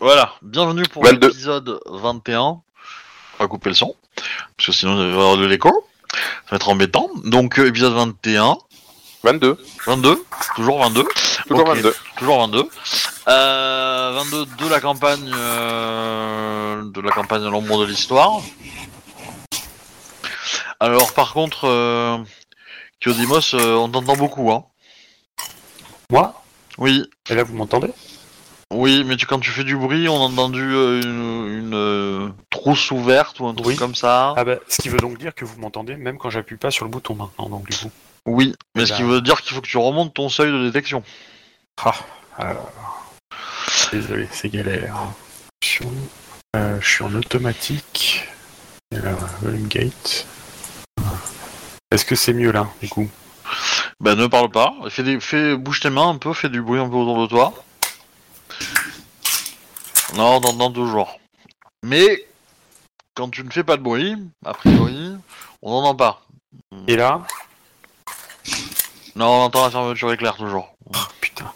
Voilà, bienvenue pour 22. l'épisode 21. On va couper le son, parce que sinon il va y avoir de l'écho. Ça va être embêtant. Donc euh, épisode 21, 22. 22, toujours 22. Toujours Ok, 22. Toujours 22. Euh, 22 de la campagne euh, de la campagne à l'ombre de l'histoire. Alors par contre, euh, Kyodimos, euh, on t'entend beaucoup, hein. Moi? Oui, Et là, vous m'entendez? Oui, mais tu, quand tu fais du bruit, on a entendu euh, une, une, euh, trousse ouverte ou un truc Oui. comme ça. Ah bah, ce qui veut donc dire que vous m'entendez même quand j'appuie pas sur le bouton maintenant, donc du coup. Oui, mais ce Bah. qui veut dire qu'il faut que tu remontes ton seuil de détection. Ah, alors... Désolé, c'est galère. Euh, je suis en automatique. Et là, volume gate. Est-ce que c'est mieux là, du coup? Ben ne parle pas, fais, des, fais bouge tes mains un peu, fais du bruit un peu autour de toi. Non, on t'entend toujours. Mais quand tu ne fais pas de bruit, a priori, on n'entend pas. Et là Non, on entend la fermeture éclair toujours. Putain.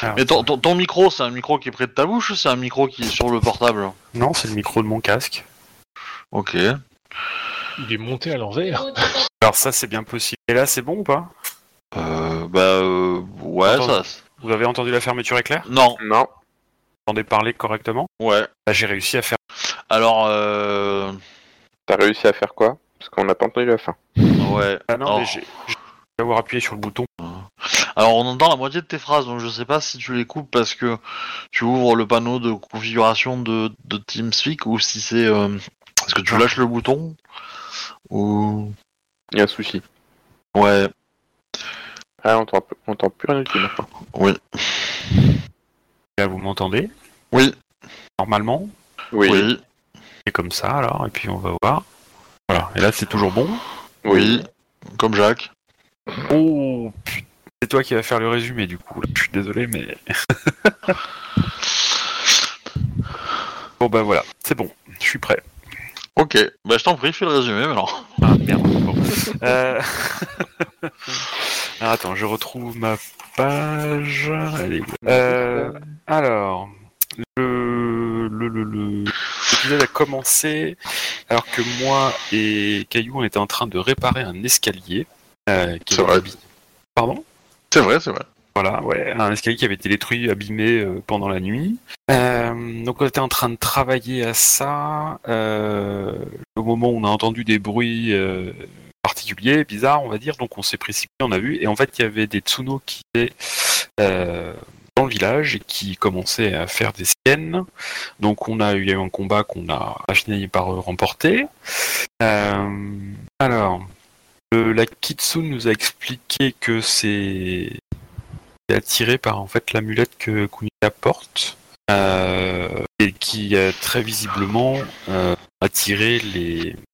Alors, Mais ton, ton- ton micro, c'est un micro qui est près de ta bouche ou c'est un micro qui est sur le portable? Non, c'est le micro de mon casque. Ok. Il est monté à l'envers. Alors ça, c'est bien possible. Et là, c'est bon ou pas? Euh, bah euh, ouais, ça... Vous avez entendu la fermeture éclair? Non, Non. Vous entendez parler correctement? Ouais. Bah, J'ai réussi à faire... Alors, euh... T'as réussi à faire quoi? Parce qu'on n'a pas entendu la fin. Ouais. Ah non, Oh. mais j'ai... j'ai avoir appuyé sur le bouton. Alors on entend la moitié de tes phrases, donc je sais pas si tu les coupes parce que tu ouvres le panneau de configuration de, de TeamSpeak ou si c'est euh, est-ce que tu lâches le bouton ou Il y a un souci. ouais Ah, on entend, plus rien du tout maintenant. oui Là, vous m'entendez? Oui Normalement? Oui. oui comme ça, alors, et puis on va voir. Voilà, et là, c'est toujours bon? Oui comme Jacques Oh putain, c'est toi qui vas faire le résumé du coup. Là. Je suis désolé, mais. bon bah voilà, c'est bon, je suis prêt. ok bah je t'en prie fais le résumé maintenant Ah merde. Bon. Euh... alors, attends, je retrouve ma page. Où Euh, alors, le le le le l'épisode a commencé alors que moi et Caillou on était en train de réparer un escalier. Euh, qui C'est vrai. Pardon? C'est vrai c'est vrai Voilà, ouais, un escalier qui avait été détruit, abîmé euh, pendant la nuit. Euh, donc on était en train de travailler à ça. Au moment où on a entendu des bruits particuliers, bizarres, on va dire, donc on s'est précipité, on a vu, et en fait il y avait des Tsuno qui étaient dans le village et qui commençaient à faire des siennes. Donc on a eu, un combat qu'on a par remporter. Euh, alors, la Kitsune nous a expliqué que c'est est attiré par en fait l'amulette que Kunika porte euh, et qui a très visiblement euh, attiré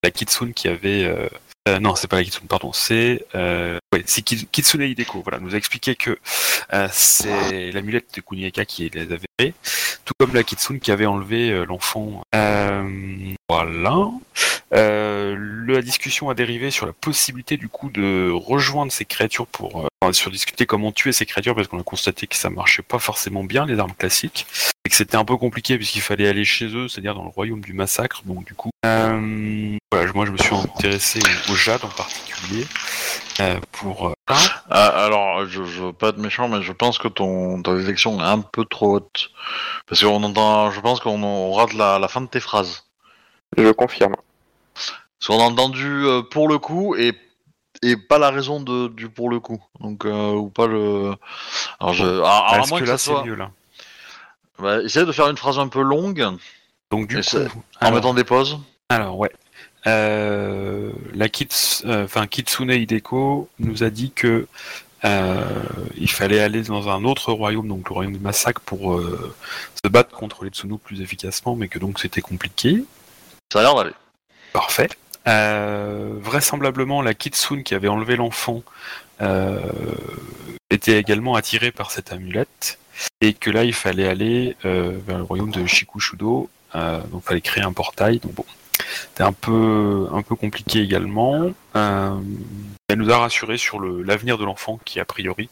la Kitsune qui avait euh, non c'est pas la Kitsune pardon c'est euh, ouais, Kitsune Hideko. Voilà nous a expliqué que euh, c'est l'amulette de Kunika qui les avait tout comme la Kitsune qui avait enlevé euh, l'enfant Euh, voilà euh, la discussion a dérivé sur la possibilité du coup de rejoindre ces créatures pour euh, sur discuter comment tuer ces créatures parce qu'on a constaté que ça marchait pas forcément bien les armes classiques et que c'était un peu compliqué puisqu'il fallait aller chez eux, c'est-à-dire dans le royaume du massacre. Donc du coup, euh, voilà, moi je me suis intéressé au, jade en particulier euh, pour. Ah, alors je, je veux pas être méchant mais je pense que ton ta détection est un peu trop haute parce qu'on entend je pense qu'on on rate la, la fin de tes phrases Je confirme. Parce qu'on a entendu euh, pour le coup et, et pas la raison de, du pour le coup. Donc, euh, ou pas le. Alors, je. alors, alors, à Est-ce moins que que, là ça c'est soit. mieux là Bah, essaye de faire une phrase un peu longue Donc du coup, en alors- mettant des pauses. Alors ouais. Euh, la Kits, euh, enfin Kitsune Hideko nous a dit que euh, il fallait aller dans un autre royaume, donc le royaume du massacre, pour se battre contre les Tsuno plus efficacement, mais que donc c'était compliqué. Ça a l'air d'aller. Parfait. Vraisemblablement, la Kitsune qui avait enlevé l'enfant était également attirée par cette amulette et que là, il fallait aller vers le royaume de Shikushudo. Donc, il fallait créer un portail. Donc bon, c'était un peu un peu compliqué également. Euh, elle nous a rassuré sur l'avenir de l'enfant qui a priori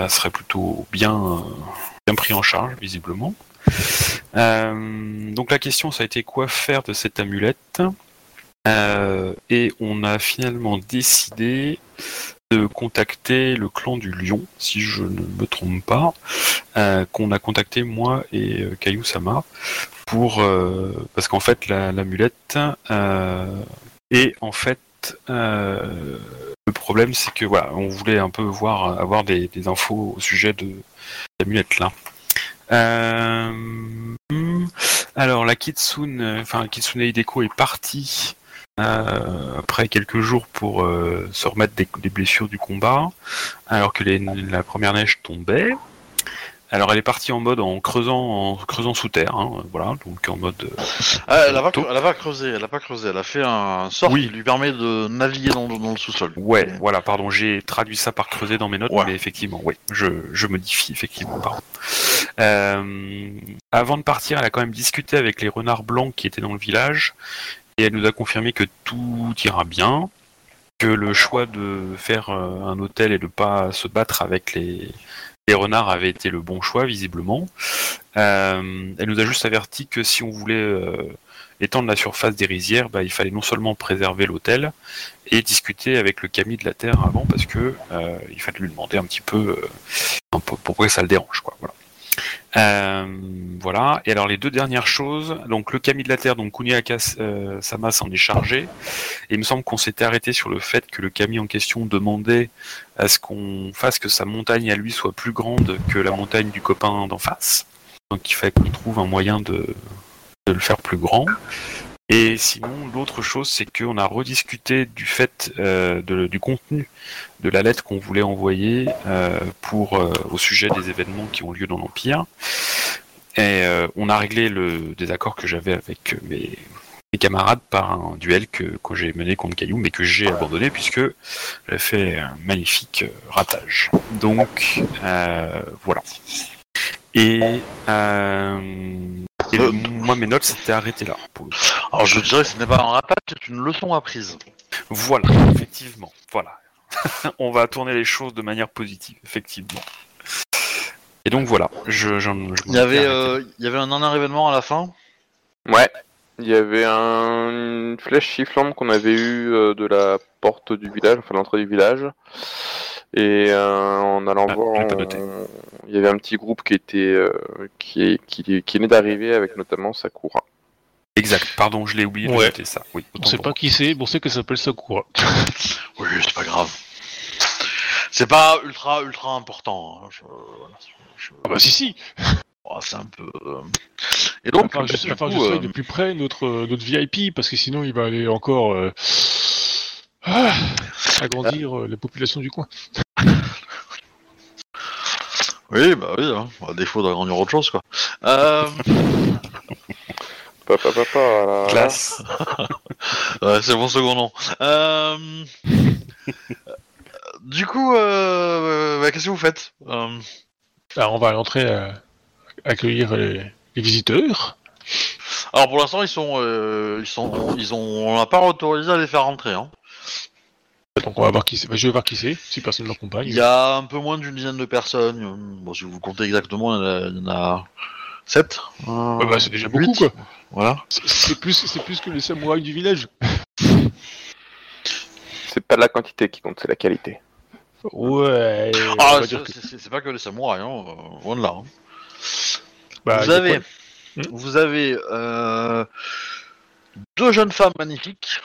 euh, serait plutôt bien euh, bien pris en charge visiblement. Donc la question ça a été quoi faire de cette amulette? Et on a finalement décidé de contacter le clan du lion, si je ne me trompe pas, euh, qu'on a contacté moi et euh, Caillou Sama pour euh, parce qu'en fait la- l'amulette euh, est en fait le problème c'est que voilà on voulait un peu voir avoir des, infos au sujet de l'amulette là. Hmm, alors la Kitsune, enfin Kitsune Hideko est partie après quelques jours pour euh, se remettre des, des blessures du combat, alors que les- la première neige tombait. Alors elle est partie en mode en creusant, en creusant sous terre, hein, voilà, donc en mode. euh, Ah, elle, a pas, elle a pas creusé, elle a pas creusé, elle a fait un sort Oui. qui lui permet de naviguer dans, le- dans le sous-sol. Ouais, voilà, pardon, j'ai traduit ça par creuser dans mes notes, Ouais. mais effectivement, oui, je, je modifie, effectivement, pardon. Euh, avant de partir, elle a quand même discuté avec les renards blancs qui étaient dans le village, et elle nous a confirmé que tout ira bien, que le choix de faire euh, un hôtel et de pas se battre avec les, renards avait été le bon choix, visiblement. Euh, elle nous a juste averti que si on voulait euh, étendre la surface des rizières, bah, il fallait non seulement préserver l'hôtel, et discuter avec le Camille de la Terre avant parce que il fallait lui demander un petit peu, pourquoi ça le dérange quoi. Euh, voilà. Et alors les deux dernières choses, donc le Camille de la Terre, donc Kuniaka euh, Sama s'en est chargé. Il me semble qu'on s'était arrêté sur le fait que le Camille en question demandait à ce qu'on fasse que sa montagne à lui soit plus grande que la montagne du copain d'en face. Donc il fallait qu'on trouve un moyen de, le faire plus grand. Et sinon, l'autre chose, c'est qu'on a rediscuté du fait euh, du contenu de la lettre qu'on voulait envoyer euh, pour euh, au sujet des événements qui ont lieu dans l'Empire. Et euh, on a réglé le désaccord que j'avais avec mes, mes camarades par un duel que, que j'ai mené contre Caillou, mais que j'ai abandonné puisque j'ai fait un magnifique ratage. Donc voilà. Et, euh, et le- moi mes notes s'étaient arrêtées là. Alors je dirais que ce n'est pas un ratage, c'est une leçon apprise. Voilà, effectivement. Voilà. On va tourner les choses de manière positive, effectivement. Et donc voilà, je, j'en- je Il y avait, m'en étais arrêté. euh, il y avait un dernier événement à la fin? Ouais. Il y avait un... une flèche chifflante qu'on avait eue euh, de la porte du village, enfin l'entrée du village. Et euh, en allant Ah, voir, on- il y avait un petit groupe qui était euh, qui, qui, qui venait d'arriver avec notamment Sakura. Exact, pardon, je l'ai oublié de Ouais. noter ça. Oui, On sait pour pas moi. qui c'est, mais on sait que ça s'appelle Sakura. Oui, c'est pas grave. C'est pas ultra ultra important. hein. Je- voilà, je- Ah bah si si oh, c'est un peu. euh. Et donc, Enfin, je, bah, sais- du enfin, coup, je euh, de plus près notre, euh, notre VIP, parce que sinon il va aller encore euh, ah, agrandir euh, la population du coin. oui, bah oui, hein. à défaut d'agrandir autre chose quoi. Euh, Papa, papa, là. Classe. ouais, c'est mon second nom. Euh, du coup, euh, bah, qu'est-ce que vous faites Euh, Alors on va à l'entrée euh, accueillir les, les visiteurs. Alors pour l'instant, ils sont, euh, ils sont, ils ont, on n'a pas autorisé à les faire rentrer. Hein. Donc on va voir qui c'est. Bah, je vais voir qui c'est, si personne ne l'accompagne. Il y a un peu moins d'une dizaine de personnes. euh, Bon, si vous comptez exactement, il y en a, il y en a sept. euh, Ouais, bah, c'est déjà huit. beaucoup quoi. Voilà. C'est- C'est plus, c'est plus que les samouraïs du village. C'est pas la quantité qui compte, c'est la qualité. Ouais. Ah, on c'est que- pas que les samouraïs, hein, loin de là. hein. bah, vous avez, Hmm vous avez euh, deux jeunes femmes magnifiques,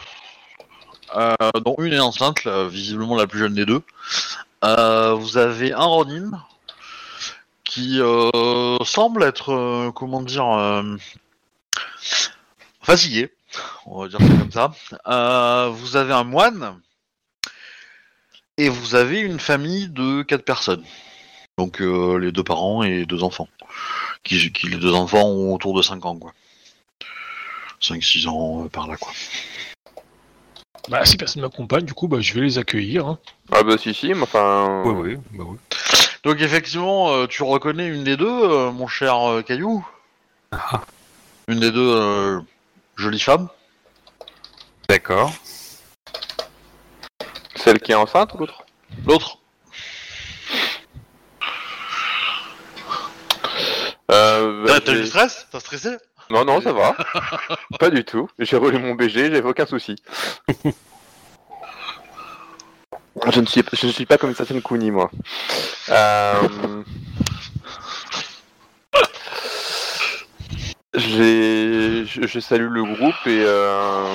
euh, dont une est enceinte, là, visiblement la plus jeune des deux. Euh, vous avez un Ronin qui semble être, comment dire, fatigué. On va dire ça comme ça. Vous avez un moine et vous avez une famille de quatre personnes. Donc euh, les deux parents et deux enfants qui, qui- les deux enfants ont autour de 5 ans, quoi. 5-6 ans euh, par là, quoi. Bah, si personne m'accompagne, du coup, bah, je vais les accueillir. hein. Ah bah si si, mais enfin... Ouais, ouais, bah ouais. Donc effectivement, euh, tu reconnais une des deux, euh, mon cher euh, Caillou. Ah, Une des deux euh, jolies femmes. D'accord. Celle qui est enceinte ou l'autre L'autre euh, bah, T'as j'ai- du stress? T'as stressé? Non, non, ça va. pas du tout. J'ai relu mon BG, j'avais aucun souci. je, ne suis, je ne suis pas comme une certaine Kuni, moi. Euh... j'ai- Je, je salue le groupe et, euh...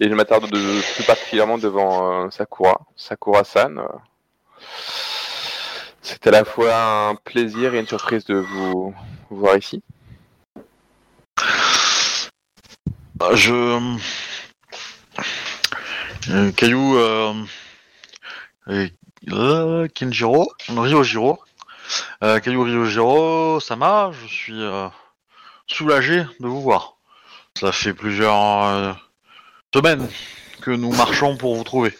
et je m'attarde de, plus particulièrement devant euh, Sakura. Sakura-san. C'est à la fois un plaisir et une surprise de vous voir ici. Bah, Je... Euh, Caillou... Euh... euh, Kenjiro Ryojiro euh, Caillou Ryojiro Sama, je suis soulagé de vous voir. Ça fait plusieurs semaines que nous marchons pour vous trouver.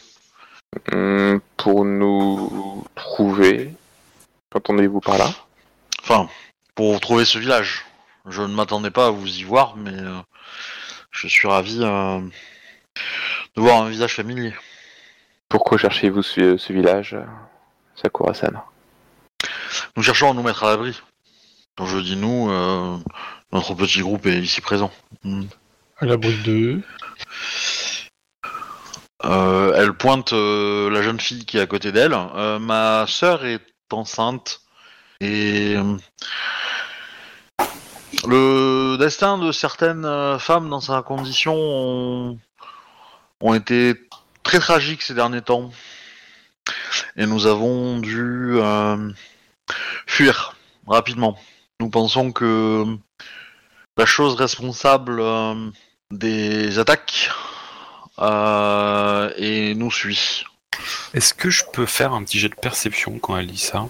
Hum, pour nous trouver. Qu'entendez-vous par là? Enfin, pour vous trouver ce village. Je ne m'attendais pas à vous y voir, mais euh, je suis ravi euh, de voir un visage familier. Pourquoi cherchez-vous ce, ce village, euh, Sakura-san? Nous cherchons à nous mettre à l'abri. Quand je dis nous, euh, notre petit groupe est ici présent. Hmm. À. Euh, elle pointe euh, la jeune fille qui est à côté d'elle. Euh, ma sœur est enceinte et le destin de certaines femmes dans sa condition ont, ont été très tragiques ces derniers temps et nous avons dû fuir rapidement. Nous pensons que la chose responsable euh, des attaques euh, et nous suit. Est-ce que je peux faire un petit jet de perception quand elle dit ça?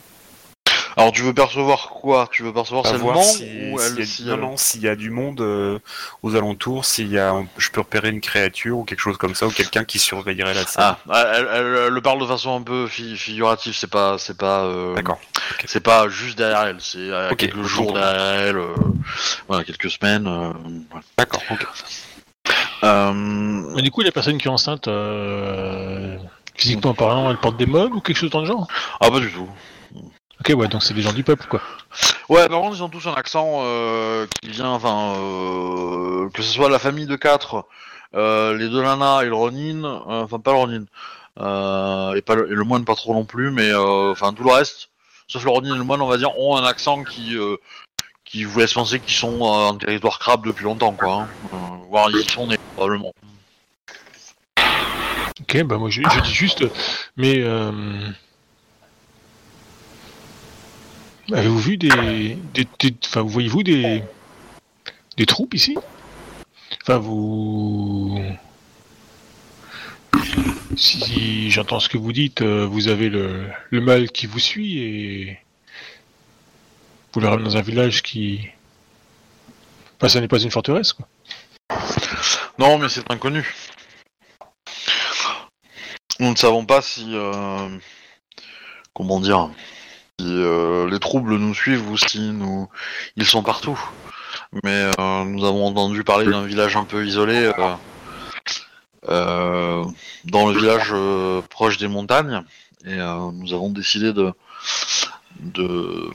Alors tu veux percevoir quoi? Tu veux percevoir seulement si, ou elle a- si non, elle- non, s'il y a du monde euh, aux alentours, s'il y a, je peux repérer une créature ou quelque chose comme ça, ou quelqu'un qui surveillerait la scène. Ah, elle, elle- elle le parle de façon un peu fi- figurative. C'est pas, c'est pas, euh, D'accord. c'est pas juste derrière elle. C'est à Ok, quelques jours derrière elle. euh, voilà, quelques semaines. euh, voilà. D'accord. ok. Euh, Mais du coup, la personne qui est enceinte, euh, physiquement parlant, elle porte des meubles ou quelque chose dans le genre? Ah pas du tout. Ok, ouais, donc c'est des gens du peuple, quoi. Ouais, par contre, ils ont tous un accent euh, qui vient, enfin, euh, que ce soit la famille de quatre, euh, les deux nanas et le Ronin, euh, enfin pas le Ronin, et, pas le, et le moine pas trop non plus, mais enfin tout le reste, sauf le Ronin et le moine, on va dire, ont un accent qui, qui vous laisse penser qu'ils sont en territoire crabe depuis longtemps, quoi. Hein. Voire ils y sont nés, probablement. Ok, bah moi je, je dis juste, mais avez-vous vu des, des, des- enfin, voyez-vous des, des troupes ici? Enfin, vous, si j'entends ce que vous dites, euh, vous avez le, le mal qui vous suit et vous le ramenez dans un village qui, enfin, ça n'est pas une forteresse, quoi. Non, mais c'est inconnu. Nous ne savons pas si, euh, comment dire, si euh, les troubles nous suivent ou si nous, ils sont partout. Mais euh, nous avons entendu parler d'un village un peu isolé, euh, dans le village proche des montagnes, et nous avons décidé de, de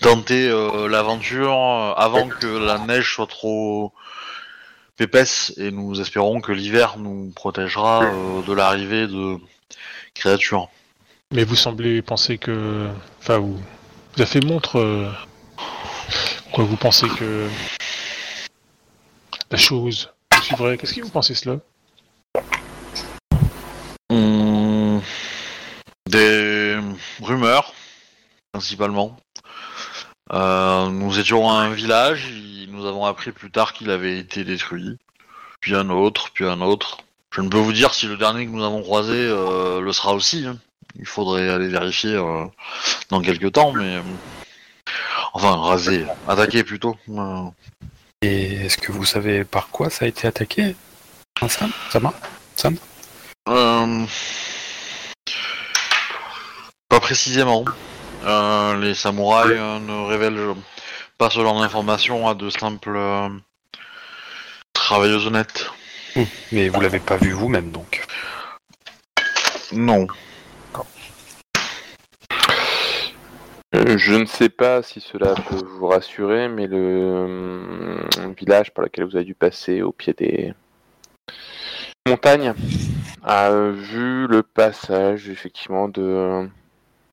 tenter l'aventure avant que la neige soit trop épaisse et nous espérons que l'hiver nous protégera de l'arrivée de créatures. Mais vous semblez penser que, enfin, vous, vous avez fait montre. euh, vous pensez que la chose suivrait? Qu'est-ce que vous pensez cela? Hum, des rumeurs, principalement. Euh, nous étions à un village, nous avons appris plus tard qu'il avait été détruit. Puis un autre, puis un autre. Je ne peux vous dire si le dernier que nous avons croisé euh, le sera aussi. hein. Il faudrait aller vérifier euh, dans quelques temps, mais... Enfin, raser, attaquer plutôt. Euh, Et est-ce que vous savez par quoi ça a été attaqué Sam? Ça va Sam? Euh, Pas précisément. Euh, les samouraïs euh, ne révèlent pas ce genre d'informations à de simples travailleuses honnêtes. Mais vous l'avez pas vu vous-même, donc. Non. Euh, Je ne sais pas si cela peut vous rassurer, mais le euh, village par lequel vous avez dû passer au pied des montagnes a vu le passage effectivement de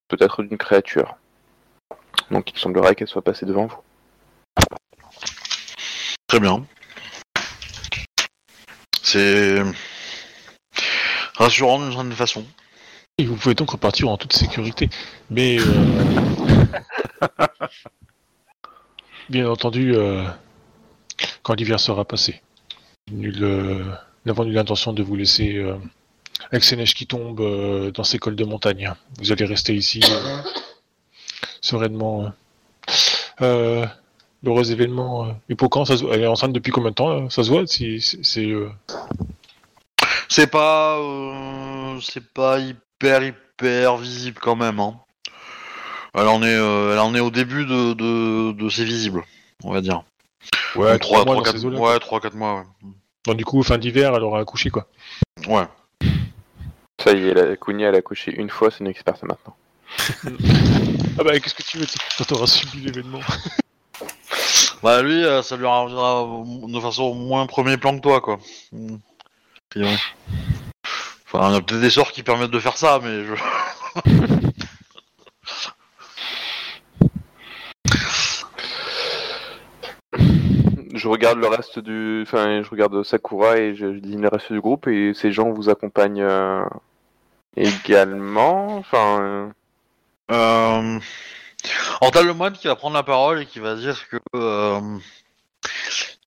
peut-être d'une créature. Donc il semblerait qu'elle soit passée devant vous. Très bien. C'est rassurant d'une certaine façon. Et vous pouvez donc repartir en toute sécurité. Mais euh, bien entendu, euh, quand l'hiver sera passé, nul, euh, n'avons nulle intention de vous laisser euh, avec ces neiges qui tombent euh, dans ces cols de montagne. Vous allez rester ici sereinement. L'heureux événement euh, Hippocan, ça se elle est enceinte depuis combien de temps Ça se voit si c'est c'est, C'est pas, c'est pas hyper hyper visible quand même. Hein. Elle en est, euh, elle en est au début de, de, de ses visibles, on va dire. ouais, trois mois dans 4 ces eaux-là. ouais, 3 4 mois. Donc du coup, fin d'hiver, elle aura accouché quoi. Ouais. ouais. Ça y est, la Kounia elle a couché une fois, c'est une experte maintenant. Ah bah qu'est-ce que tu veux tu- quand t'auras subi l'événement Bah lui, euh, ça lui arrivera de façon moins premier plan que toi, quoi. Priori. Enfin, il y a peut-être des sorts qui permettent de faire ça, mais je... Je regarde le reste du. Enfin, je regarde Sakura et je, je dis le reste du groupe et ces gens vous accompagnent euh, également. Enfin. euh, Euh... Alors t'as le moine qui va prendre la parole et qui va dire que euh,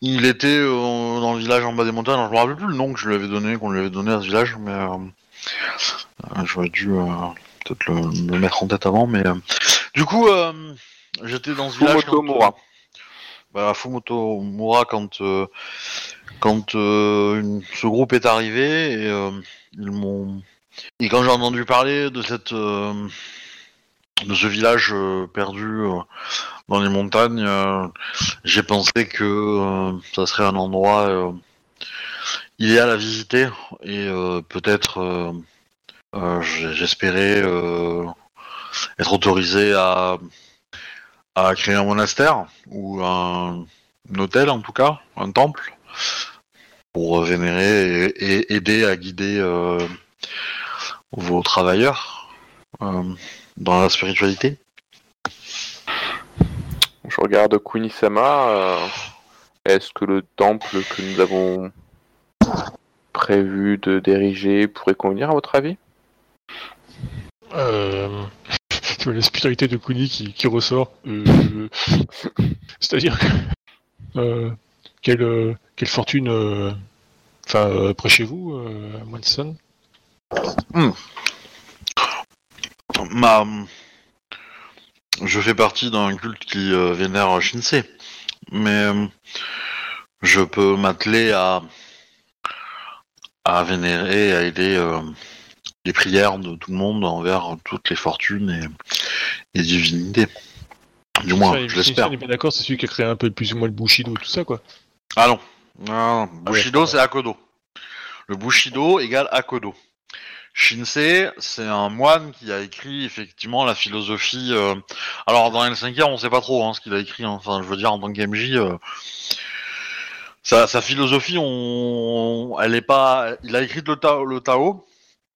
il était dans le village en bas des montagnes. Alors, je me rappelle plus le nom que je lui avais donné, qu'on lui avait donné à ce village, mais j'aurais dû peut-être le, le mettre en tête avant. Mais du coup, j'étais dans ce village. Fumoto Mura. euh, bah, Fumoto Mura quand euh, quand euh, une- ce groupe est arrivé et euh, ils m'ont et quand j'ai entendu parler de cette euh, de ce village euh, perdu euh, dans les montagnes, euh, j'ai pensé que euh, ça serait un endroit euh, idéal à visiter et euh, peut-être euh, euh, j'ai- j'espérais euh, être autorisé à à créer un monastère ou un, un hôtel en tout cas, un temple pour vénérer et, et aider à guider euh, vos travailleurs. Euh, dans la spiritualité Je regarde Kunisama. euh, Est-ce que le temple que nous avons prévu de d'ériger pourrait convenir à votre avis? Euh... Tu la spiritualité de Kuni qui, ressort. Euh... C'est-à-dire. Euh... Quelle, euh, quelle fortune... Enfin, euh, près chez vous, euh, Monson Ma... Je fais partie d'un culte qui vénère Shinsei, mais je peux m'atteler à à vénérer, à aider les prières de tout le monde envers toutes les fortunes et, et divinités. Du moins, Enfin, je l'espère. On est bien d'accord, c'est celui qui a créé un peu plus ou moins le Bushido, tout ça, quoi. Ah non. Non, Bushido, ouais. c'est Akodo. Le Bushido égale Akodo. Shinsei, c'est un moine qui a écrit effectivement la philosophie. euh, Alors dans L5R, on sait pas trop hein, ce qu'il a écrit. hein. Enfin, je veux dire en tant que MJ, euh, sa, sa philosophie, on, elle est pas. Il a écrit le Tao,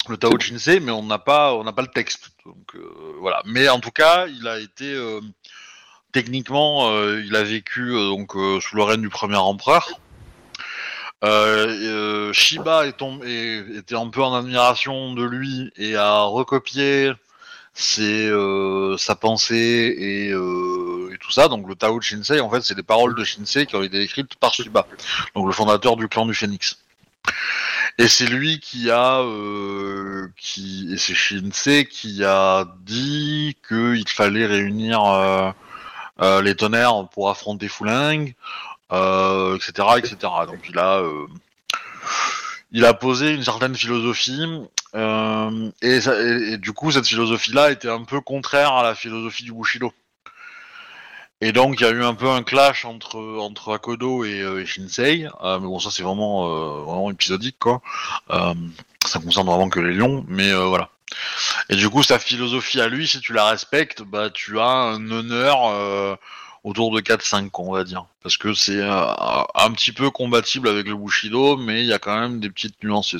le Tao de Shinsei, mais on n'a pas, on n'a pas le texte. Donc euh, voilà. Mais en tout cas, il a été euh, techniquement, euh, il a vécu donc sous le règne du premier empereur. Shiba est était un peu en admiration de lui et a recopié ses, sa pensée et, et tout ça. Donc le Tao de Shinsei, en fait, c'est les paroles de Shinsei qui ont été écrites par Shiba, donc le fondateur du clan du Phénix. Et c'est lui qui a, euh, qui, et c'est Shinsei qui a dit qu'il fallait réunir euh, euh, les tonnerres pour affronter Fuling, euh, etc., etc. Donc il a, euh, il a posé une certaine philosophie et, et- et du coup cette philosophie-là était un peu contraire à la philosophie du Bushido. Et donc il y a eu un peu un clash entre entre Akodo et, euh, Shinsei, Euh, mais bon ça c'est vraiment euh, vraiment épisodique quoi. Euh, ça concerne vraiment que les lions, mais euh, voilà. Et du coup sa philosophie à lui, si tu la respectes, bah tu as un honneur autour de 4-5 on va dire, parce que c'est euh, un petit peu compatible avec le Bushido, mais il y a quand même des petites nuances.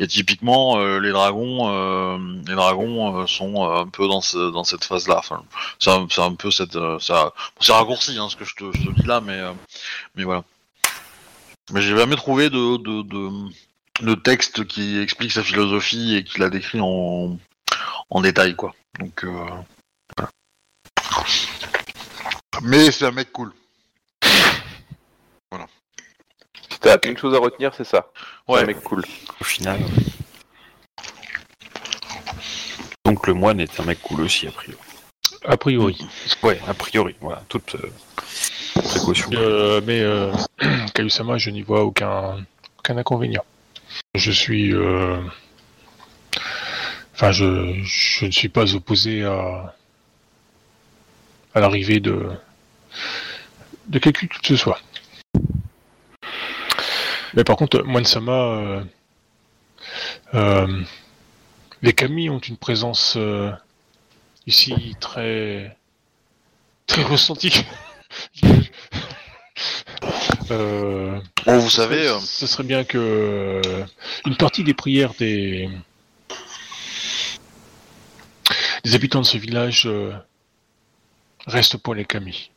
Et typiquement euh, les dragons, euh, les dragons sont un peu dans dans cette phase-là. Enfin, c'est un, peu cette, ça, c'est raccourci hein, ce que je te, dis là, mais mais voilà. Mais j'ai jamais trouvé de, de, texte qui explique sa philosophie et qui la décrit en, détail quoi. Donc. Mais c'est un mec cool. Si t'as une chose à retenir, c'est ça. C'est Ouais. Un mec cool. Au final. Donc le moine est un mec cool aussi, a priori. A priori. Ouais, a priori, voilà, toute euh, précaution. Euh, mais euh, Kayusama, je n'y vois aucun, aucun inconvénient. Je suis. euh, Enfin, je, je ne suis pas opposé à, à l'arrivée de, de quelqu'un que ce soit. Mais par contre, Moine-sama, euh, euh, les Kami ont une présence euh, ici très très ressentie. Bon, vous savez, ce serait bien que une partie des prières des des habitants de ce village reste pour les Kami.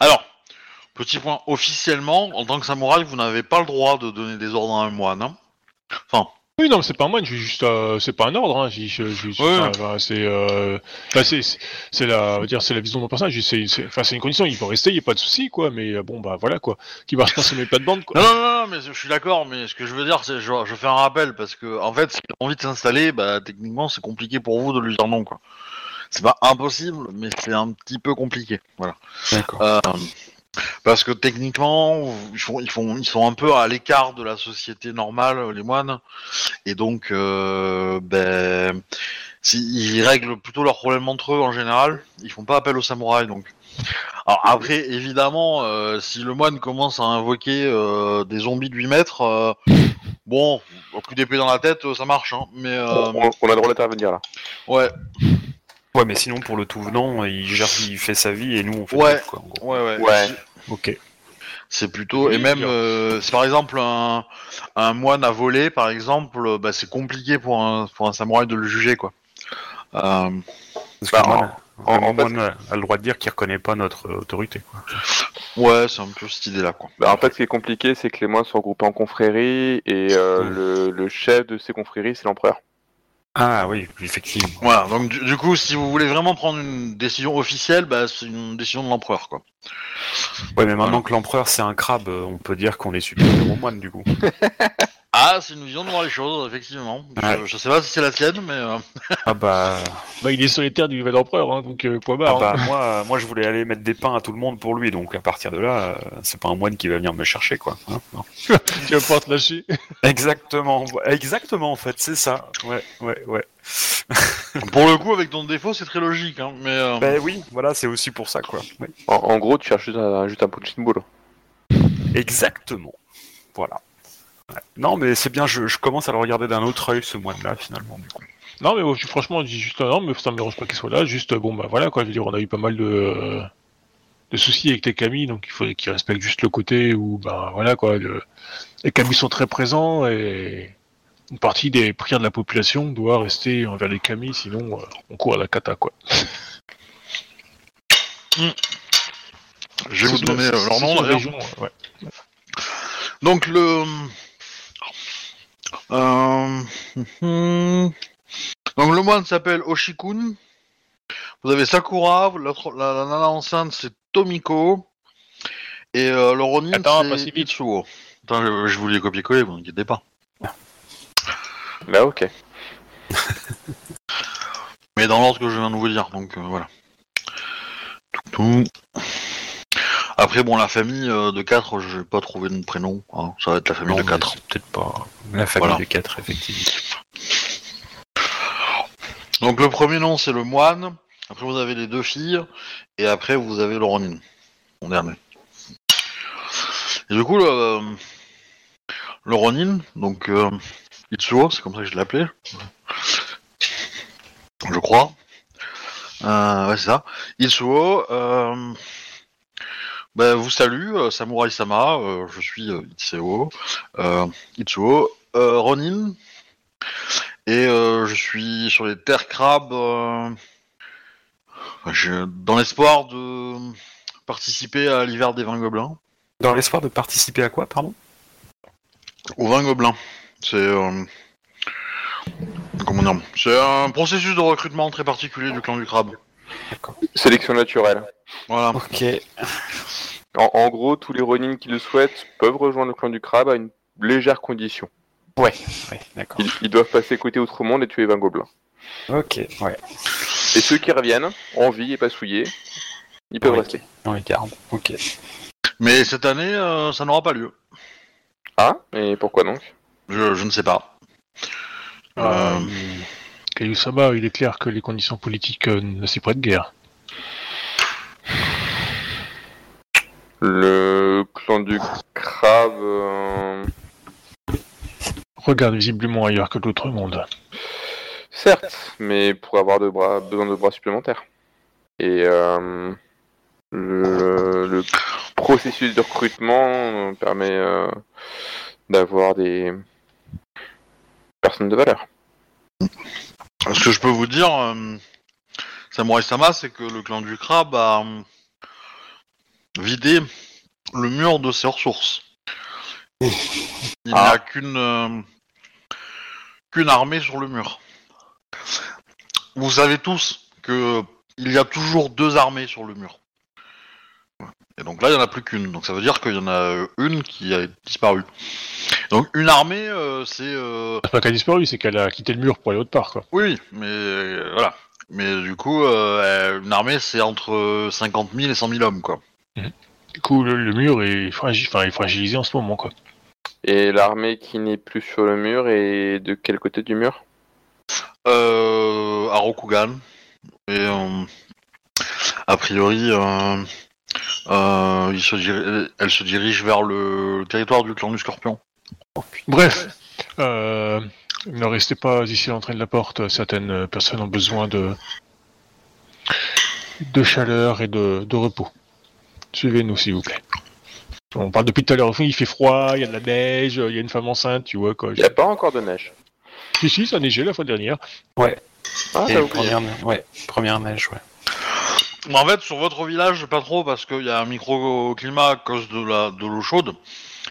Alors, petit point, officiellement, en tant que samouraï, vous n'avez pas le droit de donner des ordres à un moine. hein. Enfin, Oui, non, mais c'est pas un moine, j'ai juste, euh, c'est pas un ordre, hein, je- je- Ouais. enfin, enfin, c'est, euh, enfin, c'est, c'est- c'est la, on va dire, c'est la vision de mon personnage, c'est, c'est, enfin, c'est une condition, il peut rester, il y a pas de souci, quoi, mais euh, bon, bah voilà, quoi, qui marche pas sur mes plates-bandes, quoi. non, non, non, non, mais je suis d'accord, mais ce que je veux dire, c'est, je, je fais un rappel, parce que, en fait, s'il a envie de s'installer, bah, techniquement, c'est compliqué pour vous de lui dire non, quoi. C'est pas impossible, mais c'est un petit peu compliqué, voilà. D'accord. Euh, parce que techniquement, ils, font, ils, font, ils sont un peu à l'écart de la société normale, les moines, et donc, euh, ben, si- ils règlent plutôt leurs problèmes entre eux en général. Ils font pas appel aux samouraïs, donc. Alors après, évidemment, euh, si le moine commence à invoquer euh, des zombies de 8 mètres, euh, bon, au coup d'épée dans la tête, ça marche, hein. Mais euh, On, on a le droit d'intervenir là. ouais, Ouais, mais sinon, pour le tout venant, il, gère, il fait sa vie et nous, on fait Ouais. taf, quoi, en gros. ouais, ouais. Ouais. Ok. C'est plutôt et même euh, si par exemple un, un moine a volé par exemple, euh, bah, c'est compliqué pour un pour un samouraï de le juger quoi. Euh, Parce Bah, que le moine, en- le en fait- moine a le droit de dire qu'il reconnaît pas notre euh, autorité, quoi. ouais, c'est un peu cette idée là quoi. Bah, en fait, ce qui est compliqué, c'est que les moines sont regroupés en confréries et euh, le, le chef de ces confréries, c'est l'empereur. Ah oui, effectivement. Voilà, donc du, du coup, si vous voulez vraiment prendre une décision officielle, bah, c'est une décision de l'empereur quoi. Ouais, mais maintenant Voilà. que l'empereur c'est un crabe, euh, on peut dire qu'on est supérieur au moine, du coup. Ah, c'est une vision de voir les choses effectivement. Je, Ouais. je sais pas si c'est la tienne, mais euh, Ah bah, Bah, il est solitaire du nouvel empereur, hein, donc euh, point ah barre. bah hein. moi, moi je voulais aller mettre des pains à tout le monde pour lui, donc à partir de là, euh, c'est pas un moine qui va venir me chercher, quoi. hein. Tu vas pas te lâcher. Exactement, exactement en fait, c'est ça. Ouais, ouais, ouais. pour le coup, avec ton défaut, c'est très logique. Hein, mais euh, Ben oui, voilà, c'est aussi pour ça, quoi. Ouais. En, en gros, tu cherches juste un, juste un punching ball. Exactement. Voilà. Non, mais c'est bien, je, je commence à le regarder d'un autre œil ce moine-là, finalement, du coup. Non, mais franchement, je dis juste non, mais ça me dérange pas qu'il soit là. Juste, euh, bon, bah voilà, quoi. Je veux dire, on a eu pas mal de, euh, de soucis avec les Camis, donc il faudrait qu'ils respectent juste le côté où, ben voilà, quoi. le- Les Camis sont très présents et une partie des prières de la population doit rester envers les Camis, sinon euh, on court à la cata, quoi. je vais vous donner leur nom. région, ouais. Donc le. Euh, Donc le moine s'appelle Oshikun. Vous avez Sakura, l'autre- la, la nana enceinte c'est Tomiko. Et euh, le Ronin Attends, pas si c'est vite. Itsuo. Attends, je, je vous l'ai copié-collé, vous inquiétez pas. Bah ok. Mais dans l'ordre que je viens de vous dire, donc euh, voilà. Tout, tout. Après, bon, la famille euh, de 4, je vais pas trouvé de prénom. hein. Ça va être la famille Non, de mais 4. c'est Peut-être pas la famille Voilà. de 4, effectivement. Donc le premier nom, c'est le moine. Après, vous avez les deux filles. Et après, vous avez le Ronin. Mon dernier. Et du coup, le, le Ronin, donc euh, Itsuo, c'est comme ça que je l'appelais. Je crois. Euh, ouais, c'est ça. Itsuo, euh, ben, vous salue, euh, Samurai Sama, euh, je suis euh, Itsuo, euh, Itsuo, euh, Ronin, et euh, je suis sur les terres crabes euh, je- dans l'espoir de participer à l'hiver des vins gobelins. Dans l'espoir de participer à quoi, pardon? Au vin gobelin. C'est. euh, comment dire? C'est un processus de recrutement très particulier du clan du crabe. Sélection naturelle. Voilà. Ok. En, en gros, tous les Ronin qui le souhaitent peuvent rejoindre le clan du crabe à une légère condition. Ouais, ouais, d'accord. Ils, ils doivent passer côté Outre-Monde et tuer 20 gobelins. Ok, ouais. Et ceux qui reviennent, en vie et pas souillés, ils peuvent Ouais. rester. On les garde. Ok. Mais cette année, euh, ça n'aura pas lieu. Ah Et pourquoi donc? Je, je ne sais pas. Euh, Euh, Kayusama, il est clair que les conditions politiques euh, ne s'y prêtent guère. Le clan du crabe... euh, Regarde visiblement ailleurs que l'autre monde. Certes, mais pour avoir de bras, besoin de bras supplémentaires. Et euh, le, le processus de recrutement euh, permet euh, d'avoir des personnes de valeur. Ce que je peux vous dire, euh, Samurai Sama, c'est que le clan du crabe a euh, vidé le mur de ses ressources. Il n'y Ah. a qu'une euh, qu'une armée sur le mur. Vous savez tous que il y a toujours deux armées sur le mur. Et donc là, il n'y en a plus qu'une. Donc ça veut dire qu'il y en a une qui a disparu. Donc une armée, euh, c'est euh, C'est pas qu'elle a disparu, c'est qu'elle a quitté le mur pour aller autre part, quoi. oui, mais euh, voilà. Mais du coup, euh, une armée, c'est entre 50 000 et 100 000 hommes, quoi. Du coup, le, le mur est, fragi- enfin, est fragilisé en ce moment, quoi. Et l'armée qui n'est plus sur le mur est de quel côté du mur? Euh, à Rokugan. Et euh, a priori, euh, euh, il se diri- elle se dirige vers le territoire du clan du Scorpion. Bref, euh, ne restez pas ici à l'entrée de la porte. Certaines personnes ont besoin de, de chaleur et de, de repos. Suivez-nous, s'il vous plaît. On parle depuis tout à l'heure. Il fait froid, il y a de la neige, il y a une femme enceinte, tu vois, quoi. Il n'y a pas encore de neige. Si, si, ça a neigé la fois dernière. Ah, Et première, ouais, première neige, ouais. Mais en fait, sur votre village, pas trop, parce qu'il y a un microclimat à cause de la de l'eau chaude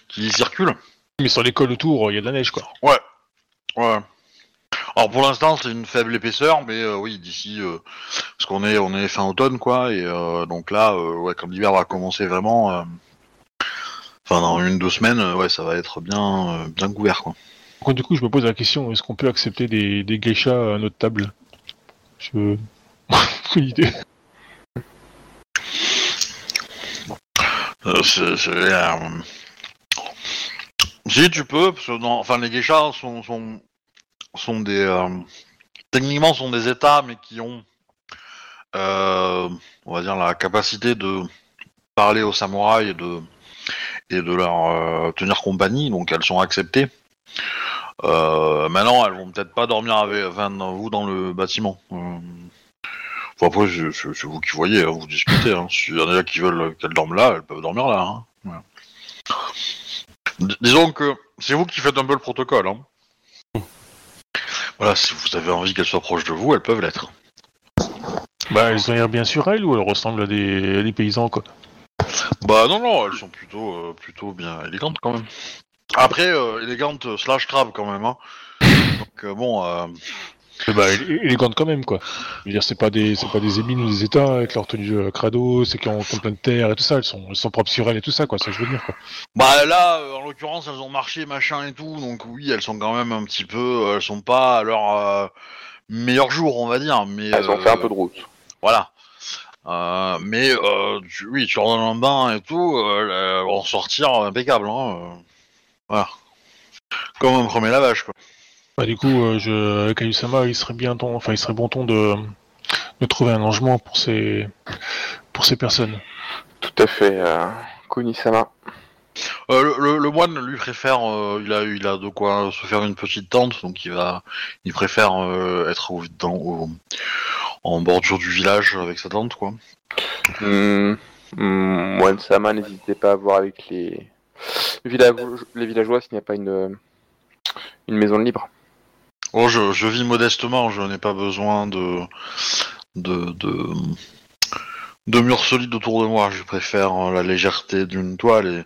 qui circule. Mais sur l'école autour, il y a de la neige, quoi. Ouais. Alors pour l'instant, c'est une faible épaisseur, mais euh, oui, d'ici, euh, parce qu'on est on est fin automne, quoi, et euh, donc là, ouais, quand l'hiver va commencer vraiment, enfin dans une deux semaines, ouais, ça va être bien bien couvert, quoi. Donc, du coup, je me pose la question est-ce qu'on peut accepter des, des geishas à notre table? Je. Idée. C'est, Si tu peux, parce que dans... enfin les geishas sont sont sont des euh, techniquement sont des états, mais qui ont euh, on va dire la capacité de parler aux samouraïs et de et de leur euh, tenir compagnie, donc elles sont acceptées. Maintenant, elles vont peut-être pas dormir avec vous dans le bâtiment. Après, c'est, vous qui voyez, hein, vous discutez. Hein. S'il y en a qui veulent qu'elles dorment là, elles peuvent dormir là. Hein. Disons que c'est vous qui faites un peu le protocole. Hein. Voilà, si vous avez envie qu'elles soient proches de vous, elles peuvent l'être. Bah, elles ont l'air bien sur elles ou elles ressemblent à des, à des paysans, quoi. Bah non, non, elles sont plutôt, euh, plutôt bien élégantes quand même. Après, euh, élégantes slash crabe quand même. Hein. Donc euh, bon, bah, élé- élégantes quand même, quoi. Je veux dire, c'est pas des, c'est pas des ébines ou des états avec leur tenue euh, crado, c'est qui ont, plein de terre et tout ça. Elles sont, elles sont propres sur elles et tout ça, quoi. Ça, je veux dire, quoi. bah là, euh, en l'occurrence, elles ont marché machin et tout, donc oui, elles sont quand même un petit peu, euh, elles sont pas à leur euh, meilleur jour, on va dire. Mais Elles ont fait un peu de route. Voilà. Euh, mais euh, tu- oui, tu leur donnes un bain et tout, euh, elles vont sortir impeccable. Hein. Voilà. Comme un premier lavage, quoi. Bah, du coup, euh, je, avec Ayusama, il serait bien ton, enfin, il serait bon ton de, de trouver un logement pour ces, pour ces personnes. Tout à fait, euh, Kunisama. Euh, le, le- le moine lui préfère, euh, il a il a de quoi se faire une petite tente, donc il va, il préfère euh, être au, dans, au- en bordure du village avec sa tente, quoi. Hmm, hmm, Moine-sama, n'hésitez pas à voir avec les, villageois, les villageois s'il n'y a pas une, une maison libre. Oh, je, je vis modestement, je n'ai pas besoin de, de, de, de murs solides autour de moi. Je préfère euh, la légèreté d'une toile et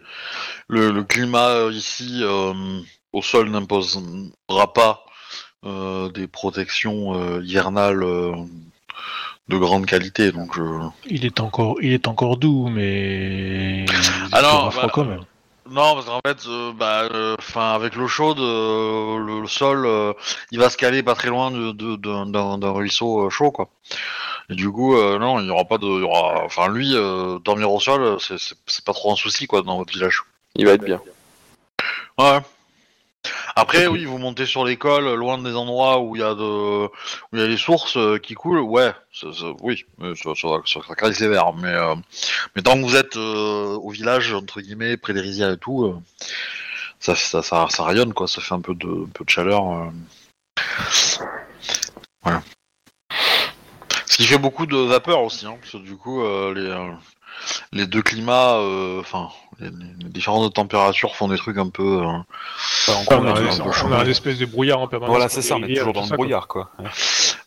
le, le climat euh, ici euh, au sol n'imposera pas euh, des protections euh, hivernales euh, de grande qualité. Donc, je... Il est encore, il est encore doux, mais il fera froid bah, quand même. Non, parce qu'en fait, euh, bah, euh, 'fin, avec l'eau chaude, euh, le, le sol, euh, il va se caler pas très loin de- de- d'un ruisseau chaud, quoi. Et du coup, euh, non, il y aura pas de, il y aura, enfin, lui, euh, dormir au sol, c'est pas trop un souci, quoi, dans votre village. Il va être bien. Ouais. Après, oui, vous montez sur l'école, loin des endroits où il y a de, des sources euh, qui coulent. Ouais, ça- ça- oui, ça, ça, ça, sévère. Mais, euh, mais tant que vous êtes euh, au village entre guillemets, près des rizières et tout, euh, ça, rayonne quoi. Ça fait un peu de, chaleur. euh. Voilà. Ce qui fait beaucoup de vapeur aussi, hein, parce que du coup, euh, les, euh, les deux climats, euh, enfin, les, les différentes températures font des trucs un peu. euh, Enfin, On encore a, une un peu on a une espèce de brouillard en permanence. Voilà, c'est ça, on euh, toujours dans le ça, brouillard, quoi.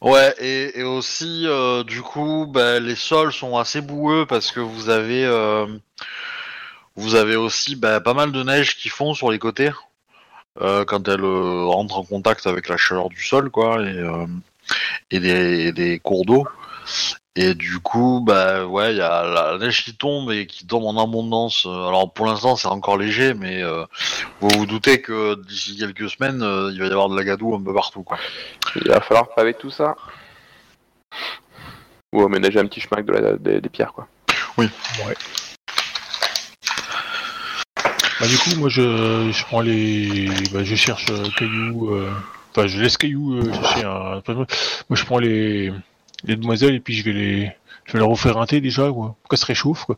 Ouais, et, et aussi, euh, du coup, bah, les sols sont assez boueux parce que vous avez, euh, vous avez aussi bah, pas mal de neige qui fond sur les côtés euh, quand elle euh, rentre en contact avec la chaleur du sol, quoi, et, euh, et, des, et des cours d'eau. Et du coup, bah ouais, il y a la neige qui tombe et qui tombe en abondance. Euh, Alors pour l'instant, c'est encore léger, mais euh, vous vous doutez que d'ici quelques semaines, euh, il va y avoir de la gadoue un peu partout, quoi. Il va falloir paver tout ça. Ou aménager un petit chemin avec de la- des, des pierres, quoi. Bah, du coup, moi, je, je prends les, bah, je cherche euh, cailloux, euh, enfin, je laisse cailloux euh, chercher un. moi, je prends les, les demoiselles et puis je vais les, je vais leur offrir un thé déjà, quoi, pour qu'elles se réchauffent, quoi.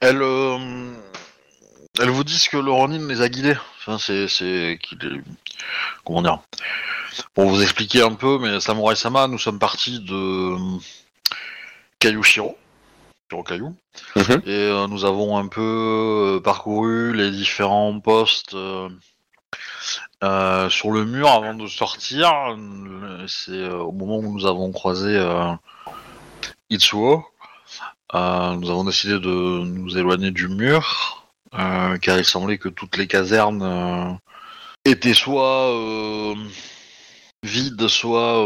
Elles, euh, elles vous disent que le Ronin les a guidés. Enfin, c'est, c'est qu'il comment dire Pour vous expliquer un peu, mais Samurai Sama, nous sommes partis de Caillou Shiro, Shiro Caillou, Mhm. et euh, nous avons un peu euh, parcouru les différents postes. Euh, sur le mur avant de sortir, Euh, c'est euh, au moment où nous avons croisé euh, Itsuo. Nous avons décidé de nous éloigner du mur, car il semblait que toutes les casernes étaient soit vides, soit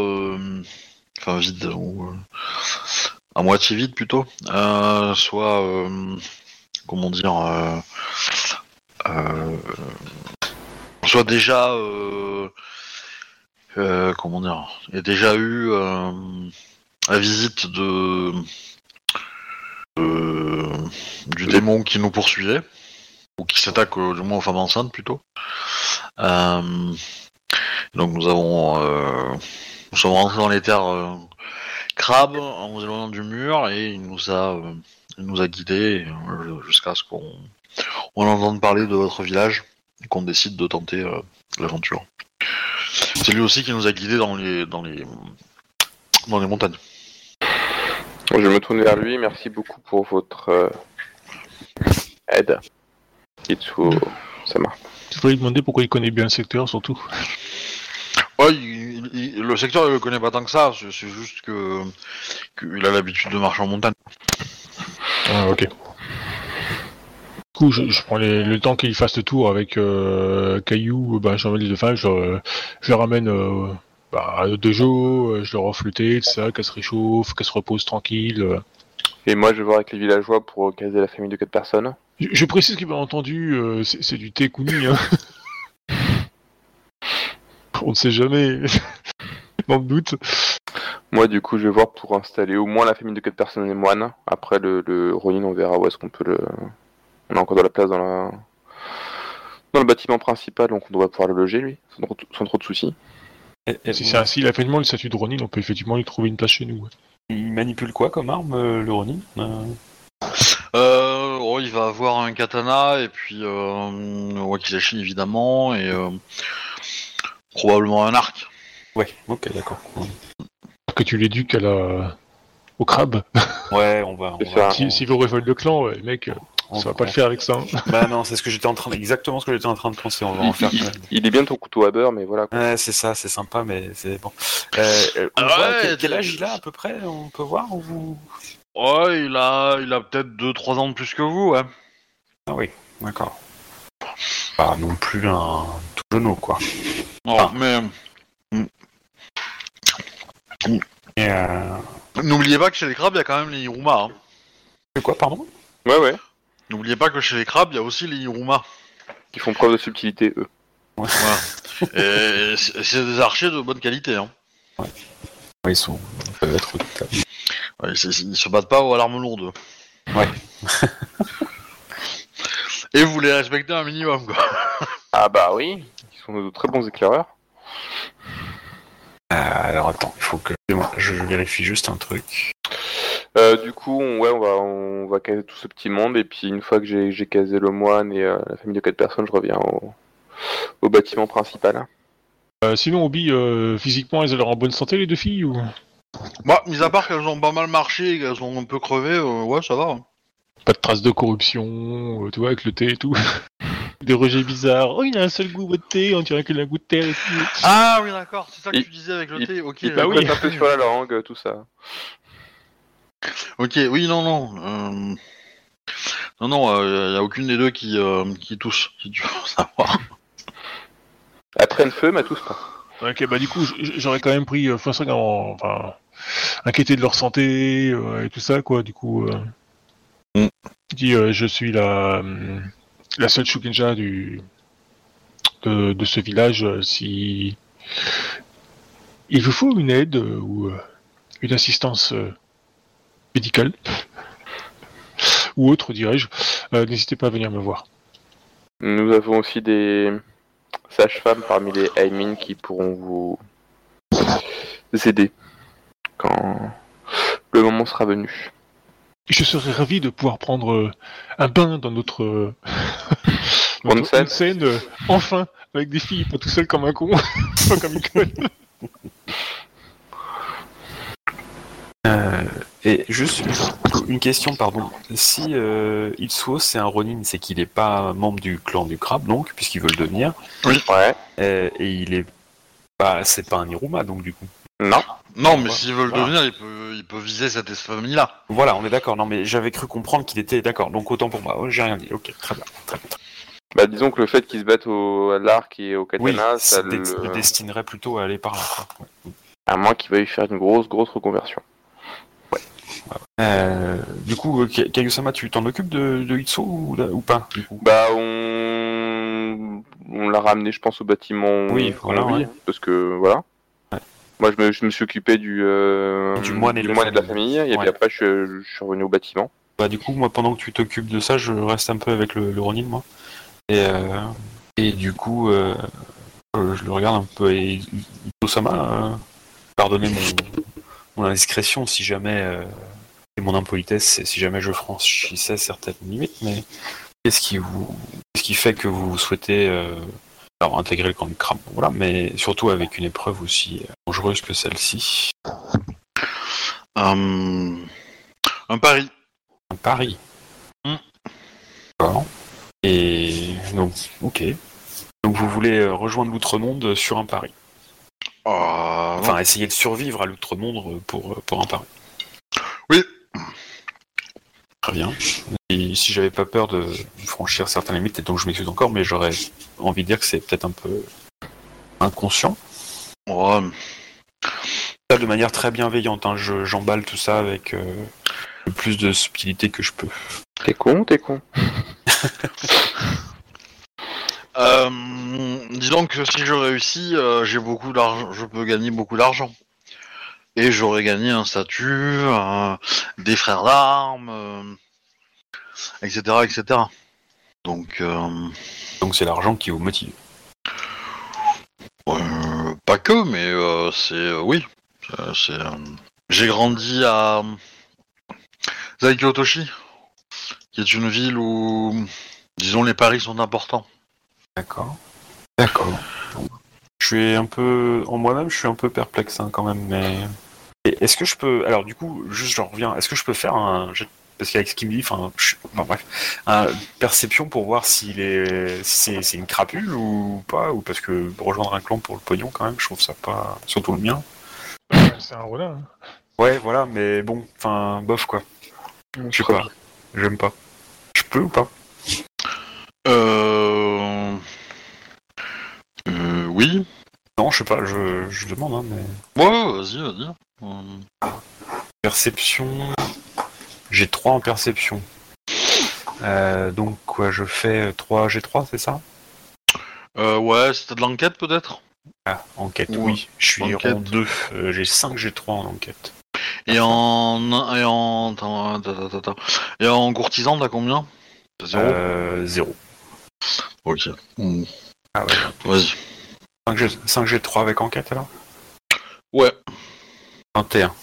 enfin vides ou à moitié vides plutôt, soit comment dire, euh, soit déjà euh, euh, comment dire, il y a déjà eu euh, la visite de du démon qui nous poursuivait, ou qui s'attaque euh, du moins aux femmes enceintes plutôt. Euh, donc nous avons, euh, nous sommes rentrés dans les terres euh, crabes en nous éloignant du mur et il nous a, euh, il nous a guidés euh, jusqu'à ce qu'on on entende parler de votre village et qu'on décide de tenter euh, l'aventure. C'est lui aussi qui nous a guidés dans les dans les dans les montagnes. Je me tourne vers lui. Merci beaucoup pour votre euh, aide. Itsuo Sama. Tu voulais lui demander pourquoi il connaît bien le secteur, surtout. Ouais, il- il- le secteur il le connaît pas tant que ça, c'est c'est juste que qu'il a l'habitude de marcher en montagne. Ah, ok. Du coup, je, je prends les- le temps qu'il fasse le tour avec euh, Caillou, ben, les deux femmes, je, je ramène euh, bah, à Dojo, je leur offre le thé, tout ça, qu'elles se réchauffent, qu'elles se reposent tranquilles. euh. Et moi, je vais voir avec les villageois pour caser la famille de quatre personnes. Je, je précise qu'il bien entendu, euh, c'est c'est du thé Kuni. Hein. On ne sait jamais. Dans le doute. Moi, du coup, je vais voir pour installer au moins la famille de quatre personnes et moines. Après, le, le Ronin, on verra où est-ce qu'on peut le. On a encore de la place dans la dans le bâtiment principal, donc on doit pouvoir le loger, lui, sans trop, sans trop de soucis. Et- et- Si c'est ainsi, il a effectivement le statut de Ronin, on peut effectivement lui trouver une place chez nous. ouais. Il manipule quoi comme arme, euh, le Ronin Euh, Euh, oh, il va avoir un katana et puis euh, un wakizashi évidemment et euh, probablement un arc. Ouais, ok, d'accord. Que tu l'éduques à la... au crabe. Ouais, on va. On va. Si- S'il veut revoler le clan, ouais, mec, euh, on- ça va pas le faire avec ça. Bah non, c'est ce que j'étais en train, exactement ce que j'étais en train de penser. On va en Il, faire. il- il est bien ton couteau à beurre, mais voilà. quoi. Ouais, c'est ça, c'est sympa, mais c'est bon. Euh, euh, on Ah voit ouais, quel, âge il a à peu près On peut voir vous? Ouais, il a, il a peut-être 2-3 ans de plus que vous, ouais. Ah oui, d'accord. Pas non plus un tout genou, quoi. Non, Ah. mais euh... n'oubliez pas que chez les crabes, il y a quand même les Hiruma. hein. C'est quoi, pardon? Ouais, ouais. N'oubliez pas que chez les crabes, il y a aussi les Hiruma. Ils font preuve de subtilité, eux. Voilà. Et c'est c'est des archers de bonne qualité. Hein. Ouais, Ils sont, ils peuvent être redoutables. Ouais, c'est- ils se battent pas aux larmes lourdes. Ouais. Et vous les respectez un minimum, quoi. Ah bah oui. Ils sont de très bons éclaireurs. Euh, alors attends, il faut que je vérifie juste un truc. Euh, du coup, on, ouais, on va, on va caser tout ce petit monde, et puis une fois que j'ai j'ai casé le moine et euh, la famille de quatre personnes, je reviens au, au bâtiment principal. Euh, sinon, Obi, euh, physiquement, elles ont l'air en bonne santé, les deux filles ou... Bah, mis à part qu'elles ont pas mal marché et qu'elles ont un peu crevé, euh, ouais, ça va. Pas de traces de corruption, euh, tu vois, avec le thé et tout. Des rejets bizarres. Oh, il a un seul goût, votre thé, on dirait qu'il a un goût de terre et tout. Ah oui, d'accord, c'est ça que Il- tu disais avec le il- thé, ok. Il bah oui. oui. un peu sur la langue, tout ça. Ok, oui, non, non. euh, Non, non, il n'y a aucune des deux qui, euh, qui tousse, si tu veux savoir. À traîne feu, mais tous pas. Ok, bah du coup, j'aurais quand même pris euh, en... Enfin, inquiété de leur santé euh, et tout ça, quoi. Du coup, euh... Mm. je dis, euh, je suis la, euh, la seule Shukenja du... de, de ce village. euh, si il vous faut une aide euh, ou euh, une assistance euh, médicale ou autre, dirais-je, euh, n'hésitez pas à venir me voir. Nous avons aussi des sages-femmes parmi les Aimin qui pourront vous aider quand le moment sera venu. Je serais ravi de pouvoir prendre euh, un bain dans notre, euh, notre euh, enfin, avec des filles, pas tout seul comme un con, pas comme une conne. Euh, et juste une- une question, pardon. Si euh, Itsuo c'est un Ronin, c'est qu'il n'est pas membre du clan du crabe, donc, puisqu'il veut le devenir, Ouais. euh, et il est pas, c'est pas un Iruma, donc du coup. Non. Non, mais s'il veut le Voilà. devenir, il peut, il peut viser cette famille-là. Voilà, on est d'accord. Non, mais j'avais cru comprendre qu'il était d'accord. Donc autant pour moi. Oh, J'ai rien dit. Ok, très bien. Très bien. Bah disons que le fait qu'ils se battent au, à l'arc et au Oui, katana, ça le... le destinerait plutôt à aller par là. quoi. À moins qu'il veuille faire une grosse grosse reconversion. Euh, du coup, euh, Ka- Kayusama, tu t'en occupes de, de ou, ou pas du coup? Bah on, on l'a ramené, je pense, au bâtiment. Oui, voilà, ouais. Parce que voilà. Ouais. Moi, je me, je me suis occupé du, euh, Du moine et de la de la famille. et Ouais. puis après, je, je suis revenu au bâtiment. Bah du coup, moi, pendant que tu t'occupes de ça, je reste un peu avec le, le Ronin, moi. Et, euh, et du coup, je le regarde un peu. Et Itosama, euh, pardonnez mon, mon indiscrétion si jamais, euh, et mon impolitesse, si jamais je franchissais certaines limites, mais qu'est-ce qui vous, qu'est-ce qui fait que vous souhaitez euh, alors, intégrer le camp du crabe Voilà, mais surtout avec une épreuve aussi euh, dangereuse que celle-ci. Euh, un pari. Un pari. Hmm. D'accord. Et donc, ok. Donc vous voulez rejoindre l'outre-monde sur un pari. Euh, Enfin, essayer de survivre à l'outre-monde pour, euh, pour un pari. Oui. Très bien. Et si j'avais pas peur de franchir certaines limites, et donc je m'excuse encore, mais j'aurais envie de dire que c'est peut-être un peu inconscient. Ça, de manière très bienveillante, hein, je- j'emballe tout ça avec euh, le plus de subtilité que je peux. T'es con, t'es con? Euh, dis donc que si je réussis, euh, j'ai beaucoup d'argent, je peux gagner beaucoup d'argent. et j'aurais gagné un statut, euh, des frères d'armes, etc., etc. Donc, Donc c'est l'argent qui vous motive. pas que, mais c'est oui, c'est. J'ai grandi à Zaikyotoshi, qui est une ville où, disons, les paris sont importants. D'accord. D'accord. Je suis un peu, en moi-même, je suis un peu perplexe hein, quand même, mais est-ce que je peux, alors du coup, juste j'en reviens, est-ce que je peux faire un, parce qu'avec ce qu'il me dit, enfin, je- enfin, bref, un perception pour voir s'il est, si c'est, c'est une crapule ou pas, ou parce que rejoindre un clan pour le pognon quand même, je trouve ça pas, surtout le mien. C'est un Ronin. hein. Ouais, voilà, mais bon, enfin, bof quoi. Je sais pas, j'aime pas. Je peux ou pas? Euh... euh, oui. Non, je sais pas, je, je demande, hein, mais. Ouais, vas-y, vas-y. Euh, Perception. J'ai 3 en perception. Euh, donc, quoi, je fais 3 G3, c'est ça? Euh, ouais, c'était de l'enquête peut-être? Ah, enquête, Ouais. oui. Je suis Enquête. rang 2. Euh, j'ai 5 G3 en enquête. Et en... Et en... Et en courtisan, t'as combien? Zéro Euh, 0. Ok. Mm. Ah ouais. Vas-y. 5, G... 5 G3 avec enquête alors Ouais. 21.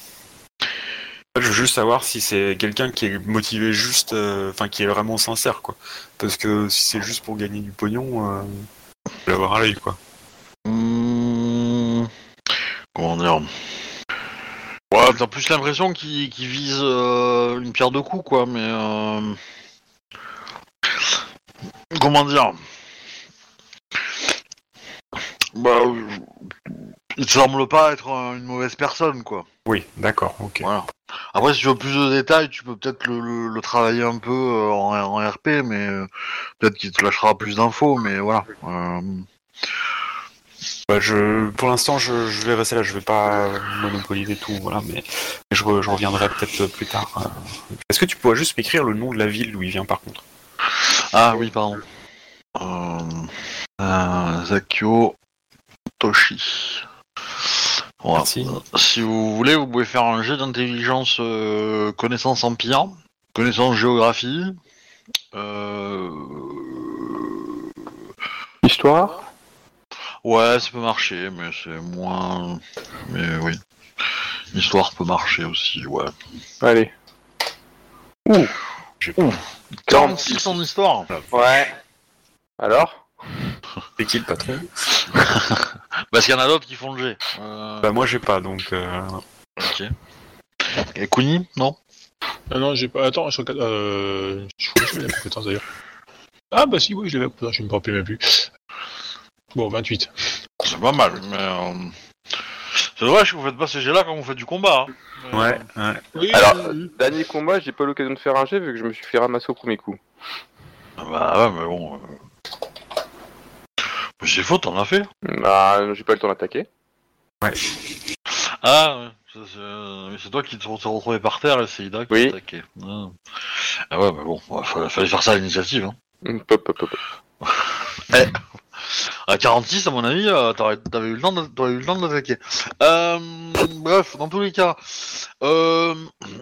Je veux juste savoir si c'est quelqu'un qui est motivé juste, euh, enfin qui est vraiment sincère quoi. Parce que si c'est juste pour gagner du pognon, euh, l'avoir à l'œil quoi. Hmm, Comment dire? Ouais, t'as plus l'impression qu'il vise euh, une pierre deux coups, quoi, mais... euh, Comment dire? Bah... Il semble pas être une mauvaise personne, quoi. Oui, d'accord, ok. Voilà. Après, si tu veux plus de détails, tu peux peut-être le, le- le travailler un peu euh, en, en RP, mais euh, peut-être qu'il te lâchera plus d'infos, mais voilà. Euh, Bah, je, pour l'instant, je, je vais rester là. Je vais pas monopoliser tout, voilà. Mais je, re- je reviendrai peut-être plus tard. Est-ce que tu pourrais juste m'écrire le nom de la ville d'où il vient, par contre? Ah oui, pardon. Euh, euh, Zakyo Toshi. Voilà. Merci. Si vous voulez, vous pouvez faire un jet d'intelligence euh, connaissance empire, connaissance géographie. Euh... Histoire? Ouais, ça peut marcher, mais c'est moins. Mais oui. L'histoire peut marcher aussi, ouais. Allez. Ouh J'ai Ouh. 46 en histoire Ouais. Alors? C'est qui le patron? Parce qu'il y en a d'autres qui font le jet. Euh, Bah, moi, j'ai pas, donc. euh, ok. Et Kuni Non Non, non, j'ai pas. Attends, je regarde. Euh... Je crois que j'ai la compétence d'ailleurs. Ah, bah si, oui, je l'avais. Putain, Je me rappelle même plus. Bon, 28. C'est pas mal, mais. euh, C'est dommage que vous faites pas ces jets-là quand vous faites du combat. hein. Mais, Ouais, euh, ouais. Oui, Alors, dernier combat, j'ai pas eu l'occasion de faire un jet vu que je me suis fait ramasser au premier coup. Bah ouais, mais bon. Euh, C'est faux, t'en as fait Bah, j'ai pas eu le temps d'attaquer. Ah, ouais. c'est- c'est mais c'est toi qui te t'es retrouvé par terre et c'est Ida qui Oui. t'a attaqué. Ah. Ah ouais, mais bon, ouais, fallait, fallait faire ça à l'initiative. Hein. Hum, Pop, pop, pop. À 46, à mon avis, euh, t'aurais t'avais eu le temps de- t'aurais eu le temps d'attaquer. Euh, bref, dans tous les cas, euh,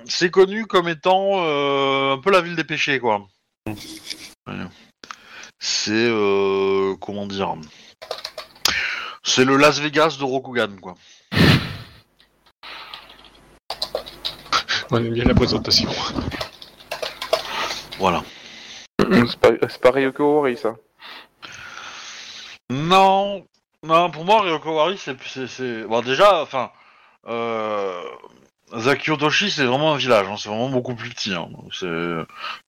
c'est connu comme étant euh, un peu la ville des péchés, quoi. Ouais. C'est euh, comment dire? C'est le Las Vegas de Rokugan, quoi. On aime bien la présentation. Voilà. C'est pas, c'est pas Ryoko Ori, ça. Non, non, pour moi, Ryoko Wari, c'est, c'est, c'est- bon déjà, enfin, euh, Zakyotoshi, c'est vraiment un village, hein, c'est vraiment beaucoup plus petit. Hein.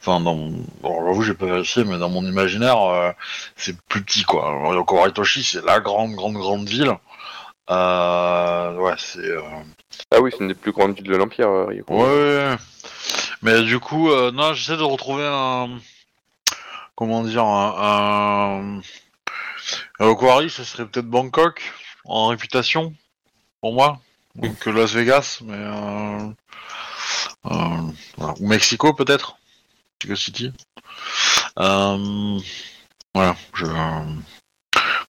Enfin, dans, mon- bon, j'avoue, j'ai pas vérifié, mais dans mon imaginaire, euh, c'est plus petit, quoi. Waritoshi, c'est la grande, grande, grande ville. Euh, ouais, c'est. euh, Ah oui, c'est une des plus grandes villes de l'Empire. Ouais, ouais. Mais du coup, non, j'essaie de retrouver un. Comment dire Un. un... Quarry, ce serait peut-être Bangkok, en réputation, pour moi. Euh, Las Vegas, mais. Euh... euh, voilà. Ou Mexico, peut-être Mexico City. Euh... Voilà, je.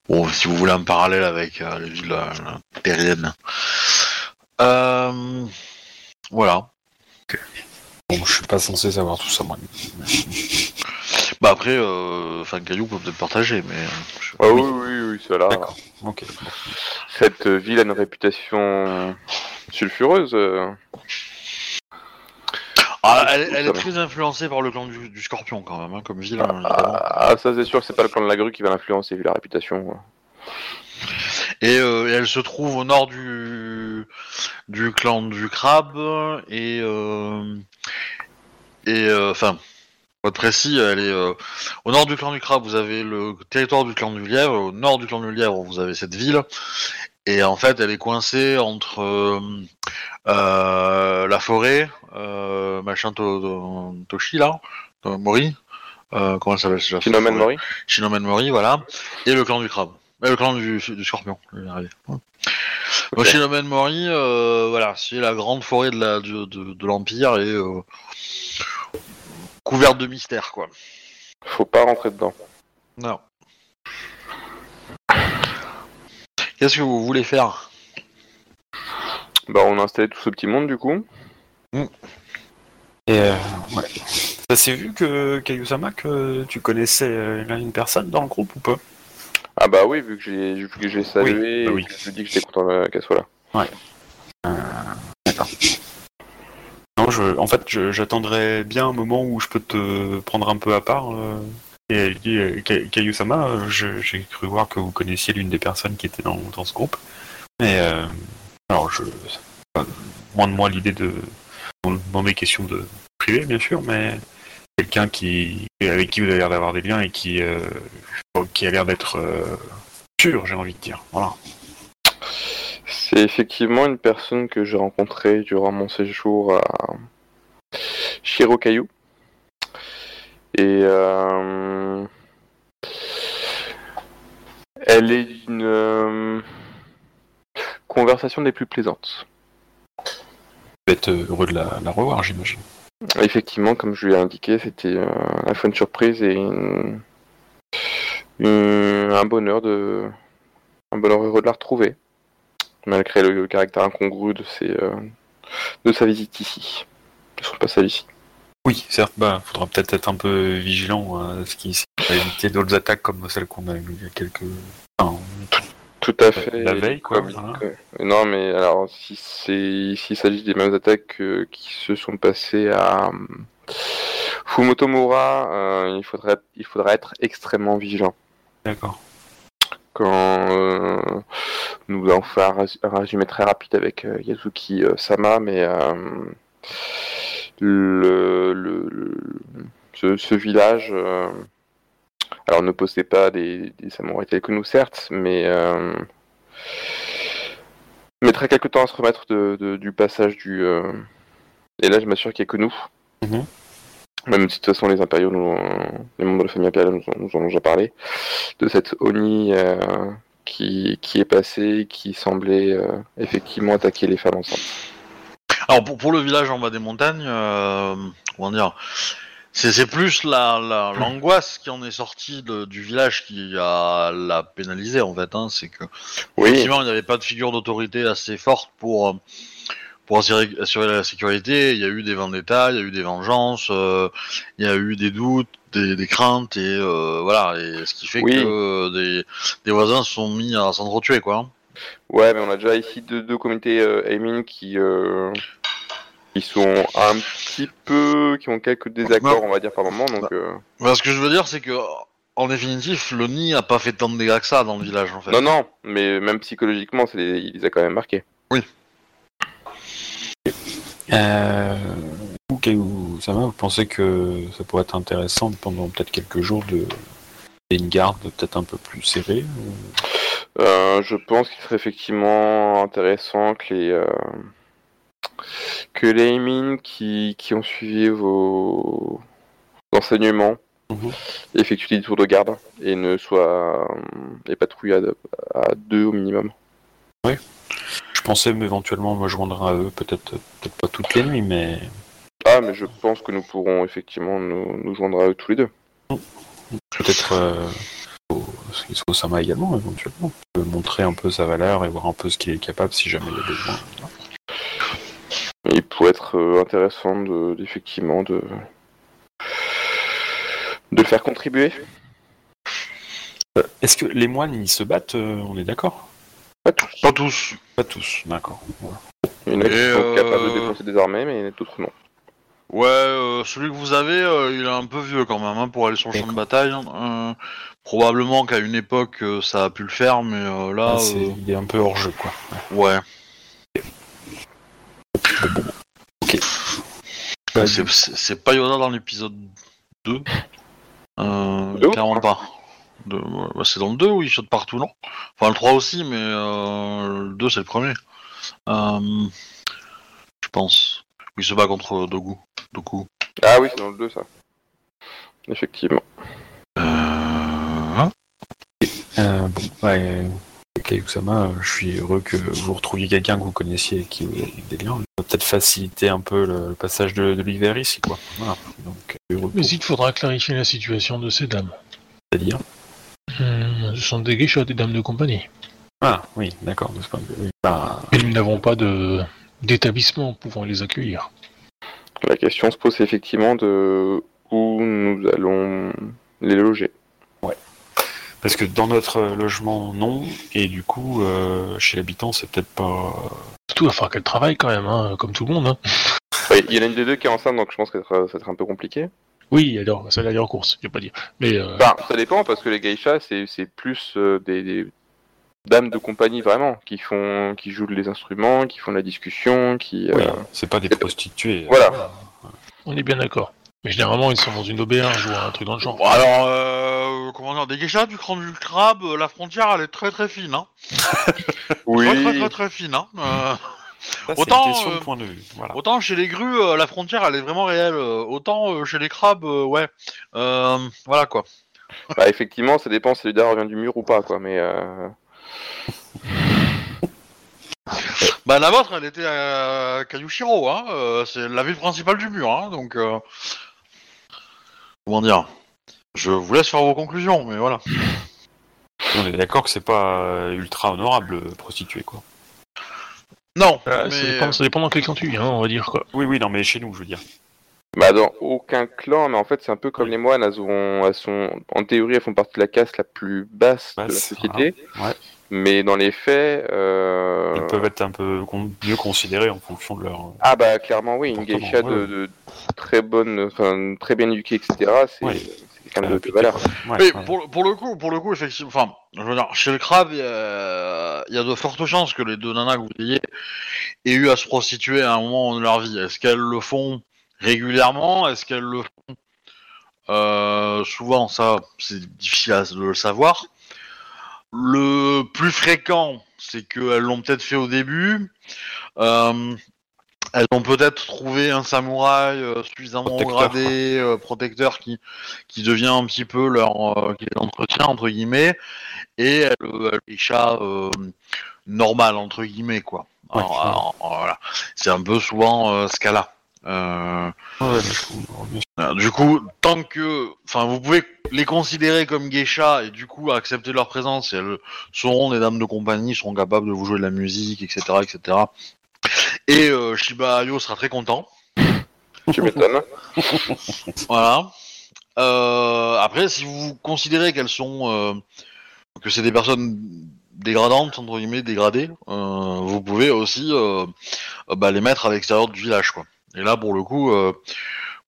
Bon, si vous voulez un parallèle avec les villes terriennes. Voilà. Bon, je suis pas censé savoir tout ça, moi. Bah après, euh, enfin Caillou peut peut-être partager, mais. euh, je- Ah oui, oui, oui, cela. D'accord. Ok. Cette ville a une réputation sulfureuse. euh. Ah, elle, elle est très influencée par le clan du, du Scorpion quand même, hein, comme ville, hein, évidemment. Ah, ça c'est sûr que c'est pas le clan de la grue qui va l'influencer vu la réputation. Et, euh, et elle se trouve au nord du du clan du crabe et euh, et euh, enfin pour être précis, elle est euh, au nord du clan du crabe. Vous avez le territoire du clan du lièvre. Au nord du clan du lièvre, vous avez cette ville. Et en fait, elle est coincée entre euh, euh, la forêt, machin to, to- Toshi là, Mori. Comment elle s'appelle déjà Phénomène Mori Shinomen Mori, voilà, et le clan du crabe. Euh, le clan du, du scorpion, je. Ouais. Mori, voilà, c'est la grande forêt de la- de, de- de l'Empire et couverte de mystère, quoi. Faut pas rentrer dedans. Non. Qu'est-ce que vous voulez faire? Bah, on a installé tout ce petit monde du coup. Et euh, ouais. Ça s'est vu que Kayusama, que tu connaissais euh, une personne dans le groupe ou pas? Ah bah oui, vu que j'ai vu que j'ai salué, Oui, bah oui. et que je dis que j'étais content euh, qu'elle soit là. D'accord. Je, en fait, j'attendrais bien un moment où je peux te prendre un peu à part. euh, et elle dit, euh, Kay- Kayusama, j'ai cru voir que vous connaissiez l'une des personnes qui était dans, ce groupe. Mais euh, alors, je, moins de moi l'idée de dans, mes questions de privé, bien sûr, mais quelqu'un qui avec qui vous avez l'air d'avoir des liens et qui qui a l'air d'être euh, sûr, j'ai envie de dire. Voilà. C'est effectivement une personne que j'ai rencontrée durant mon séjour à Shirokayu. Et euh, elle est une euh, conversation des plus plaisantes. Vous êtes euh, heureux de la, la revoir, j'imagine. Effectivement, comme je lui ai indiqué, c'était à la fois une surprise et une- une- un bonheur de un bonheur heureux de la retrouver, malgré le caractère incongru de ses euh, de sa visite ici, de son passage ici. Oui, certes, bah, faudra peut-être être un peu vigilant à ce qui va éviter d'autres attaques comme celles qu'on a eues il y a quelques. Enfin, Tout à fait. La veille, quoi, Comme- voilà. que- Non, mais alors si c'est s'il s'agit des mêmes attaques euh, qui se sont passées à euh, Fumotomura, euh, il faudrait il faudra être extrêmement vigilant. D'accord. Quand euh, nous allons faire un rés- un résumé très rapide avec euh, Yazuki euh, Sama, mais euh, le, le- le- ce, village, alors ne possédait pas des, des samouraïs tels que nous, certes, mais mettrait quelque temps à se remettre de, de- du passage du. Et là, je m'assure qu'il n'y a que nous. Mhm. Même si de toute façon, les impériaux, nous, les membres de la famille impériale nous, en- nous en ont déjà parlé, de cette Oni euh, qui, qui est passée, qui semblait euh, effectivement attaquer les femmes enceintes. Alors pour, pour le village en bas des montagnes, euh, comment dire, c'est c'est plus la la- l'angoisse qui en est sortie de- du village qui a l'a pénalisé en fait. Hein, c'est que Oui, effectivement il n'y avait pas de figure d'autorité assez forte pour pour assurer, assurer la sécurité. Il y a eu des vendettas, il y a eu des vengeances, euh, il y a eu des doutes, des, des craintes et euh, voilà. Et ce qui fait Oui. que euh, des des voisins se sont mis à s'entretuer quoi. hein. ouais, mais on a déjà ici deux, deux communautés euh, qui, qui sont un petit peu, qui ont quelques désaccords, on va dire, par moment. Donc, Bah, ce que je veux dire c'est que en définitif, le nid a pas fait tant de dégâts que ça dans le village en fait. non, non, mais même psychologiquement, les- il les a quand même marqués. Euh, vous, pensez que ça pourrait être intéressant pendant peut-être quelques jours de une garde peut-être un peu plus serrée ou- Euh, je pense qu'il serait effectivement intéressant que les euh, que les Aimin qui, qui ont suivi vos enseignements Mhm. effectuent des tours de garde et ne soient euh, et patrouillent à, à deux au minimum. Je pensais éventuellement me joindre à eux, peut-être peut-être pas toutes les nuits, mais Ah, mais je pense que nous pourrons effectivement nous, nous joindre à eux tous les deux. peut-être euh, au au Sama également éventuellement. Peut montrer un peu sa valeur et voir un peu ce qu'il est capable si jamais il y a besoin. pourrait être euh, intéressant de, effectivement de, de le faire contribuer. Est-ce que les moines, ils se battent euh, On est d'accord? Pas tous. Pas tous. Pas tous, d'accord. Il y en a qui Et, sont euh, capables de défoncer des armées, mais d'autres non. Ouais, euh, celui que vous avez, euh, il est un peu vieux quand même hein, pour aller sur le champ de bataille. hein. Euh, probablement qu'à une époque, euh, ça a pu le faire, mais euh, là, Ah, c'est- euh, Il est un peu hors jeu, quoi. ouais. Bah, C'est- C'est c'est pas Yoda dans l'épisode 2 euh, Deux Clairement pas. De- bah, c'est dans le 2 où il saute partout, non? Enfin, le 3 aussi, mais euh, le 2 c'est le premier. Euh, je pense. Où il se bat contre Dogu. Dogu. Ah oui, c'est dans le 2 ça. Effectivement. Euh... Euh, bon, ouais, Kayusama, je suis heureux que vous retrouviez quelqu'un que vous connaissiez et qui ait des liens. Peut-être faciliter un peu le, le passage de, de l'hiver ici, quoi. Voilà. Donc, Mais il faudra clarifier la situation de ces dames. c'est-à-dire? Hmm, ce sont des geishas, des dames de compagnie. Ah, oui, d'accord. de ce point de vue, oui. Bah, Et nous n'avons pas de d'établissement pouvant les accueillir. La question se pose effectivement de où nous allons les loger. parce que dans notre logement, non, et du coup, euh, chez l'habitant, c'est peut-être pas. Surtout, il va falloir qu'elle travaille quand même, hein, comme tout le monde. Hein. Oui, il y en a une des deux qui est enceinte, donc je pense que ça va être un peu compliqué. Oui, alors, ça aller en course, je vais pas dire. Mais euh, Enfin, ça dépend parce que les geishas, c'est c'est plus euh, des, des dames de compagnie vraiment qui font, qui jouent les instruments, qui font la discussion, qui. euh, Oui, c'est pas des prostituées. Voilà. on est bien d'accord. Mais généralement, ils sont dans une auberge ou un truc dans le genre. Bon, alors, euh, comment dire, des geishas, du cran du crabe, la frontière elle est très très fine, hein. Oui. Très très très très fine, hein. Euh, Ça, c'est Autant, une question euh, de point de vue. Voilà. Autant chez les grues, euh, la frontière elle est vraiment réelle. euh, autant euh, chez les crabes, euh, ouais. Euh, voilà quoi. Bah, effectivement, ça dépend si le dard revient du mur ou pas, quoi. Mais euh, Bah la vôtre elle était à Kayushiro, hein. euh, c'est la ville principale du mur, hein. Donc, euh, comment dire Je vous laisse faire vos conclusions, mais voilà. On est d'accord que c'est pas ultra honorable, prostituée, quoi. Non, Euh, mais ça, dépend, ça dépend dans quel camp tu es, hein, on va dire quoi. Oui, oui, non, mais chez nous, je veux dire. bah, dans aucun clan, mais en fait, c'est un peu comme les moines. Elles, ont, elles sont, en théorie, elles font partie de la caste la plus basse de la société. voilà. Ouais. Mais dans les faits, euh, Ils peuvent être un peu con- mieux considérés en fonction de leur. ah bah clairement oui, une geisha ouais, de, ouais. de très bonne, enfin très bien éduquée, etc. C'est Ouais. Quelqu'un de, Euh, de valeur. Ouais, Mais ouais. pour, le- pour le coup, pour le coup, effectivement, enfin, je veux dire, chez le crabe, il y, a il y a de fortes chances que les deux nanas que vous ayez aient eu à se prostituer à un moment de leur vie. Est-ce qu'elles le font régulièrement? Est-ce qu'elles le font euh, souvent? Ça, c'est difficile à- de le savoir. Le plus fréquent, c'est qu'elles l'ont peut-être fait au début. Euh, elles ont peut-être trouvé un samouraï euh, suffisamment Protecteur, gradé, euh, protecteur, qui, qui devient un petit peu leur euh, qui les entretient entre guillemets, et elles, euh, les chats euh, normal entre guillemets quoi. Ouais, Alors, ouais. alors, voilà, c'est un peu souvent euh, ce cas-là. Euh, Ouais, du coup, tant que, enfin, vous pouvez les considérer comme geishas et du coup accepter leur présence. Et elles seront des dames de compagnie, seront capables de vous jouer de la musique, etc., etc. Et euh, Shiba Ayo sera très content. Tu m'étonnes. Voilà. Euh, après, si vous considérez qu'elles sont, euh, que c'est des personnes dégradantes entre guillemets, dégradées, vous pouvez aussi bah, les mettre à l'extérieur du village, quoi. Et là, pour le coup,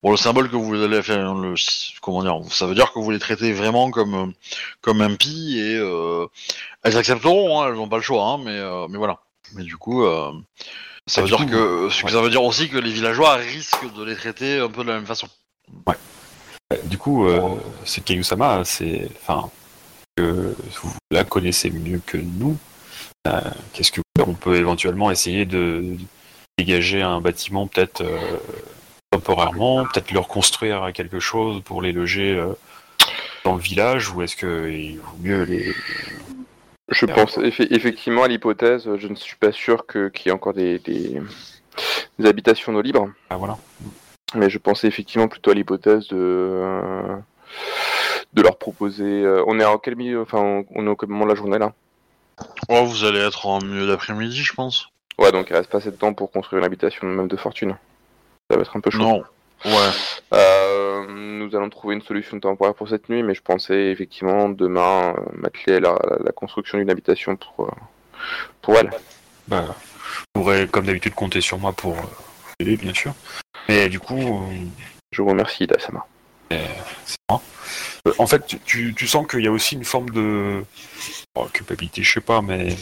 bon, le symbole que vous allez faire, le, comment dire, ça veut dire que vous les traitez vraiment comme comme impie et euh, elles accepteront, hein, elles n'ont pas le choix, hein, mais euh, mais voilà. Mais du coup. Euh, ça Ah, veut dire coup, que, ouais. ça veut dire aussi que les villageois risquent de les traiter un peu de la même façon. Euh, Du coup, euh, c'est Kayusama, c'est. Enfin, que vous la connaissez mieux que nous. Euh, Qu'est-ce que on peut éventuellement essayer de dégager un bâtiment peut-être euh, temporairement, peut-être leur construire quelque chose pour les loger euh, dans le village, ou est-ce qu'il vaut mieux les. Je pense effe- effectivement à l'hypothèse. Je ne suis pas sûr que qu'il y ait encore des, des, des habitations non libres, Ah voilà. mais je pensais effectivement plutôt à l'hypothèse de euh, de leur proposer. euh, on est en quel milieu Enfin, on, on est au quel moment de la journée là? Oh, vous allez être en milieu d'après-midi, je pense. Ouais, donc il reste pas assez de temps pour construire une habitation même de fortune. Ça va être un peu chaud. Non. Ouais. Euh, nous allons trouver une solution temporaire pour cette nuit, mais je pensais effectivement demain euh, m'atteler à la, la- la construction d'une habitation pour, euh, pour elle. Bah, je pourrais, comme d'habitude, compter sur moi pour euh, aider, bien sûr. Mais du coup, euh, Je vous remercie, Ida-sama. C'est moi. Euh, En fait, tu- tu, tu sens qu'il y a aussi une forme de oh, culpabilité, je sais pas, mais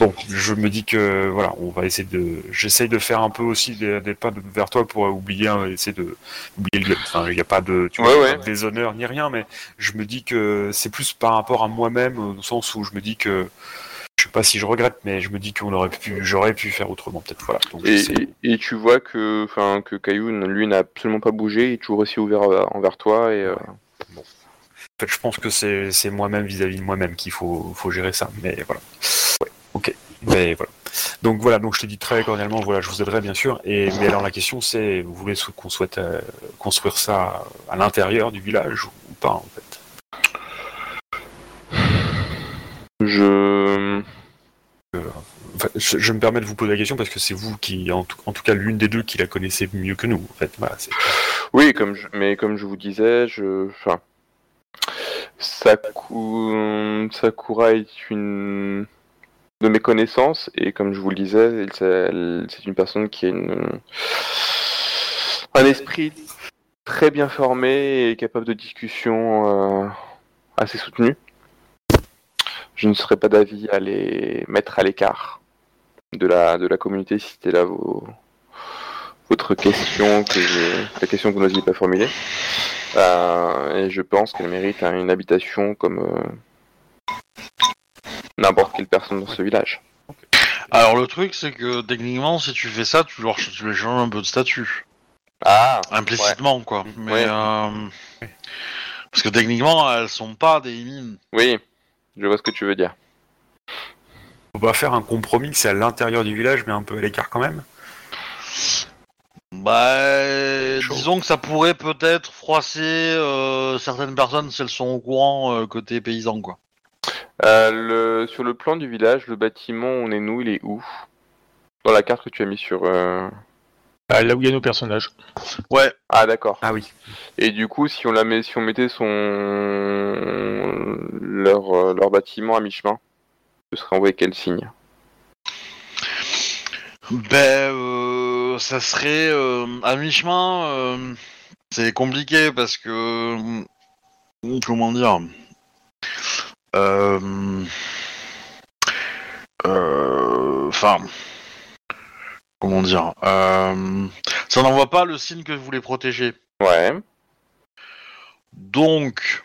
bon, je me dis que voilà, on va essayer de, j'essaye de faire un peu aussi des, des pas de- vers toi pour oublier, hein, essayer de oublier le, enfin, il n'y a pas de, tu Ouais, vois, ouais. pas de déshonneur ni rien, mais je me dis que c'est plus par rapport à moi-même, au sens où je me dis que je sais pas si je regrette, mais je me dis qu'on aurait pu, j'aurais pu faire autrement, peut-être, voilà. Donc, Et, j'essaie. et- et tu vois que, enfin, que Kayun, lui, n'a absolument pas bougé, il est toujours aussi ouvert euh, envers toi et euh, En fait, je pense que c'est moi-même vis-à-vis de moi-même qu'il faut, faut gérer ça. Mais voilà. Ouais, ok. Mais voilà. Donc voilà, donc je te dis très cordialement, voilà, je vous aiderai bien sûr. Et mais alors la question c'est, vous voulez qu'on souhaite euh, construire ça à l'intérieur du village ou pas en fait? Je. Enfin, je, je me permets de vous poser la question parce que c'est vous qui, en tout, en tout cas l'une des deux, qui la connaissez mieux que nous. En fait, voilà. Oui, comme je... mais comme je vous disais, je. Enfin. Saku... Sakura est une de mes connaissances et comme je vous le disais, c'est une personne qui a une... un esprit très bien formé et capable de discussion euh, assez soutenu. Je ne serais pas d'avis à les mettre à l'écart de la, de la communauté si c'était là vos, votre question, que je- la question que vous n'osiez pas formuler. Euh, et je pense qu'elle mérite hein, une habitation comme euh, n'importe quelle personne dans ce village. Alors le truc c'est que techniquement si tu fais ça tu leur tu les changes un peu de statut Ah implicitement quoi. Mais Ouais. euh, parce que techniquement elles sont pas des mines. Oui, je vois ce que tu veux dire. On va faire un compromis, c'est à l'intérieur du village, mais un peu à l'écart quand même. Bah Chaud. disons que ça pourrait peut-être froisser euh, certaines personnes si elles sont au courant euh, côté paysan quoi. Euh, le, sur le plan du village, le bâtiment où on est nous, il est où? Dans la carte que tu as mis sur... Ah, là où il y a nos personnages. Ouais. Ah d'accord. Ah oui. Et du coup, si on la met, si on mettait son leur, euh, leur bâtiment à mi-chemin, ce serait envoyé quel signe? Ben, euh, ça serait euh, à mi-chemin. euh, c'est compliqué parce que comment dire. euh, euh, Enfin, comment dire. euh, ça n'envoie pas le signe que vous voulez protéger. Ouais. Donc,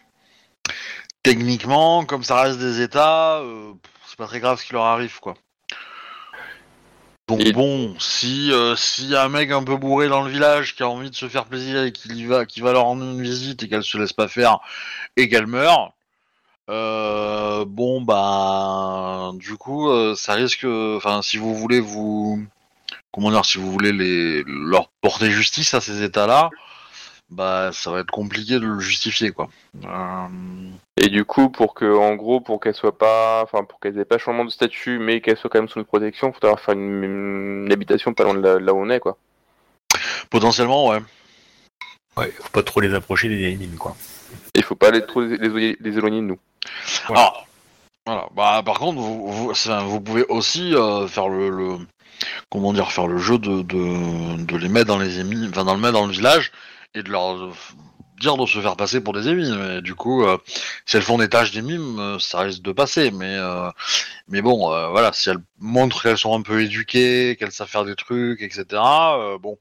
techniquement, comme ça reste des États, euh, c'est pas très grave ce qui leur arrive, quoi. Donc Et- bon, si euh, s'il y a un mec un peu bourré dans le village qui a envie de se faire plaisir et qui y va, qui va leur rendre une visite et qu'elle se laisse pas faire et qu'elle meurt, euh, bon bah du coup euh, ça risque, enfin si vous voulez vous, comment dire, si vous voulez les leur porter justice à ces États-là, bah ça va être compliqué de le justifier quoi. Euh, Et du coup, pour que, en gros, pour qu'elle soit pas, enfin, pour qu'elle ait pas changement de statut, mais qu'elle soit quand même sous notre protection, il faudra faire une, une habitation pas loin de là, là où on est, quoi. potentiellement ouais. Ouais, faut pas trop les approcher des mines, quoi. Il faut pas les, trop les, les- les éloigner de nous. Alors, voilà. Bah, par contre, vous, vous, ça, vous pouvez aussi euh, faire le, le- comment dire, faire le jeu de, de, de les mettre dans les émis, enfin dans le mettre dans le village et de leur dire de se faire passer pour des émis. Mais du coup, euh, si elles font des tâches des mimes, euh, ça risque de passer. Mais euh, mais bon, euh, voilà, si elles montrent qu'elles sont un peu éduquées, qu'elles savent faire des trucs, etc. euh, bon,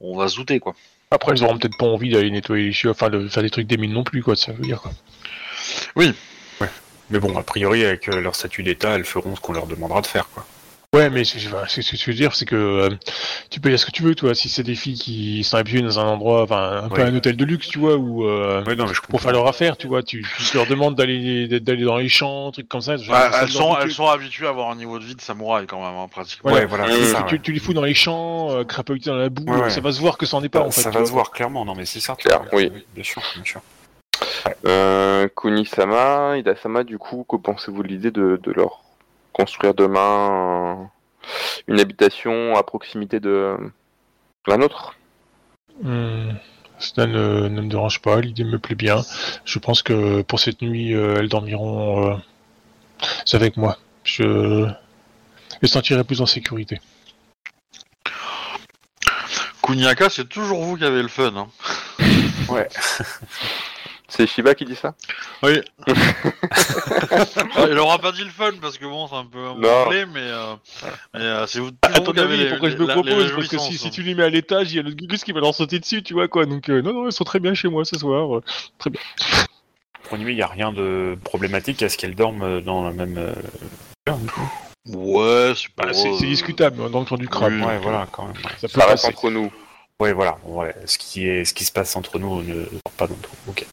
on va se douter quoi. Après, ils auront peut-être pas envie d'aller nettoyer les chiottes, enfin, de faire des trucs des mines non plus, quoi, ça veut dire, quoi. Mais bon, a priori, avec leur statut d'État, elles feront ce qu'on leur demandera de faire, quoi. Ouais, mais enfin, ce que je veux dire, c'est que euh, tu peux dire ce que tu veux, toi. Si c'est des filles qui sont habituées dans un endroit, enfin, un peu Ouais. un hôtel de luxe, tu vois, ou euh, Ouais, non, mais je pour faire leur affaire, tu vois, tu, tu leur demandes d'aller d'aller dans les champs, trucs comme ça. genre, Ouais, ça elles sont elles sont habituées à avoir un niveau de vie de samouraï quand même, hein, pratiquement. Ouais, voilà, Tu, ça. tu- ouais. tu les fous dans les champs, euh, dans la boue, Ouais, ouais. ça va se voir que ça en est pas, en fait. ça va se voir clairement, non mais c'est ça. Clair, oui. Bien sûr, bien sûr. Euh, Kuni-sama, Ida-sama, du coup, que pensez-vous de l'idée de, de leur construire demain une habitation à proximité de la nôtre. Hmm, Cela ne, ne me dérange pas, l'idée me plaît bien. Je pense que pour cette nuit, euh, elles dormiront euh, avec moi. Je les sentirai plus en sécurité. Kuniaka, c'est toujours vous qui avez le fun. Hein. C'est Shiba qui dit ça Oui. Il aura pas dit le fun parce que bon, c'est un peu un peu mais, euh, mais, euh, c'est vous À ton avis, les- pourquoi je me la- propose Parce que si, hein. tu les mets à l'étage, il y a le Gugus qui va leur sauter dessus, tu vois quoi. Donc euh, non, non, elles sont très bien chez moi ce soir. euh. Pour une nuit, il n'y a rien de problématique à ce qu'elles dorment dans la même. euh. Ouais, c'est pas. Bah, c'est discutable hein, dans le temps du. Oui. Ouais, voilà, quand même. Ça Ça reste entre nous. Ouais, voilà. ouais, Ce qui est, ce qui se passe entre nous ne sort pas d'entre nous. Ok.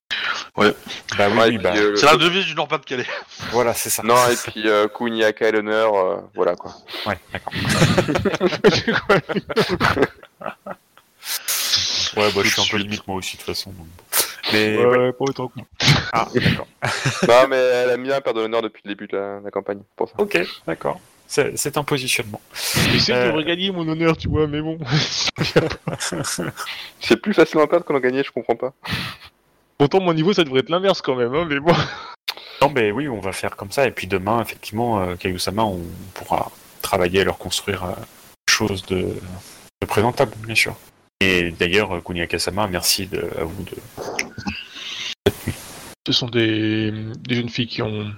Ouais. Bah oui, Ouais, oui, et bah, euh, C'est la devise du Nord-Pas-de-Calais. voilà, c'est ça. Non, et puis euh, Kuniaka et l'honneur, euh, voilà quoi. Ouais, d'accord. Ouais, bah, je suis un peu limite moi aussi de toute façon. donc. Mais Ouais, pas autant que moi. Ah, d'accord. non, mais elle aime bien perdre de l'honneur depuis le début de la, la campagne, pour ça. Ok, d'accord. C'est un positionnement. J'essaie Euh. de regagner mon honneur, tu vois, mais bon. C'est plus facilement perdre qu'on en gagner, je comprends pas. Pourtant, mon niveau, ça devrait être l'inverse quand même, hein, mais bon. Non, mais oui, on va faire comme ça. Et puis demain, effectivement, euh, Kayusama, on pourra travailler à leur construire euh, quelque chose de, de présentable, bien sûr. Et d'ailleurs, Kuniaka-sama, merci de, à vous de. Ce sont des, des jeunes filles qui ont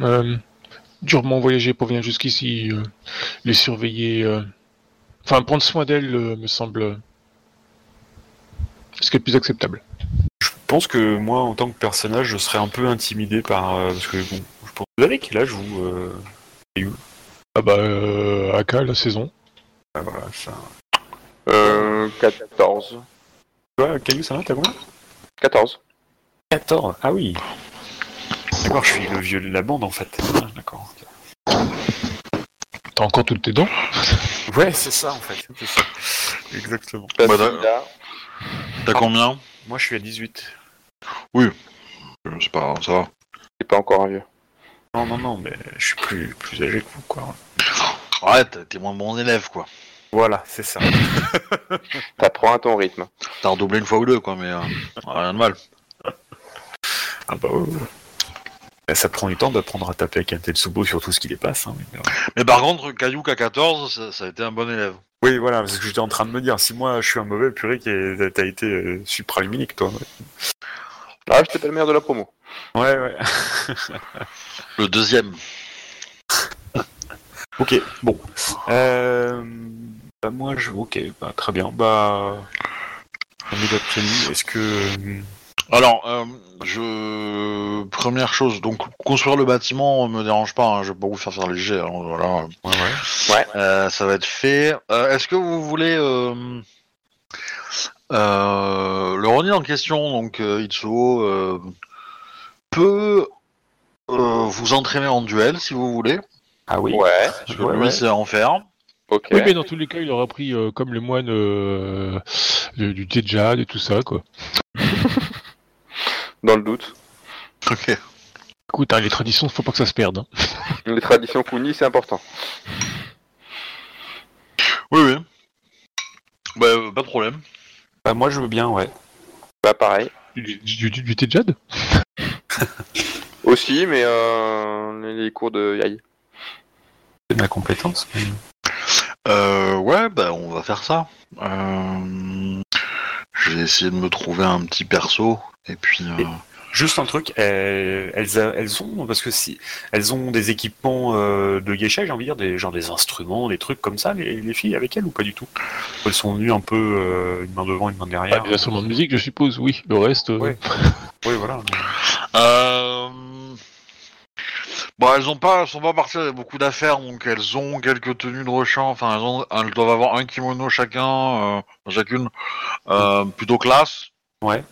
euh, durement voyagé pour venir jusqu'ici. euh, les surveiller, euh, enfin prendre soin d'elles euh, me semble ce qui est le plus acceptable. Je pense que moi, en tant que personnage, je serais un peu intimidé par. euh, parce que bon, je pense vous avez quel âge vous euh, Ah bah, euh, Aka, la saison. ah, voilà, ça. Euh, 14. Toi, Kayusama, t'as combien? 14. 14. Ah oui. D'accord, je suis le vieux de la bande en fait. Ah, D'accord. T'as encore toutes tes dents Ouais, c'est ça en fait. C'est ça. Exactement. Bah. T'as combien Moi, je suis à 18. Euh, C'est pas ça va. C'est pas encore un vieux. Non, non, non, mais je suis plus, plus âgé que vous, quoi. Ouais, t'es t'es moins bon élève, quoi. Voilà, c'est ça. T'apprends à ton rythme. T'as redoublé une fois ou deux, quoi, mais euh, rien de mal. Ah bah ouais, ouais. Bah, Ça prend du temps d'apprendre à taper avec un Tetsubo sur tout ce qui dépasse. Hein, mais, euh, Mais par contre, Kayuk à 14, ça, ça a été un bon élève. Oui, voilà, c'est ce que j'étais en train de me dire. Si moi je suis un mauvais purée, qui t'as été euh, supraluminique, toi. Ah, j'étais pas le meilleur de la promo. Ouais, ouais. Le deuxième. Ok, bon. Euh, bah moi, je. Ok, bah très bien. Bah. On est d'après-midi. Est-ce que. Alors, euh, je... Première chose, donc construire le bâtiment me dérange pas, hein, je vais pas vous faire faire les jets, alors voilà. Ouais, ouais. Euh, ça va être fait. Euh, Est-ce que vous voulez... Euh... euh, le Ronin en question, donc euh, Itsuo, euh, peut euh, vous entraîner en duel si vous voulez, Ah oui. Ouais, parce que Ouais, lui ouais. c'est en faire. ok. Oui, mais dans tous les cas, il aura pris euh, comme les moines euh, le- du jade et tout ça, quoi. Dans le doute. Ok. Écoute, hein, les traditions, faut pas que ça se perde. hein. Les traditions Kuni, c'est important. Oui, oui. Bah, euh, pas de problème. Bah moi, je veux bien, ouais. Bah, pareil. Du, du- du- du thé de jade Aussi, mais euh, les- les cours de Yai. C'est ma compétence. mais- Euh, ouais, bah on va faire ça. Euh, J'ai essayé de me trouver un petit perso, et puis... euh, Et- Juste un truc, elles, elles, a- elles ont parce que si elles ont des équipements euh, de geisha, j'ai envie de dire des genre des instruments, des trucs comme ça, les, les filles avec elles ou pas du tout? Elles sont venues un peu euh, une main devant, une main ah, derrière. Des instruments de musique, je suppose, oui. Le reste... euh, Ouais. Oui, voilà. Euh... Bon, elles ont pas, elles sont pas parties avec beaucoup d'affaires, donc elles ont quelques tenues de rechange. Enfin, elles, ont- elles doivent avoir un kimono chacun, euh, chacune, euh, plutôt classe. Ouais.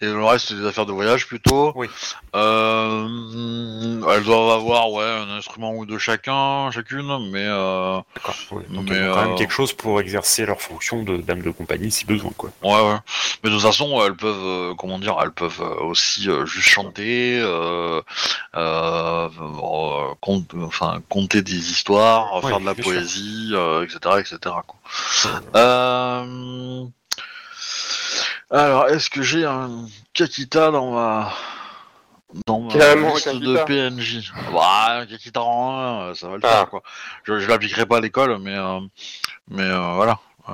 Et le reste c'est des affaires de voyage plutôt. Oui. Euh, elles doivent avoir ouais un instrument ou deux chacun, chacune, mais euh, D'accord. ouais. Donc Mais, ils ont quand euh, même quelque chose pour exercer leur fonction de dame de compagnie si besoin, quoi. ouais ouais. Mais de toute façon elles peuvent euh, comment dire, elles peuvent euh, aussi euh, juste chanter, euh, euh, euh, compte- enfin compter des histoires, Ouais, faire de la poésie, euh, etc etc quoi. Euh... Alors, est-ce que j'ai un Kakita dans ma dans ma Carrément un liste Kakita. de PNJ Bah, un Kakita en 1, ça va le Ah. faire quoi. Je, je l'appliquerai pas à l'école, mais euh, mais euh, voilà. Euh...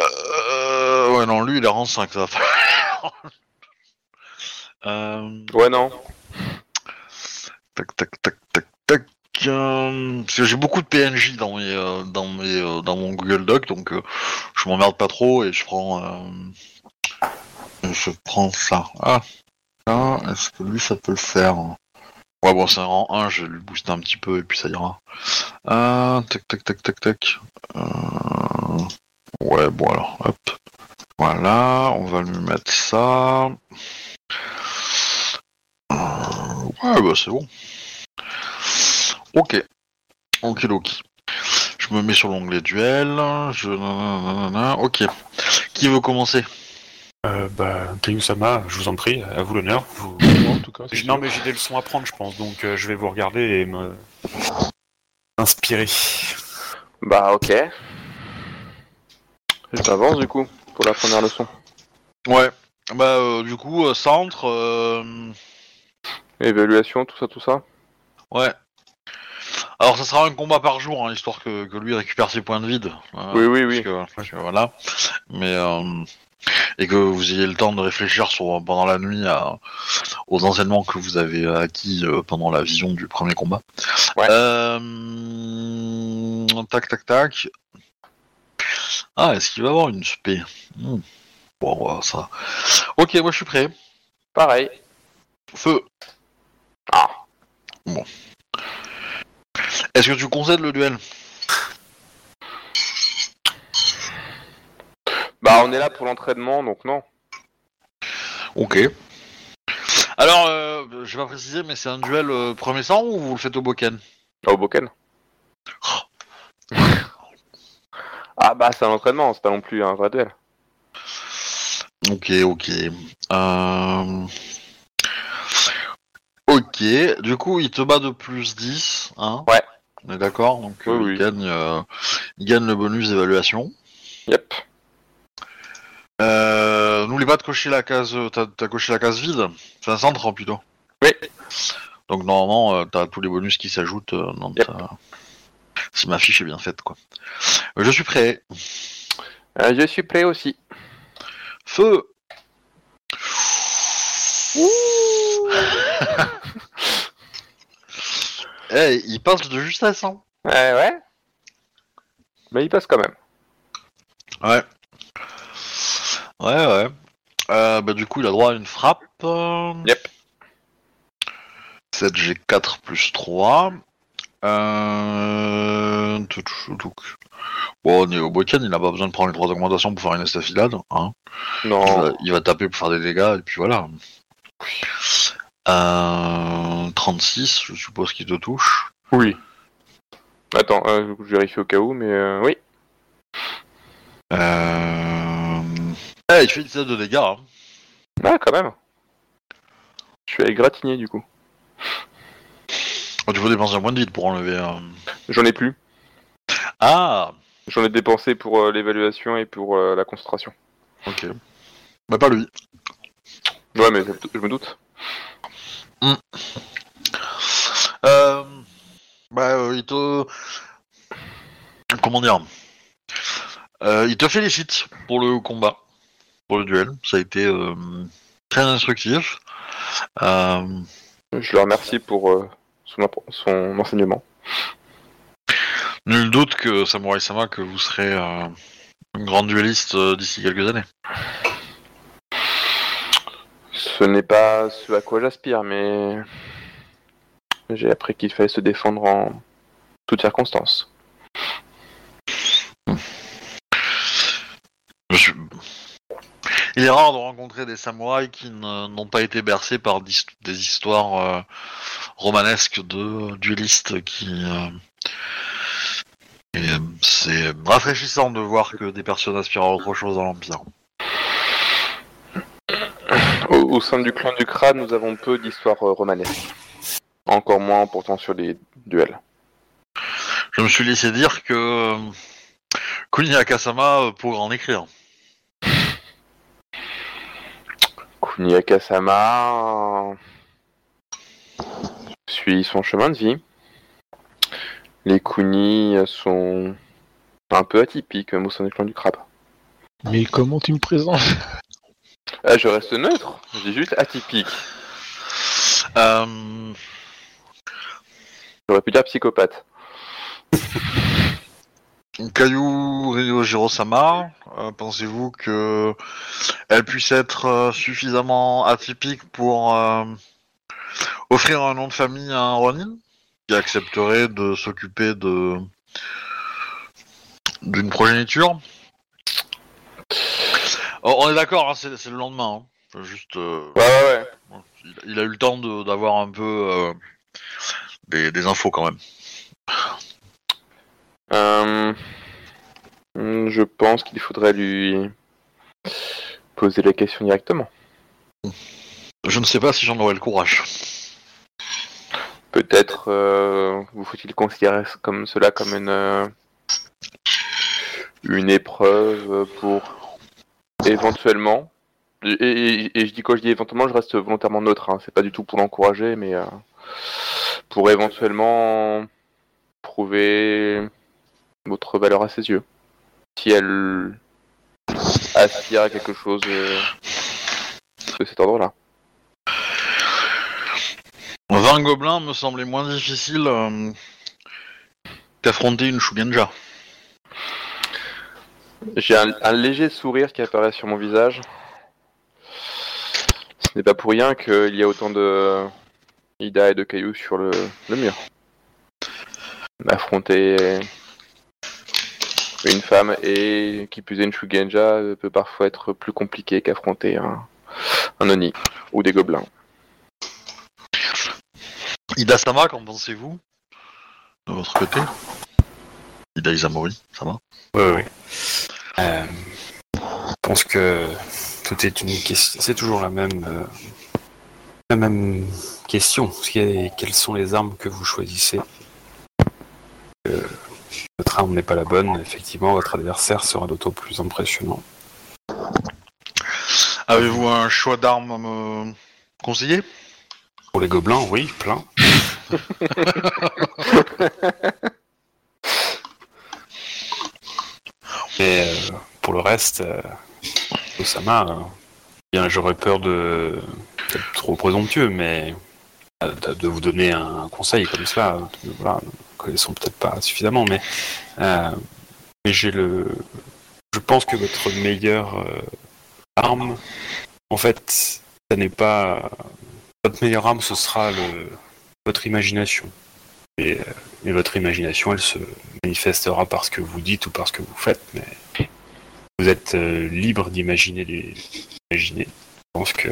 euh, Ouais, non, lui il est rang 5, ça va faire. euh... Ouais, non. Tac, tac, tac. Euh, parce que j'ai beaucoup de PNJ dans mes, euh, dans mes, euh, dans mon Google Doc, donc euh, je m'emmerde pas trop et je prends, euh, je prends ça. Ah, est-ce que lui ça peut le faire? Ouais, bon, c'est un rang 1, je vais lui booster un petit peu et puis ça ira. Euh, tac, tac, tac, tac, tac. Euh, ouais, bon alors, hop. Voilà, on va lui mettre ça. Euh, ouais, bah c'est bon. Ok. Ok, ok. Je me mets sur l'onglet duel. Je... nanana, Ok. Qui veut commencer? Euh, bah, Sama, je vous en prie, à vous l'honneur. Vous... En tout cas, c'est Non, mais j'ai des leçons à prendre, je pense, donc euh, je vais vous regarder et me inspirer. Bah, ok. J'avance du coup, pour la première leçon. Ouais. Bah, euh, du coup, euh, centre. euh, Évaluation, tout ça, tout ça. Ouais. Alors, ça sera un combat par jour, hein, histoire que, que lui récupère ses points de vide. euh, Oui, oui, oui. parce que- parce que voilà. Mais. euh, Et que vous ayez le temps de réfléchir sur, pendant la nuit à- aux enseignements que vous avez acquis euh, pendant la vision du premier combat. Ouais. Euh, Tac, tac, tac. Ah, est-ce qu'il va avoir une spé? Hmm. Bon, on va voir ça. Ok, moi je suis prêt. Pareil. Feu. Ah. Bon. Est-ce que tu concèdes le duel? Bah, on est là pour l'entraînement, donc non. Ok. Alors, euh, je vais pas préciser, mais c'est un duel euh, premier sang ou vous le faites au Boken? Au Boken. ah, bah, c'est un entraînement, c'est pas non plus un vrai duel. Ok, ok. Euh... Ok, du coup, il te bat de plus 10, hein? Ouais. On est d'accord Donc, Oui, euh, oui. Il, gagne, euh, il gagne le bonus d'évaluation. Yep. Euh, N'oublie pas de cocher la case. T'as coché la case vide C'est un centre plutôt. Oui. Donc normalement, euh, t'as tous les bonus qui s'ajoutent euh, dans Yep. ta- Si ma fiche est bien faite, quoi. Je suis prêt. Euh, je suis prêt aussi. Feu Eh, il passe de justesse, hein Ouais, ouais. Mais il passe quand même. Ouais. Ouais, ouais. Euh, bah, du coup, il a droit à une frappe. euh, Yep. 7G4 plus 3. Euh... touc. Bon, on est au Boken, il n'a pas besoin de prendre les trois augmentations pour faire une estafilade. Hein. Il, Non. va, il va taper pour faire des dégâts, et puis voilà. Euh... 36, je suppose qu'il te touche. Oui. Attends, euh, je vérifie au cas où, mais euh, oui. Euh... Eh, il fait 17 de dégâts. Hein. Ah, quand même. Je suis allé gratigner du coup. Oh, tu faut dépenser un point de vide pour enlever. J'en ai plus. Ah J'en ai dépensé pour l'évaluation et pour la concentration. Ok. Bah, pas lui. Ouais, mais je me doute. Euh, bah, euh, il te. Comment dire Euh, Il te félicite pour le combat, pour le duel. Ça a été euh, très instructif. Euh, Je le remercie pour euh, son, appro- son enseignement. nul doute que Samurai Sama, que vous serez euh, un grand dueliste euh, d'ici quelques années. Ce n'est pas ce à quoi j'aspire, mais j'ai appris qu'il fallait se défendre en toutes circonstances. Il est rare de rencontrer des samouraïs qui n'ont pas été bercés par des histoires euh, romanesques de duellistes qui. euh, euh, c'est rafraîchissant de voir que des personnes aspirent à autre chose dans l'Empire. Au, sein du clan du crâne, nous avons peu d'histoires euh, romanesques. Encore moins pourtant sur les duels. Je me suis laissé dire que euh, Kuni Akasama euh, pourrait en écrire. Kuni Akasama suit son chemin de vie. Les Kuni sont un peu atypiques même au sein du clan du crabe. Mais comment tu me présentes? Ah, je reste neutre, je dis juste atypique. Euh, J'aurais pu dire psychopathe. Kayu Ryojiro-sama, euh, pensez-vous que elle puisse être euh, suffisamment atypique pour euh, offrir un nom de famille à un Ronin qui accepterait de s'occuper de d'une progéniture? Oh, On est d'accord, hein, c'est c'est le lendemain. hein. Juste, euh, Ouais, ouais, ouais. il, il a eu le temps de- d'avoir un peu euh, des, des infos quand même. Euh, hmm, je pense qu'il faudrait lui poser la question directement. Je ne sais pas si j'en aurais le courage. Peut-être euh, vous faut-il considérer comme cela comme une euh, une épreuve pour éventuellement. Et, je dis quand je dis éventuellement je reste volontairement neutre hein, c'est pas du tout pour l'encourager mais euh, pour éventuellement prouver votre valeur à ses yeux. Si elle aspire à quelque chose euh, de cet ordre là 20 gobelins me semblait moins difficile euh, qu'affronter une Shugenja. J'ai un, un léger sourire qui apparaît sur mon visage. Ce n'est pas pour rien qu'il y a autant de Ida et de cailloux sur le, le mur. Affronter une femme et qui plus est une Shugenja peut parfois être plus compliqué qu'affronter un, un Oni ou des gobelins. Ida-sama, qu'en pensez-vous? De votre côté? Ida Izamori, ça va? Oui, oui. Euh, je pense que tout est une question. C'est toujours la même, euh, la même question. Quelles sont les armes que vous choisissez Euh, Votre arme n'est pas la bonne. Effectivement, votre adversaire sera d'autant plus impressionnant. Avez-vous un choix d'armes à me conseiller? Pour les gobelins, oui, plein. Mais euh, pour le reste, euh, Osama, euh, bien j'aurais peur de trop présomptueux, mais de, vous donner un conseil comme euh, voilà, connaissons peut-être pas suffisamment, mais, j'ai le, je pense que votre meilleure arme, en fait, ça n'est pas votre meilleure arme, ce sera le, votre imagination. Et, euh, et votre imagination, elle se manifestera par ce que vous dites ou par ce que vous faites, mais vous êtes euh, libre d'imaginer les. Je pense que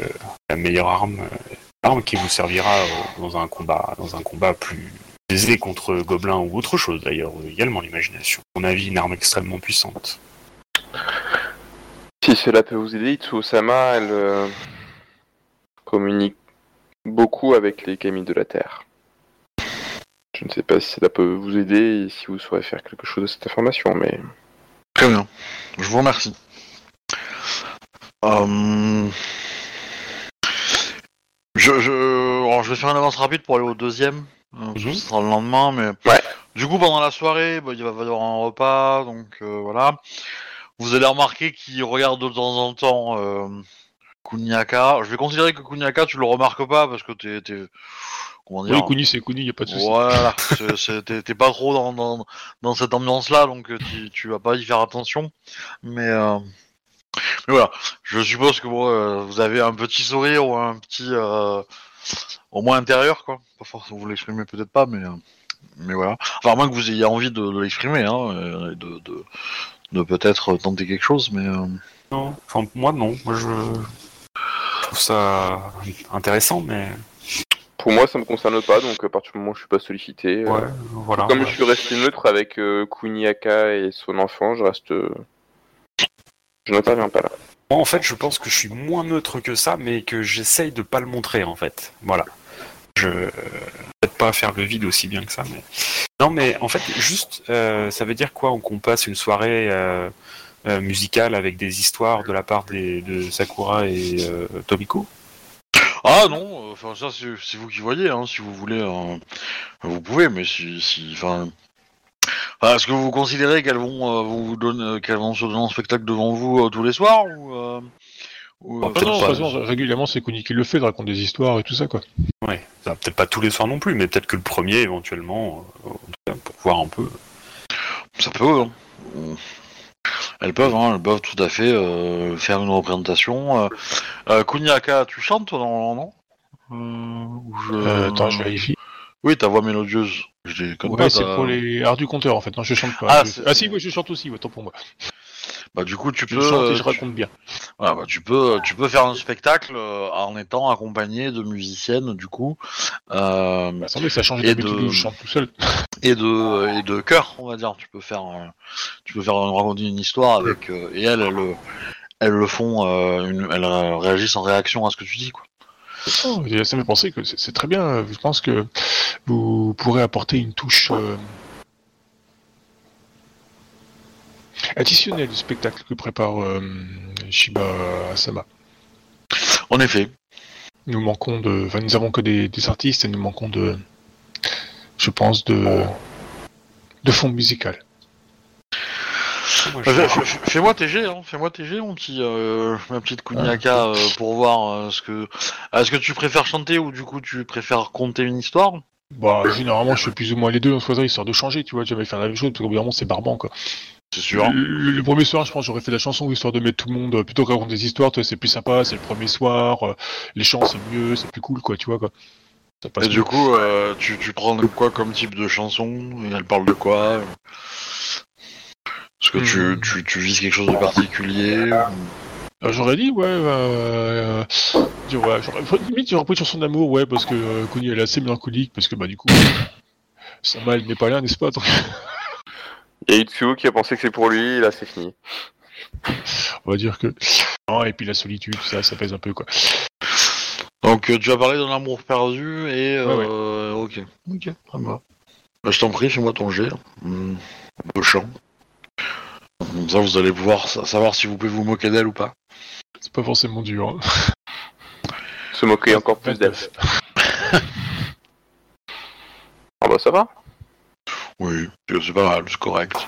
la meilleure arme, euh, l'arme qui vous servira euh, dans un combat, dans un combat plus aisé contre gobelins ou autre chose d'ailleurs, euh, également l'imagination. À mon avis, une arme extrêmement puissante. Si cela peut vous aider, Itsuo-sama, elle euh, communique beaucoup avec les kami de la Terre. Je ne sais pas si cela peut vous aider et si vous saurez faire quelque chose de cette information, mais Très bien. Je vous remercie. Euh, Je, je... alors, je vais faire une avance rapide pour aller au deuxième. euh, Mhm. Ce sera le lendemain, mais Ouais. du coup pendant la soirée, bah, il va y avoir un repas, donc euh, voilà. Vous allez remarquer qu'il regarde de temps en temps euh, Kuniaka. Je vais considérer que Kuniaka, tu le remarques pas parce que t'es... comment dire Oui, Kuni, c'est Kuni, y a pas de souci. Voilà, t'es pas trop dans, dans, dans cette ambiance-là, donc euh, tu, tu vas pas y faire attention. Mais, euh, mais voilà, je suppose que bon, euh, vous avez un petit sourire ou un petit, euh, au moins intérieur, quoi. Pas forcément, vous l'exprimez peut-être pas, mais, mais voilà. Enfin, à moins que vous ayez envie de, de l'exprimer, hein, et de, de, de peut-être tenter quelque chose, mais. euh, Non, enfin moi non. Moi je trouve ça intéressant, mais Pour moi, ça me concerne pas, donc à partir du moment où je suis pas sollicité. euh, voilà. Comme ouais. je suis resté neutre avec euh, Kuniaka et son enfant, je reste. euh, Je n'interviens pas là. Moi, en fait, je pense que je suis moins neutre que ça, mais que j'essaye de pas le montrer, en fait. Voilà. Je peut-être pas faire le vide aussi bien que ça, mais non, mais en fait, juste, euh, ça veut dire quoi qu'on passe une soirée musicale avec des histoires de la part des, de Sakura et Tomiko? Ah non, euh, enfin ça c'est vous qui voyez, hein, si vous voulez, euh, vous pouvez, mais si, si, enfin, est-ce que vous considérez qu'elles vont, euh, vous donner, euh, qu'elles vont se donner en spectacle devant vous euh, tous les soirs ou, euh, ou, Bah, non, de pas. toute façon, régulièrement, c'est Kuni qui le fait, de raconter des histoires et tout ça, quoi. Ouais. Ça, Peut-être pas tous les soirs non plus, mais peut-être que le premier, éventuellement, euh, en tout cas, pour voir un peu. Ça peut. hein. Elles peuvent, hein, elles peuvent tout à fait euh, faire une représentation. Euh, euh, Kuniaka, tu chantes toi, non, non euh, je... Euh, attends, je vérifie. Oui, ta voix mélodieuse. Je Ouais, pas. c'est pour les arts du compteur, en fait. Non, je chante pas. Ah, Je- c'est- ah si, oui, je chante aussi, autant pour moi. Bah du coup, tu Je peux. chante et je raconte bien. Voilà, bah, tu peux, tu peux faire un spectacle euh, en étant accompagné de musiciennes, du coup, euh, Bah, ça change Et de- je chante tout seul. et de et de chœur, on va dire. Tu peux faire, euh, tu peux faire raconter une histoire avec euh, et elles, elles, le- elles le font, euh, une, elles réagissent en réaction à ce que tu dis, quoi. Oh, ça me penser que c'est c'est très bien. Je pense que vous pourrez apporter une touche euh, additionnelle du spectacle que prépare euh, Shiba Asama. En effet. Nous manquons de. Enfin, nous avons que des, des artistes et nous manquons de. Je pense de. de fond musical. Fais-moi TG, hein. fais-moi TG, mon petit, euh, ma petite Kuniaka, euh, pour voir euh, ce que. Est-ce que tu préfères chanter ou du coup tu préfères conter une histoire? Bah, généralement, je fais plus ou moins les deux en histoire de changer, tu vois. Jamais faire la même chose, parce qu'au bout d'un moment, c'est barbant, quoi. C'est sûr. Le, le premier soir, je pense, j'aurais fait la chanson histoire de mettre tout le monde, euh, plutôt que raconter des histoires, c'est plus sympa, c'est le premier soir, euh, les chants c'est mieux, c'est plus cool, quoi, tu vois, quoi. Ça passe Et du coup, euh, tu, tu prends quoi comme type de chanson? Elle parle de quoi? Est-ce que tu, Hmm. tu, tu vises quelque chose de particulier Euh, j'aurais dit, ouais, euh, euh, dire, ouais, j'aurais, limite, j'aurais pris une chanson d'amour, ouais, parce que Connie, elle est assez mélancolique, parce que, bah, du coup, son mal n'est pas là, n'est-ce pas donc, Il y a Itsuo qui a pensé que c'est pour lui, là c'est fini. On va dire que. Non, et puis la solitude, ça, ça pèse un peu, quoi. Donc euh, tu as parlé d'un amour perdu et... Euh, Ok, ok, très bien. Bah, je t'en prie, fais-moi ton jet. Hmm, de chant. Comme ça, vous allez pouvoir sa- savoir si vous pouvez vous moquer d'elle ou pas. C'est pas forcément dur. hein. Se moquer encore plus d'elle. 29. Ah bah ça va. Oui, c'est pas mal, c'est correct.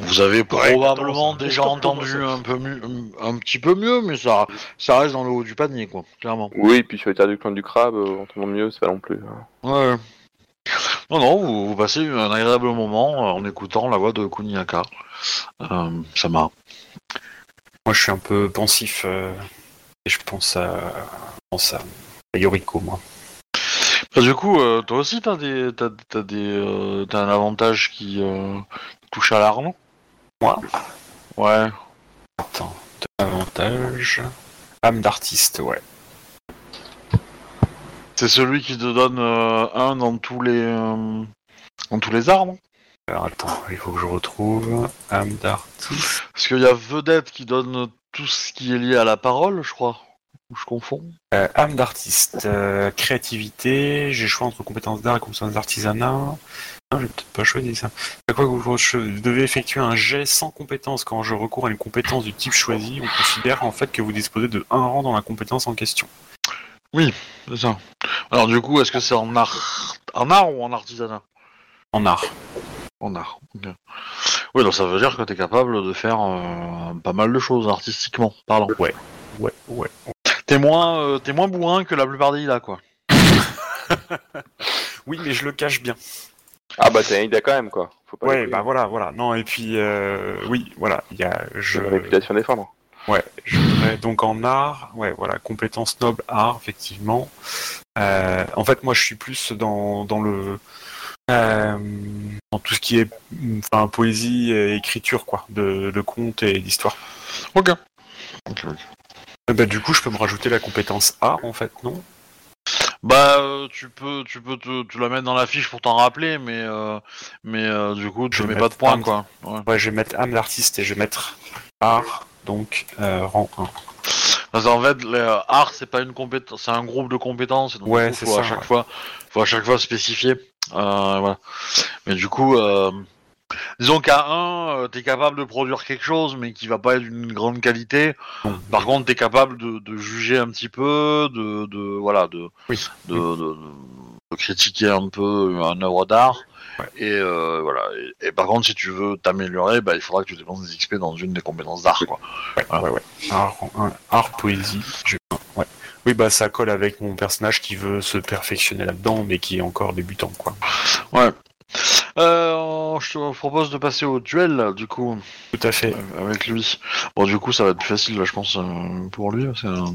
Vous avez Correct, probablement déjà entendu un peu mieux, un petit peu mieux, mais ça, ça reste dans le haut du panier, quoi, clairement. Oui, et puis sur les terres du clan du crabe, euh, on entend mieux, c'est pas non plus. hein. Ouais. Non, non, vous, vous passez un agréable moment euh, en écoutant la voix de Kuniaka. Euh, ça m'a. Moi, je suis un peu pensif euh, et je pense à, je pense à, à Yoriko, moi. Bah, du coup, euh, toi aussi, t'as des, t'as, t'as des, euh, t'as un avantage qui euh, touche à l'arme. Moi? Ouais. Attends, avantage. Âme d'artiste, ouais. C'est celui qui te donne un dans tous les, dans tous les arbres. Alors attends, il faut que je retrouve âme d'artiste. Parce qu'il y a vedette qui donne tout ce qui est lié à la parole, je crois. Ou je confonds. Euh, âme d'artiste, euh, créativité, j'ai choix entre compétences d'art et compétences d'artisanat. Non, j'ai peut-être pas choisi ça. À quoi que vous, je devez effectuer un jet sans compétence quand je recours à une compétence du type choisi. On considère en fait que vous disposez de un rang dans la compétence en question. C'est ça. Alors du coup, est-ce que c'est en art, en art ou en artisanat? En art. En art. Oui, donc ça veut dire que t'es capable de faire euh, pas mal de choses artistiquement parlant. Ouais, ouais. T'es moins, euh, t'es moins bourrin que la plupart des là, quoi. Oui, mais je le cache bien. Ah bah t'as une idée quand même quoi. Faut pas Ouais, bah voilà, voilà. Non, et puis, euh, oui, voilà, il y a, je, une réputation à défendre. ouais, je voudrais- donc en art, ouais, voilà, compétences nobles, art, effectivement. Euh, en fait, moi, je suis plus dans, dans le, Euh, dans tout ce qui est enfin, poésie et écriture, quoi, de, de contes et d'histoire. Ok. Ok, ok. Euh, Bah, du coup, je peux me rajouter la compétence A, en fait, non? Bah, euh, tu peux, tu peux te, tu la mettre dans la fiche pour t'en rappeler, mais, euh, mais euh, du coup, tu Je mets pas de points, quoi. Ouais. Ouais, je vais mettre âme d'artiste et je vais mettre art, donc euh, rang 1. Parce qu'en fait, art, c'est pas une compétence, c'est un groupe de compétences. et donc, Ouais, du coup, c'est faut ça, À chaque ouais. fois, faut à chaque fois spécifier. Voilà. Mais du coup, euh, disons qu'à 1, t'es capable de produire quelque chose, mais qui va pas être d'une grande qualité. Par contre, t'es capable de, de juger un petit peu, de, de voilà, de, Oui. de, de- de critiquer un peu un œuvre d'art. Ouais. Et euh, voilà. Et, et par contre, si tu veux t'améliorer, bah, il faudra que tu dépenses des XP dans une des compétences d'art, quoi. Ouais, ouais, ouais. Art, rang 1, art, poésie, je... Oui, bah ça colle avec mon personnage qui veut se perfectionner là-dedans, mais qui est encore débutant, quoi. Ouais. Euh, je te propose de passer au duel, du coup, Tout à fait. euh, avec lui. Bon, du coup, ça va être plus facile, je pense, euh, pour lui. euh,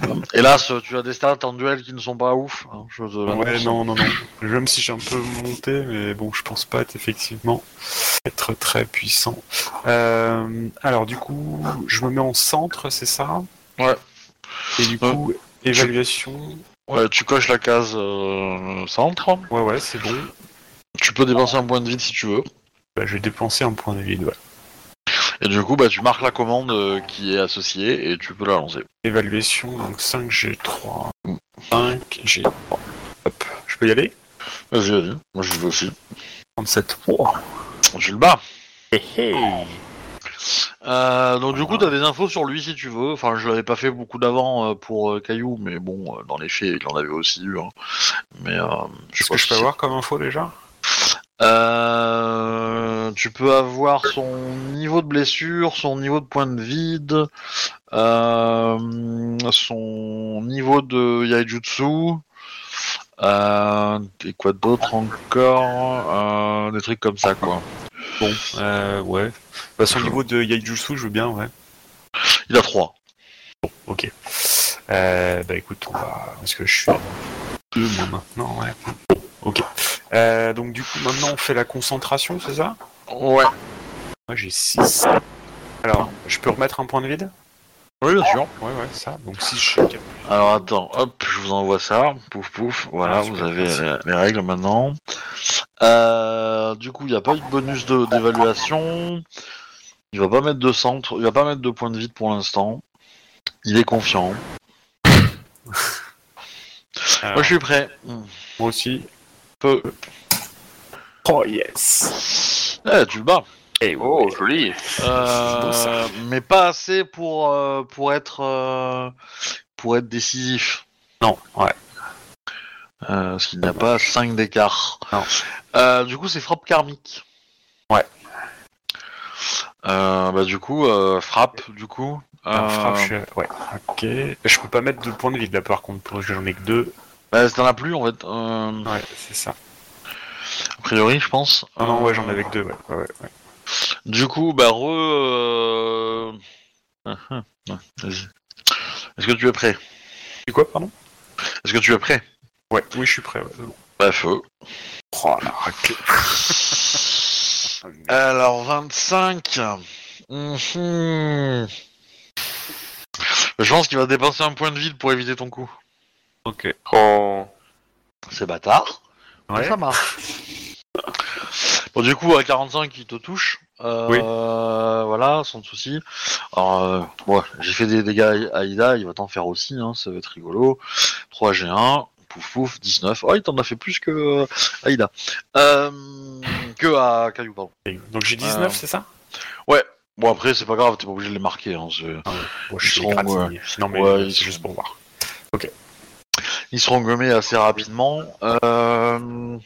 Hélas, tu as des stats en duel qui ne sont pas ouf. hein, je te l'annonce. Ouais, non, non, non. Même si j'ai un peu monté, mais bon, je pense pas être effectivement être très puissant. Euh, alors, du coup, je me mets en centre, c'est ça? Ouais. Et du coup, évaluation. Ouais, tu coches la case euh, centre. Ouais, ouais, c'est bon. Tu peux dépenser un point de vide si tu veux. Bah, je vais dépenser un point de vide, ouais. Et du coup, bah, tu marques la commande euh, qui est associée et tu peux la lancer. Évaluation, donc 5 G3. 5 G3. Hop, je peux y aller? Vas-y, vas-y. Moi, je veux aussi. 37. Wow. Tu le bats. Euh, donc du coup, t'as des infos sur lui si tu veux. Enfin, je l'avais pas fait beaucoup d'avant euh, pour euh, Caillou, mais bon, dans les faits, il en avait aussi eu. hein. Mais euh, je sais que je peux avoir comme info déjà? Euh, tu peux avoir son niveau de blessure, son niveau de point de vide, euh, son niveau de Yaijutsu, euh, et quoi d'autre encore euh, Des trucs comme ça, quoi. Bon, ouais. Bah, son niveau de Yaijutsu, je veux bien, ouais. Il a 3. Ok. Euh, bah écoute, on va. Parce que je suis à deux moi maintenant, ouais. Ok. Euh, donc du coup, maintenant on fait la concentration, c'est ça? Ouais. Moi j'ai 6. Alors, je peux remettre un point de vide? Oui, bien sûr. Ouais, ouais, ça. Donc si je. Alors attends, hop, je vous envoie ça. Pouf pouf, voilà, Ah, vous super, avez merci. les, les règles maintenant. Euh, du coup, il n'y a pas eu de bonus de- d'évaluation. Il va pas mettre de centre, il va pas mettre de point de vide pour l'instant. Il est confiant. Alors, Moi, je suis prêt. Moi aussi. Peu. Oh yes Eh, tu le bats. Et Oh, joli. Euh, mais pas assez pour euh, pour être euh, pour être décisif. Non, ouais. Euh, parce qu'il n'y a pas 5 d'écart. Non. Euh, du coup, c'est frappe karmique. Ouais. Euh, bah du coup, euh, frappe, du coup. Euh, frappe, je Ouais, ok. Je peux pas mettre de point de vide là par contre, parce que j'en ai que deux. Bah, t'en as plus en fait. Euh, Ouais, c'est ça. a priori, je pense. Ah non, ouais, Euh, j'en avais que deux, ouais. ouais, ouais, ouais. Du coup, bah re. euh, ah, ah, ah, Vas-y. Est-ce que tu es prêt? C'est quoi, pardon? Est-ce que tu es prêt? Ouais, oui, je suis prêt, ouais, bon. Bah feu. Oh la raclée. Alors 25. Mhm. Je pense qu'il va dépenser un point de vide pour éviter ton coup. Ok. Oh. C'est bâtard. Ouais. Ça marche. Bon, du coup, à 45, il te touche. Euh, Oui. Voilà, sans souci. Alors, euh, ouais, j'ai fait des dégâts à Aïda, il va t'en faire aussi, hein, ça va être rigolo. 3 G1, pouf pouf, 19. Oh, il t'en a fait plus que euh, Aïda. Euh, que à Caillou, pardon. Donc j'ai 19, Euh, c'est ça? Bon, après, c'est pas grave, t'es pas obligé de les marquer. Hein, c'est- Bon, ils je suis seront. Non, mais ouais, c'est juste pour voir. Ils seront gommés assez rapidement. Euh...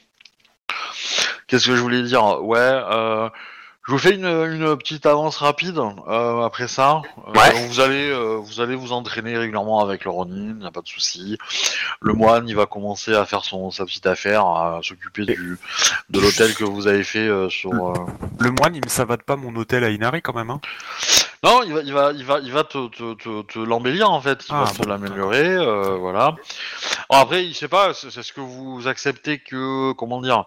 Qu'est-ce que je voulais dire? Ouais, euh... je vous fais une, une petite avance rapide euh, après ça. Euh, Ouais. vous allez, euh, vous allez vous entraîner régulièrement avec le Ronin, y a pas de souci. Le moine, il va commencer à faire son sa petite affaire, à s'occuper du de l'hôtel que vous avez fait euh, sur. euh, Le moine, il me savate pas mon hôtel à Inari quand même, hein Non, il va, il va, il va, il va te, te, te, te l'embellir en fait. Il Ah, va te bon, l'améliorer, euh, voilà. Alors après, je sais pas, c'est ce que vous acceptez que, comment dire,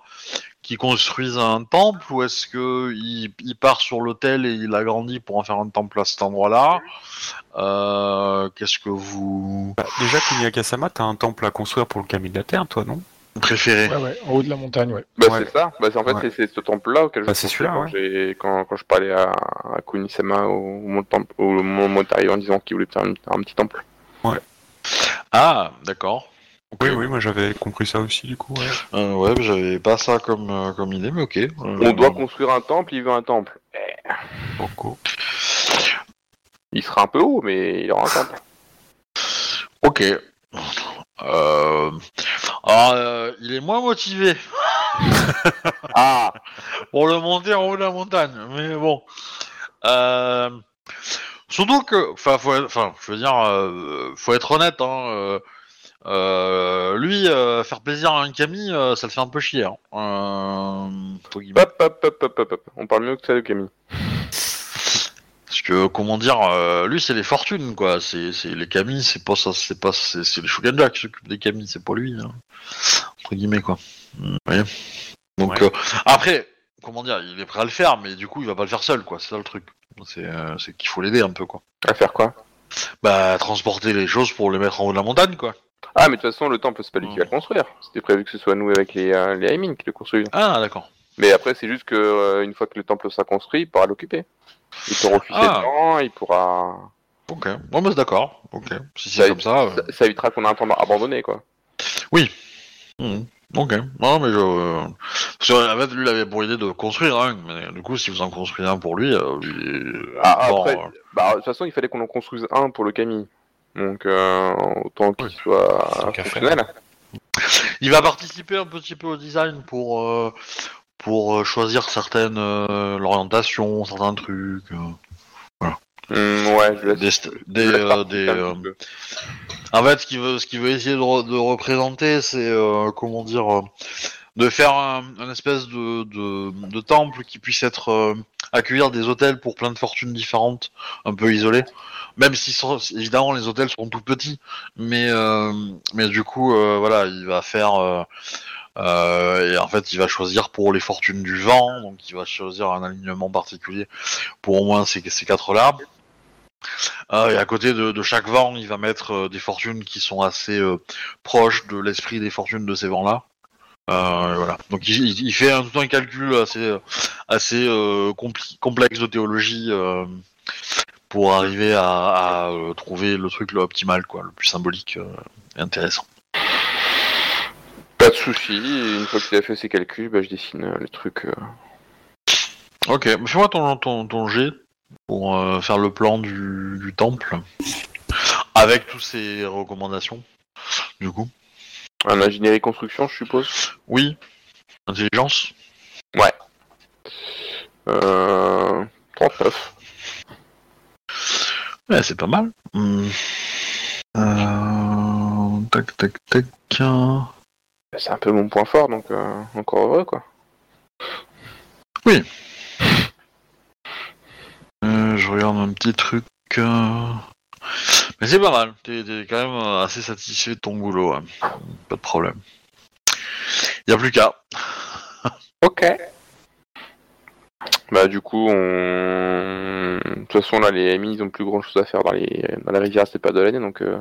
qu'il construise un temple ou est-ce que il, il part sur l'hôtel et il agrandit pour en faire un temple à cet endroit-là? Euh, Qu'est-ce que vous Bah, déjà, Kunyakasama, t'as un temple à construire pour le Kami de la Terre, toi, non? Ouais, ouais, en haut de la montagne, ouais. Bah, Ouais. c'est ça. Bah, c'est en fait, Ouais. c'est- ce temple-là auquel je Bah, c'est pensais celui-là, quand, ouais. quand, quand je parlais à, à Kunisama au, au, temple, au moment Montario en disant qu'il voulait faire un, un petit temple. Ah, d'accord. Oui, oui, moi j'avais compris ça aussi, du coup. Ouais. Euh, ouais, j'avais pas ça comme, euh, comme idée, mais ok. Euh, On doit construire un temple, il veut un temple. Beaucoup. Il sera un peu haut, mais il aura un temple. Ok. Euh... Alors, euh, il est moins motivé Ah pour le monter en haut de la montagne, mais bon. Euh... Surtout que, enfin, faut, être- enfin, je veux dire, euh, faut être honnête. Hein, euh, euh, lui, euh, faire plaisir à un Camille, euh, ça le fait un peu chier. Hein, euh, hop, hop, hop, hop, hop. On parle mieux que ça de Camille. Que, comment dire, euh, lui, c'est les fortunes, quoi. C'est, c'est les Camille, c'est pas ça, c'est pas, c'est, c'est les Shuganja qui s'occupent des Camille, c'est pas lui, hein. entre guillemets, quoi. Vous voyez Donc, Ouais. euh, après, comment dire, il est prêt à le faire, mais du coup, il va pas le faire seul, quoi. C'est ça le truc. C'est, euh, c'est qu'il faut l'aider un peu, quoi. À faire quoi? Bah, transporter les choses pour les mettre en haut de la montagne, quoi. Ah, mais de toute façon, le temple, c'est pas lui qui va le construire. C'était prévu que ce soit nous avec les, euh, les Aimin qui le construisent. Ah, d'accord. Mais après, c'est juste que euh, une fois que le temple sera construit, il pourra l'occuper. Il pourra refuser Ah. dedans, il pourra. Ok. Bon, bah, c'est d'accord. Ok. Si c'est Ça- comme ça. euh, Ça, évitera qu'on ait un temple abandonné, quoi. Mhm. Ok. Non, mais je. euh, Parce que, en fait, lui, il avait pour idée de construire un, mais du coup, si vous en construisez un pour lui, euh, lui- Ah, bon, après- euh, Bah, de toute façon, il fallait qu'on en construise un pour le Camille. Donc, euh, autant qu'il Oui. soit fonctionnel. Il va participer un petit peu au design pour euh, pour euh, choisir certaines euh, l'orientation, certains trucs, euh, Hmm, ouais, je laisse. des st- euh, des, euh, en fait ce qu'il veut ce qu'il veut essayer de, re- de représenter c'est euh, comment dire euh, de faire un, un espèce de, de, de temple qui puisse être euh, accueillir des hôtels pour plein de fortunes différentes, un peu isolés. Même si sont- évidemment les hôtels sont tout petits, mais euh, mais du coup euh, voilà il va faire euh, euh, et en fait il va choisir pour les fortunes du vent, donc il va choisir un alignement particulier pour au moins ces, ces quatre là. Euh, et à côté de, chaque vent, il va mettre euh, des fortunes qui sont assez proches de l'esprit des fortunes de ces vents-là. Voilà. Donc il, fait un, tout un calcul assez, assez complexe de théologie pour arriver à, à, trouver le truc le optimal, quoi, le plus symbolique et intéressant. Pas de souci. Une fois qu'il a fait ses calculs, bah, je dessine euh, le truc. euh. Ok, mais fais-moi ton, ton, ton jet pour euh, faire le plan du, du temple avec toutes ces recommandations. Du coup, En ingénierie construction, je suppose? oui, intelligence? Euh... 39. Ouais, c'est pas mal. Hmm. Euh, Tac, tac, tac. Bah, C'est un peu mon point fort, donc euh, encore heureux, quoi. Euh, je regarde un petit truc. euh. Mais c'est pas mal. T'es t'es quand même euh, assez satisfait de ton boulot. hein. Pas de problème. Y a plus qu'à. Ok. Bah du coup, on... de toute façon là, les amis, ils ont plus grand chose à faire dans les dans la rivière, c'est pas de l'année, donc euh,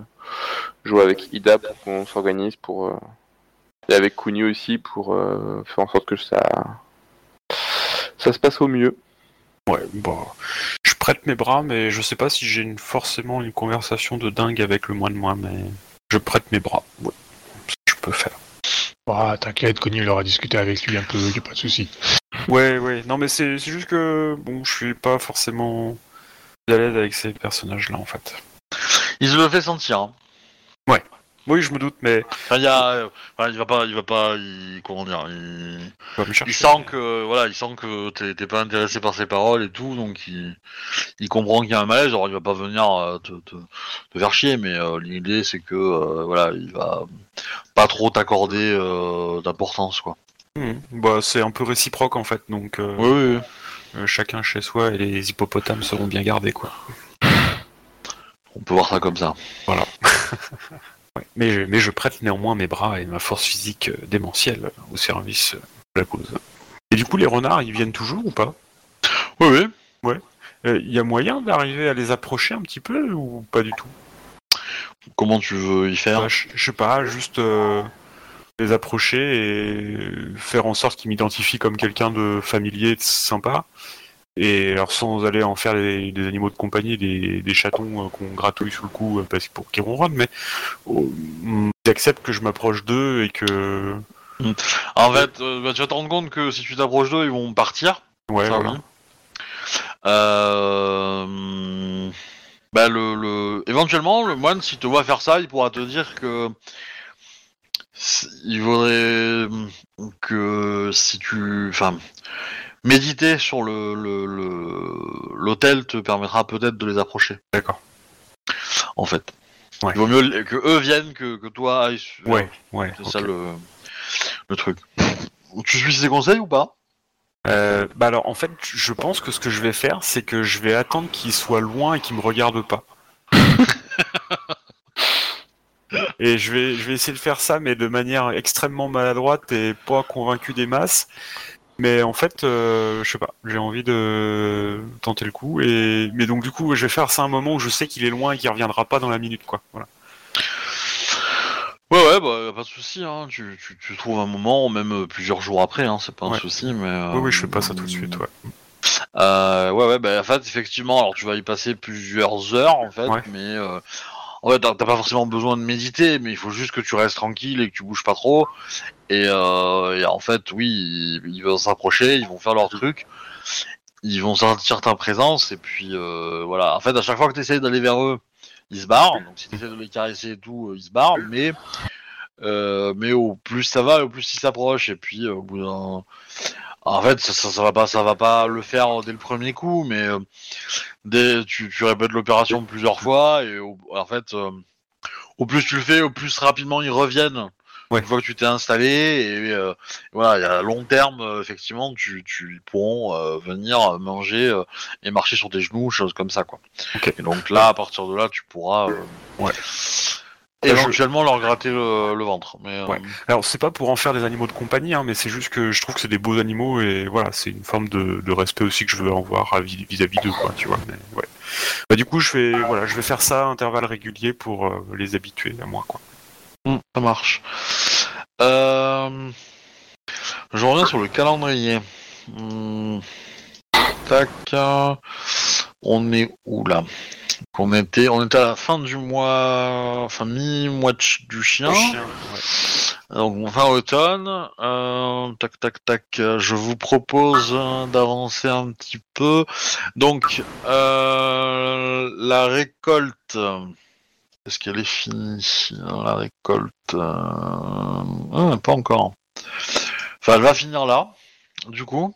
jouer avec Ida pour qu'on s'organise pour euh, et avec Kuni aussi pour euh, faire en sorte que ça ça se passe au mieux. Ouais, bah. Je prête mes bras, mais je sais pas si j'ai une- forcément une conversation de dingue avec le moine moi, mais je prête mes bras. Ouais. Ce que je peux faire. Ah, t'inquiète, Connu il aura discuté avec lui un peu, y a pas de souci. Ouais, ouais. Non, mais c'est c'est juste que, bon, je suis pas forcément à l'aise avec ces personnages-là, en fait. Il se le fait sentir. hein. Oui, je me doute, mais Enfin, il y a, euh, il va pas, il va pas, il, comment dire, il, il chercher. il sent que, voilà, il sent que t'es t'es pas intéressé par ses paroles et tout, donc il, il comprend qu'il y a un malaise. Alors il va pas venir euh, te, te, te faire chier, mais euh, l'idée c'est que, voilà, il va pas trop t'accorder d'importance, quoi. Hmm. Bah, c'est un peu réciproque, en fait, donc... Oui, oui. chacun chez soi et les hippopotames seront bien gardés, quoi. On peut voir ça comme ça. Ouais. Mais, je- mais je prête néanmoins mes bras et ma force physique euh, démentielle au service euh, de la cause. Et du coup, les renards, ils viennent toujours ou pas? Oui, oui. Euh, Il y a moyen d'arriver à les approcher un petit peu ou pas du tout? Comment tu veux y faire? Bah, je, je sais pas, juste euh, les approcher et faire en sorte qu'ils m'identifient comme quelqu'un de familier, de sympa. Et alors sans aller en faire des, des animaux de compagnie, des, des chatons euh, qu'on gratouille sous le cou euh, parce pour qu'ils ronronnent, mais oh, ils acceptent que je m'approche d'eux et que En fait, euh, bah, tu vas te rendre compte que si tu t'approches d'eux, ils vont partir. ouais, Ça, voilà. oui. Euh, Bah, le, le... Éventuellement, le moine, s'il te voit faire ça, il pourra te dire que. Il vaudrait que si tu. Enfin. Méditer sur le le- le- l'hôtel te permettra peut-être de les approcher. D'accord. En fait. Ouais. Il vaut mieux que eux viennent que, que toi ailles. sur- Ouais, ouais. C'est ça le, le truc. Tu suis ses conseils ou pas? Euh, bah alors en fait, je pense que ce que je vais faire, c'est que je vais attendre qu'ils soient loin et qu'ils me regardent pas. et je vais, je vais essayer de faire ça, mais de manière extrêmement maladroite et pas convaincu des masses. Mais en fait, euh, je sais pas, j'ai envie de tenter le coup. Et mais donc du coup, je vais faire ça à un moment où je sais qu'il est loin et qu'il reviendra pas dans la minute, quoi. Voilà. Ouais, ouais, bah, pas de souci. Hein. Tu, tu, tu trouves un moment, même euh, plusieurs jours après, hein, c'est pas un Ouais. souci. Mais, euh, Oui, oui, je fais pas ça tout de suite, ouais. Euh, ouais, ouais, bah, en fait, effectivement, alors tu vas y passer plusieurs heures, en fait, Ouais. mais euh, en fait, t'as pas forcément besoin de méditer, mais il faut juste que tu restes tranquille et que tu bouges pas trop. Et, euh, en fait, oui, ils, vont s'approcher, ils vont faire leur truc, ils vont sentir ta présence, et puis euh, voilà. En fait, à chaque fois que tu essayes d'aller vers eux, ils se barrent. Donc si tu essaies de les caresser et tout, euh, ils se barrent, mais. Mais au plus ça va, au plus ils s'approchent, et puis au bout d'un, en fait, ça, ça, ça va pas, ça va pas le faire dès le premier coup, mais euh, dès, tu, tu répètes l'opération plusieurs fois et au- en fait, euh, au plus tu le fais, au plus rapidement ils reviennent. Ouais. Une fois que tu t'es installé et euh, voilà, il y a à long terme, euh, effectivement, tu, tu ils pourront euh, venir manger euh, et marcher sur tes genoux, choses comme ça, quoi. Ok. Et donc là, à partir de là, tu pourras euh, Ouais. Éventuellement leur gratter le, le ventre. Mais euh. Alors c'est pas pour en faire des animaux de compagnie, hein, mais c'est juste que je trouve que c'est des beaux animaux et voilà, c'est une forme de, de respect aussi que je veux en voir vis-à-vis d'eux, quoi, tu vois. Mais, ouais. Bah, du coup, je vais voilà, je vais faire ça à intervalles réguliers pour euh, les habituer à moi, quoi. Hmm, ça marche. Euh, Je reviens sur le calendrier. Hmm, Tac. On est où là? Donc, on était, on était à la fin du mois, enfin mi-mois du chien. ouais. Donc fin automne. Euh, tac tac tac. Je vous propose euh, d'avancer un petit peu. Donc euh, la récolte. Est-ce qu'elle est finie La récolte? euh, ah, pas encore. Enfin, elle va finir là. Du coup.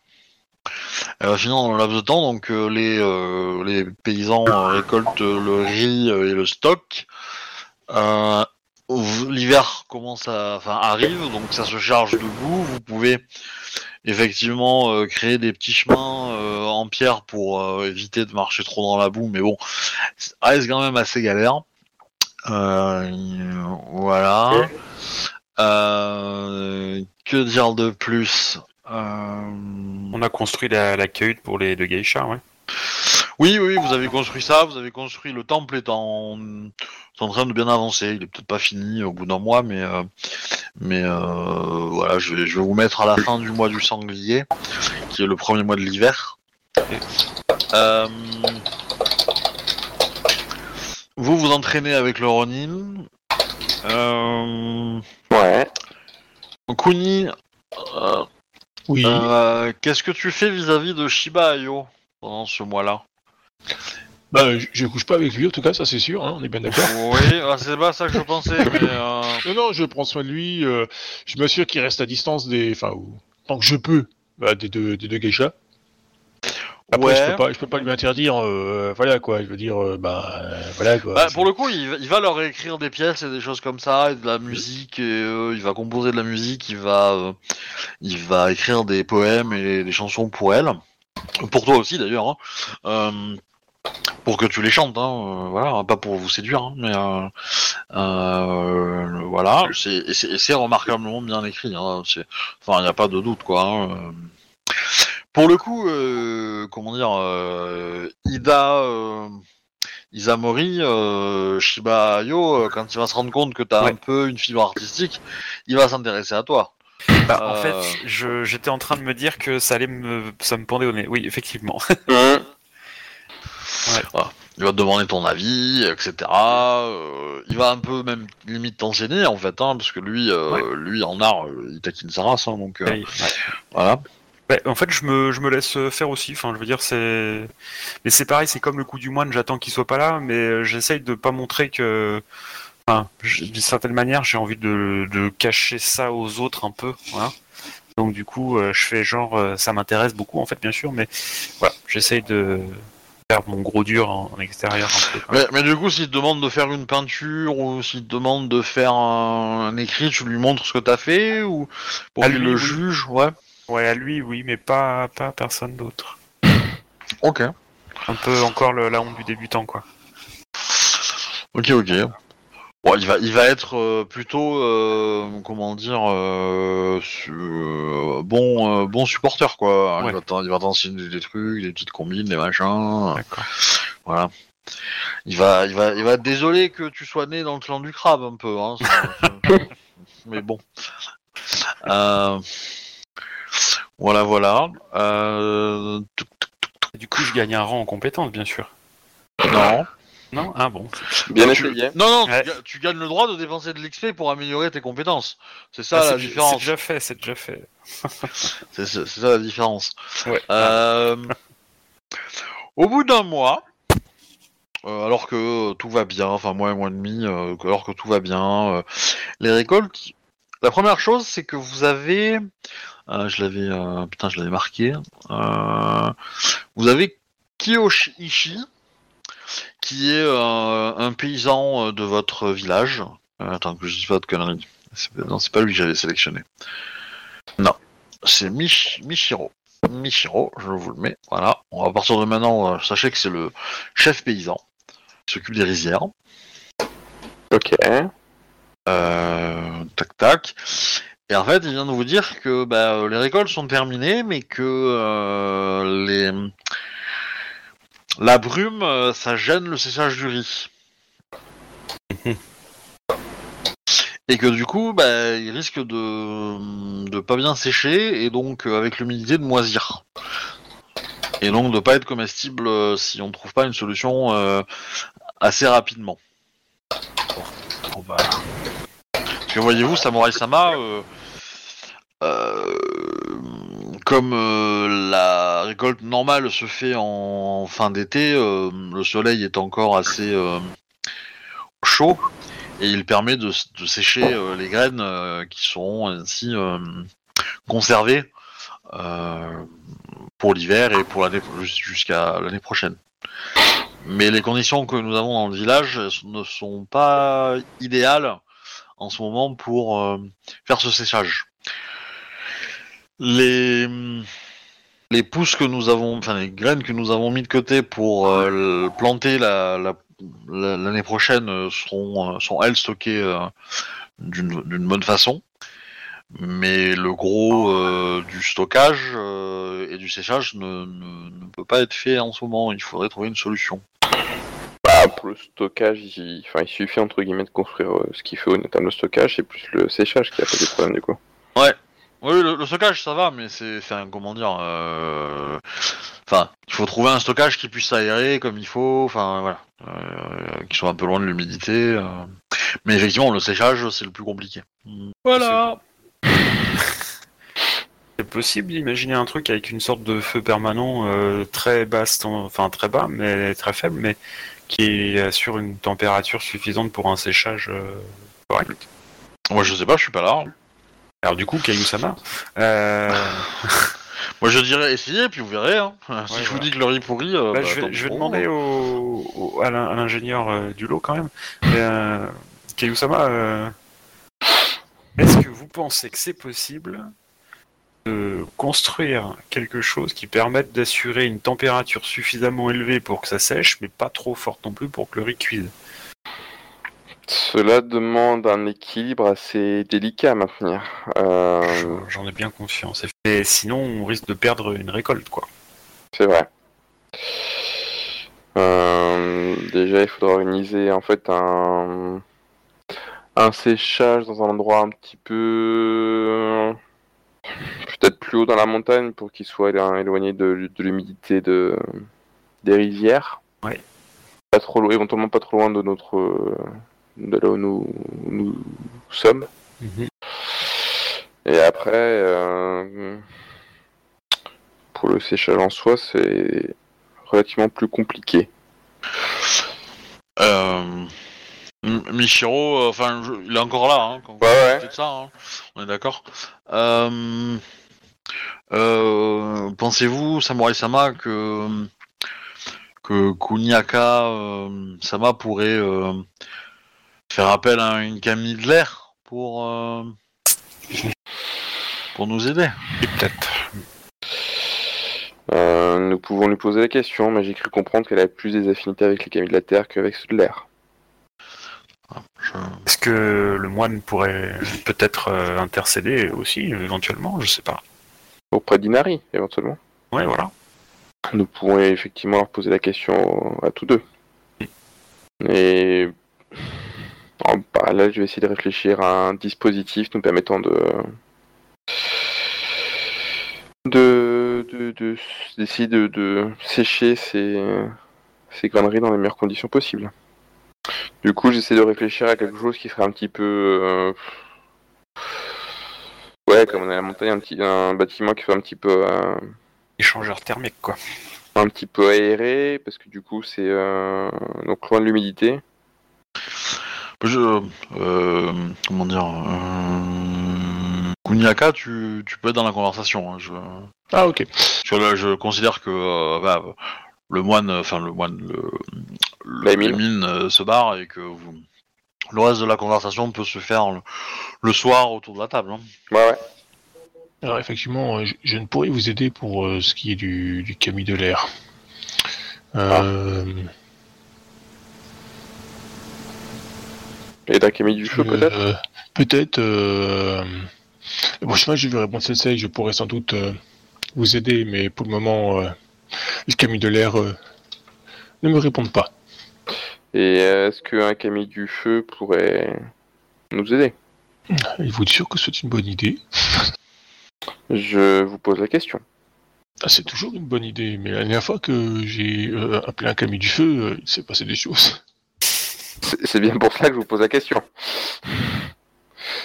Va finir dans le laps de temps. Donc euh, les euh, les paysans euh, récoltent le riz euh, et le stock. Euh, l'hiver commence à, enfin arrive, donc ça se charge de boue. Vous pouvez effectivement euh, créer des petits chemins euh, en pierre pour euh, éviter de marcher trop dans la boue, mais bon, ça reste quand même assez galère. Euh, voilà. Euh, que dire de plus? Euh, On a construit la, la cahute pour les deux geishas, ouais. Oui, oui, vous avez construit ça, vous avez construit le temple est en, est en train de bien avancer. Il est peut-être pas fini au bout d'un mois, mais euh, mais euh, voilà, je vais, je vais vous mettre à la fin du mois du sanglier, qui est le premier mois de l'hiver. Euh, vous vous entraînez avec le Ronin. Euh, Ouais. Kuni, euh, Oui. euh, qu'est-ce que tu fais vis-à-vis de Shiba Ayo pendant ce mois-là Bah, je, je couche pas avec lui, en tout cas, ça c'est sûr, hein, on est bien d'accord. Oui, ah, c'est pas ça que je pensais, mais euh, non, non, je prends soin de lui, euh, je m'assure qu'il reste à distance des. Enfin, tant que je peux, bah, des deux, des deux geishas. Après, je peux pas, je peux pas lui interdire, euh, voilà quoi, je veux dire, euh, bah, euh, voilà quoi. Bah, pour le coup, il va, il va leur écrire des pièces et des choses comme ça, et de la musique, et euh, il va composer de la musique, il va, euh, il va écrire des poèmes et des chansons pour elle. pour toi aussi d'ailleurs, hein. Euh, pour que tu les chantes, hein, voilà, pas pour vous séduire, hein, mais euh, euh, voilà, c'est remarquablement bien écrit, hein, enfin il n'y a pas de doute quoi. Hein. Pour le coup, euh, comment dire, euh, Ida. euh, Isamori, Shiba Ayo, quand il va se rendre compte que tu as Ouais. un peu une fibre artistique, il va s'intéresser à toi. Bah, En fait, je- j'étais en train de me dire que ça allait me, ça me pendait au nez. Oui, effectivement. Hum. Il va te demander ton avis, etc. Euh, il va un peu même limite t'enseigner en fait, hein, parce que lui, euh, lui en art, euh, il taquine sa race, hein, donc euh, ouais. voilà. Ouais, en fait, je me, je me laisse faire aussi. Enfin, je veux dire, c'est, mais c'est pareil, c'est comme le coup du moine. J'attends qu'il soit pas là, mais euh, j'essaye de pas montrer que, enfin, d'une certaine manière, j'ai envie de, de cacher ça aux autres un peu, voilà. Donc du coup, euh, je fais genre, euh, ça m'intéresse beaucoup en fait, bien sûr, mais voilà, j'essaye de faire mon gros dur en, en extérieur un peu. quoi. Mais, mais du coup, s'il te demande de faire une peinture ou s'il te demande de faire un, un écrit, tu lui montres ce que t'as fait ou pour À qu'il le oui. juge, ouais. Ouais, à lui, oui, mais pas, pas à personne d'autre. Ok, Un peu encore le- la honte du débutant, quoi. ok, ok. Bon, il va, il va être euh, plutôt, euh, comment dire, euh, su- bon, bon supporter quoi. Ouais. Il va t'en- il va t'enseigner des trucs, des petites combines, des machins. D'accord. Voilà. Il va, il va, il va être désolé que tu sois né dans le clan du crabe un peu. Hein, ça- ça- Mais bon. Euh, Voilà, voilà. Euh... du coup, je gagne un rang en compétence, bien sûr. Non. Non? Ah bon. Bien Non, tu- essayé. Non, non, Ouais. tu, ga- tu gagnes le droit de dépenser de l'XP pour améliorer tes compétences. C'est ça Ah, la différence. C'est déjà fait, c'est déjà fait. C'est ça la différence. Ouais. Euh, Au bout d'un mois, euh, alors que tout va bien, enfin mois et mois et demi, euh, alors que tout va bien, euh, les récoltes. La première chose, c'est que vous avez, je l'avais, euh, putain, je l'avais marqué. euh, vous avez Kiyoshi, qui est euh, un paysan de votre village. Attends que je dise pas de conneries. Non, c'est pas lui que j'avais sélectionné. Non, c'est Mich- Michiro. Michiro, je vous le mets. Voilà. On va partir de maintenant. sachez que c'est le chef paysan qui s'occupe des rizières. Ok. Euh, tac tac. Et en fait, il vient de vous dire que bah, les récoltes sont terminées, mais que euh, les la brume, euh, ça gêne le séchage du riz. Et que du coup, bah, il risque de de pas bien sécher et donc euh, avec l'humidité de moisir. Et donc de pas être comestible si on trouve pas une solution assez rapidement. Bah, Parce que voyez-vous, Samurai Sama, euh, comme euh, la récolte normale se fait en fin d'été, euh, le soleil est encore assez euh, chaud et il permet de, de sécher euh, les graines euh, qui seront ainsi euh, conservées euh, pour l'hiver et pour l'année jusqu'à l'année prochaine. Mais les conditions que nous avons dans le village ne sont pas idéales en ce moment pour euh, faire ce séchage. Les les pousses que nous avons, enfin les graines que nous avons mis de côté pour euh, planter la la- la- l'année prochaine euh, seront euh, sont elles stockées euh, d'une d'une bonne façon. Mais le gros euh, du stockage et du séchage ne, ne, ne peut pas être fait en ce moment. Il faudrait trouver une solution. Bah, pour le stockage, il... Enfin, il suffit entre guillemets de construire ce qu'il faut, notamment le stockage, c'est plus le séchage qui a posé problème du coup. Oui, le, le stockage ça va, mais c'est, enfin, comment dire, euh, enfin, il faut trouver un stockage qui puisse s'aérer comme il faut, enfin voilà, euh, qui soit un peu loin de l'humidité. euh. Mais effectivement, le séchage c'est le plus compliqué. Voilà. c'est possible d'imaginer un truc avec une sorte de feu permanent euh, très basse, ten- enfin très bas, mais très faible, mais qui assure une température suffisante pour un séchage euh, correct? Moi je sais pas, je suis pas là. Alors du coup, Caillou-sama, euh, Moi je dirais essayer, puis vous verrez. Hein. si Ouais, je vous dis que le riz pourrit, euh, bah, bah, je vais, je demander vous. au, au- à l'in- à l'ingénieur euh, du lot quand même. Euh, Caillou-sama, euh, est-ce que vous pensez que c'est possible de construire quelque chose qui permette d'assurer une température suffisamment élevée pour que ça sèche, mais pas trop forte non plus pour que le riz cuise? Cela demande un équilibre assez délicat à maintenir. Euh, J'en ai bien conscience. Et sinon, on risque de perdre une récolte, quoi. c'est vrai. Euh, déjà, il faudra organiser en fait un un séchage dans un endroit un petit peu peut-être plus haut dans la montagne pour qu'il soit élo- éloigné de, de l'humidité de des rivières. Ouais. Pas trop éventuellement pas trop loin de notre de là où nous, nous sommes. Et après, euh, pour le séchage en soi, c'est relativement plus compliqué. Euh, Michiro, euh, enfin, je- il est encore là, hein, quand vous Ouais, ouais. parlez de ça, hein. on est d'accord. Euh, Pensez-vous, Samurai Sama, que que Kuniaka Sama pourrait faire appel à une Camille de l'air pour euh, pour nous aider Et peut-être. Euh, nous pouvons lui poser la question, mais j'ai cru comprendre qu'elle avait plus des affinités avec les camis de la Terre qu'avec ceux de l'air. Je- Est-ce que le moine pourrait peut-être euh, intercéder aussi, éventuellement? Je sais pas. Auprès d'Inari, éventuellement. Ouais, voilà. Nous pouvons effectivement leur poser la question à tous deux. Et en parallèle, je vais essayer de réfléchir à un dispositif nous permettant de de de- de- d'essayer de, de sécher ces ces graineries dans les meilleures conditions possibles. Du coup, j'essaie de réfléchir à quelque chose qui serait un petit peu euh, ouais, comme on est à la montagne, un petit un bâtiment qui soit un petit peu euh, Échangeur thermique, quoi. un petit peu aéré parce que du coup c'est euh, donc loin de l'humidité. Je, euh, comment dire, euh, Kuniaka, tu, tu peux être dans la conversation. hein, je, Ah, ok. je, là, je considère que euh, bah, le moine, enfin le moine, le, le La mine. euh, se barre et que vous, le reste de la conversation peut se faire le, le soir autour de la table. hein. Ouais ouais. Alors, effectivement, je, je ne pourrais vous aider pour euh, ce qui est du, du Camille de l'air. Euh, Et d'un cami du feu peut-être? euh, Peut-être. Euh... Le prochain je vais répondre Sensei, je pourrais sans doute euh, vous aider, mais pour le moment, euh, le Camille de l'air euh, ne me répondent pas. Et euh, est-ce qu'un cami du feu pourrait nous aider? Il vous sûr que c'est une bonne idée? Je vous pose la question. Ah, C'est toujours une bonne idée, mais la dernière fois que j'ai euh, appelé un Camille du feu, euh, il s'est passé des choses. C'est bien pour ça que je vous pose la question.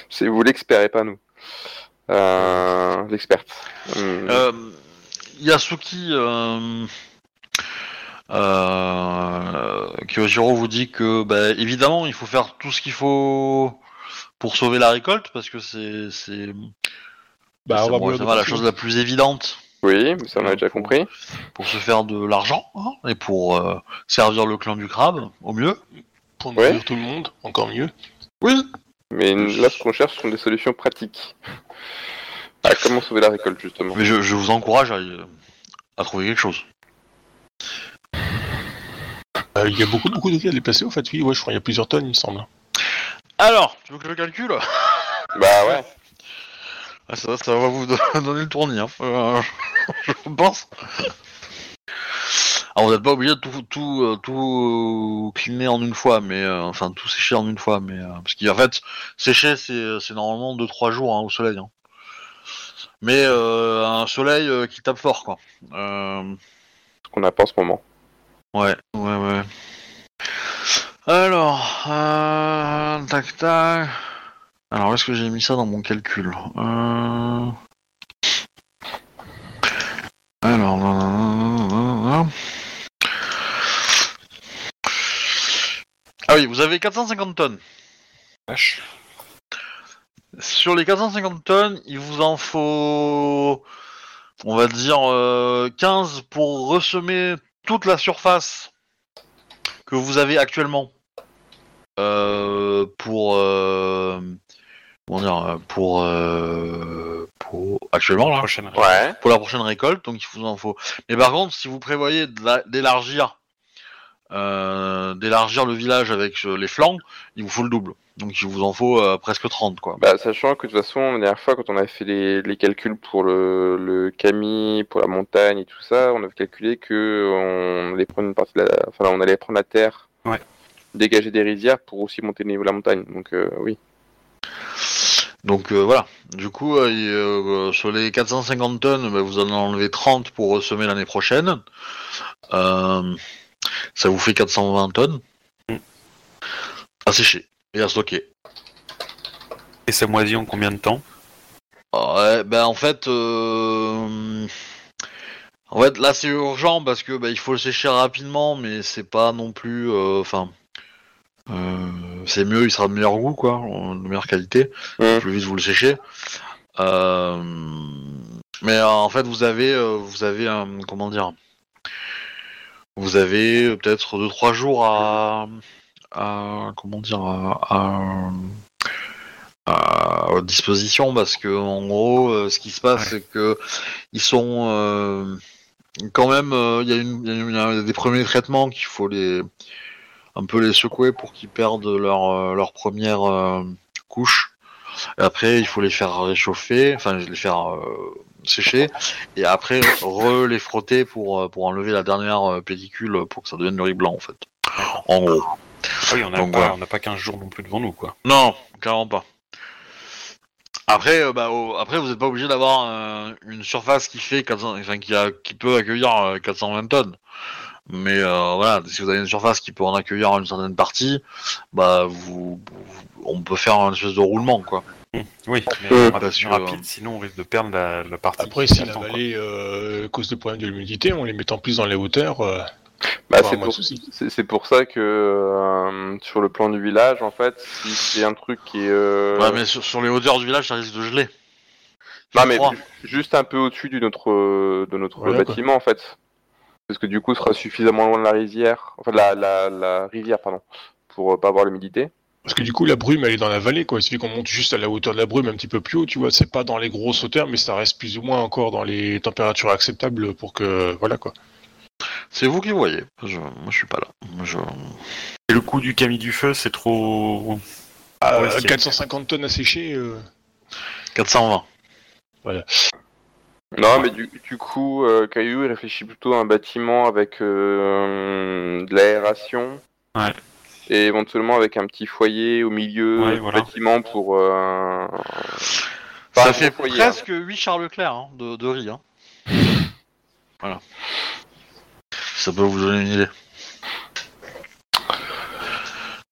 C'est vous l'expert et pas nous. Euh, L'experte. Hum, Euh, Yasuki, euh, euh, Kyojiro vous dit que, bah, évidemment, il faut faire tout ce qu'il faut pour sauver la récolte parce que c'est c'est Bah, la chose la plus évidente Oui, mais ça on a déjà compris. pour se faire de l'argent hein, et pour euh, servir le clan du crabe au mieux. Pour Ouais. tout le monde, encore mieux. Oui. Mais là, ce qu'on cherche sont des solutions pratiques. À comment sauver la récolte, justement. Mais je, je vous encourage à, à trouver quelque chose. Euh, il y a beaucoup, beaucoup de riz à déplacer, en fait. Oui, ouais, je crois qu'il y a plusieurs tonnes, il me semble. Alors, tu veux que je calcule? Bah ouais. Ah, ça, ça va vous don- donner le tournis, hein. Euh, je pense. Alors, vous n'êtes pas obligé de tout, tout, euh, tout cleaner en une fois, mais euh, enfin tout sécher en une fois, mais euh, parce qu'en fait sécher c'est c'est normalement 2-3 jours hein, au soleil. hein. Mais euh, un soleil qui tape fort quoi. Ce qu'on a pas en ce moment. ouais, ouais, ouais. Alors, tac tac. Alors, est-ce que j'ai mis ça dans mon calcul euh... Alors, ah oui, vous avez 450 tonnes. Vache. Sur les 450 tonnes, il vous en faut, on va dire, euh, 15 pour ressemer toute la surface que vous avez actuellement. Euh, pour, euh, comment dire, pour, euh, pour actuellement là. Prochaine. Ouais. pour la prochaine récolte, donc il vous en faut. Mais par contre, si vous prévoyez d'élargir, euh, d'élargir le village avec euh, les flancs, il vous faut le double. Donc il vous en faut euh, presque 30 quoi. Bah, sachant que de toute façon, la dernière fois, quand on a fait les, les calculs pour le, le Camille, pour la montagne et tout ça, on avait calculé que on allait prendre une partie de la, enfin, on allait prendre la terre, Ouais. dégager des rizières pour aussi monter le niveau de la montagne. Donc euh, oui. Donc euh, voilà. Du coup, euh, il, euh, sur les 450 tonnes, bah, vous en enlevez 30 pour semer l'année prochaine. Ça vous fait 420 tonnes. Mm. À sécher et à stocker. Et ça moisit en combien de temps? Ouais, ben en fait, euh, en fait là c'est urgent parce que bah, il faut le sécher rapidement, mais c'est pas non plus, euh, enfin, euh, c'est mieux, il sera de meilleur goût quoi, de meilleure qualité. Plus vite vous le séchez. Mais en fait vous avez, vous avez un, comment dire, vous avez peut-être deux trois jours à, à comment dire, à, à- disposition parce que en gros euh, ce qui se passe c'est que ils sont euh, quand même euh, il y, a des premiers traitements qu'il faut les un peu les secouer pour qu'ils perdent leur leur première euh, couche. Après il faut les faire réchauffer enfin les faire sécher et après re les frotter pour euh, pour enlever la dernière euh, pellicule pour que ça devienne le riz blanc en fait en gros Ah Oui, on n'a pas, voilà. on n'a pas 15 jours non plus devant nous, quoi. non, clairement pas. Après, bah, au- après vous n'êtes pas obligé d'avoir euh, une surface qui fait 400, enfin, qui, a, qui peut accueillir euh, 420 tonnes. Mais euh, voilà, si vous avez une surface qui peut en accueillir une certaine partie, bah vous, vous- on peut faire une espèce de roulement quoi. Oui, mais Euh, rapide, rapide, sinon on risque de perdre la, la partie. Après, si la vallée euh, cause des problèmes de l'humidité, en les mettant plus dans les hauteurs, euh, Bah, pas c'est pour, de soucis. c'est c'est pour ça que euh, sur le plan du village, en fait, si c'est un truc qui est euh, Ouais, mais sur, sur les hauteurs du village, ça risque de geler. Non mais juste un peu au-dessus de notre euh, de notre Voilà, quoi. bâtiment en fait. Parce que du coup, ce sera suffisamment loin de la rivière, enfin de la, la, la rivière pardon, pour euh, pas avoir l'humidité. Parce que du coup, la brume, elle est dans la vallée, quoi. Il suffit qu'on monte juste à la hauteur de la brume, un petit peu plus haut, tu vois. C'est pas dans les grosses hauteurs, mais ça reste plus ou moins encore dans les températures acceptables pour que, voilà, quoi. C'est vous qui voyez. Je, moi, je suis pas là. Je... Et le coup du Camille du Feu, c'est trop. Ah, Ouais, c'est- 450 tonnes à sécher, euh, 420. Non, mais du, du coup, euh, Caillou il réfléchit plutôt à un bâtiment avec euh, de l'aération. Ouais. Et éventuellement avec un petit foyer au milieu Ouais, du voilà. bâtiment pour. euh, pas Ça un fait foyer, hein. presque 8 Charles Leclerc hein, de, de riz. Hein. voilà. Ça peut vous donner une idée.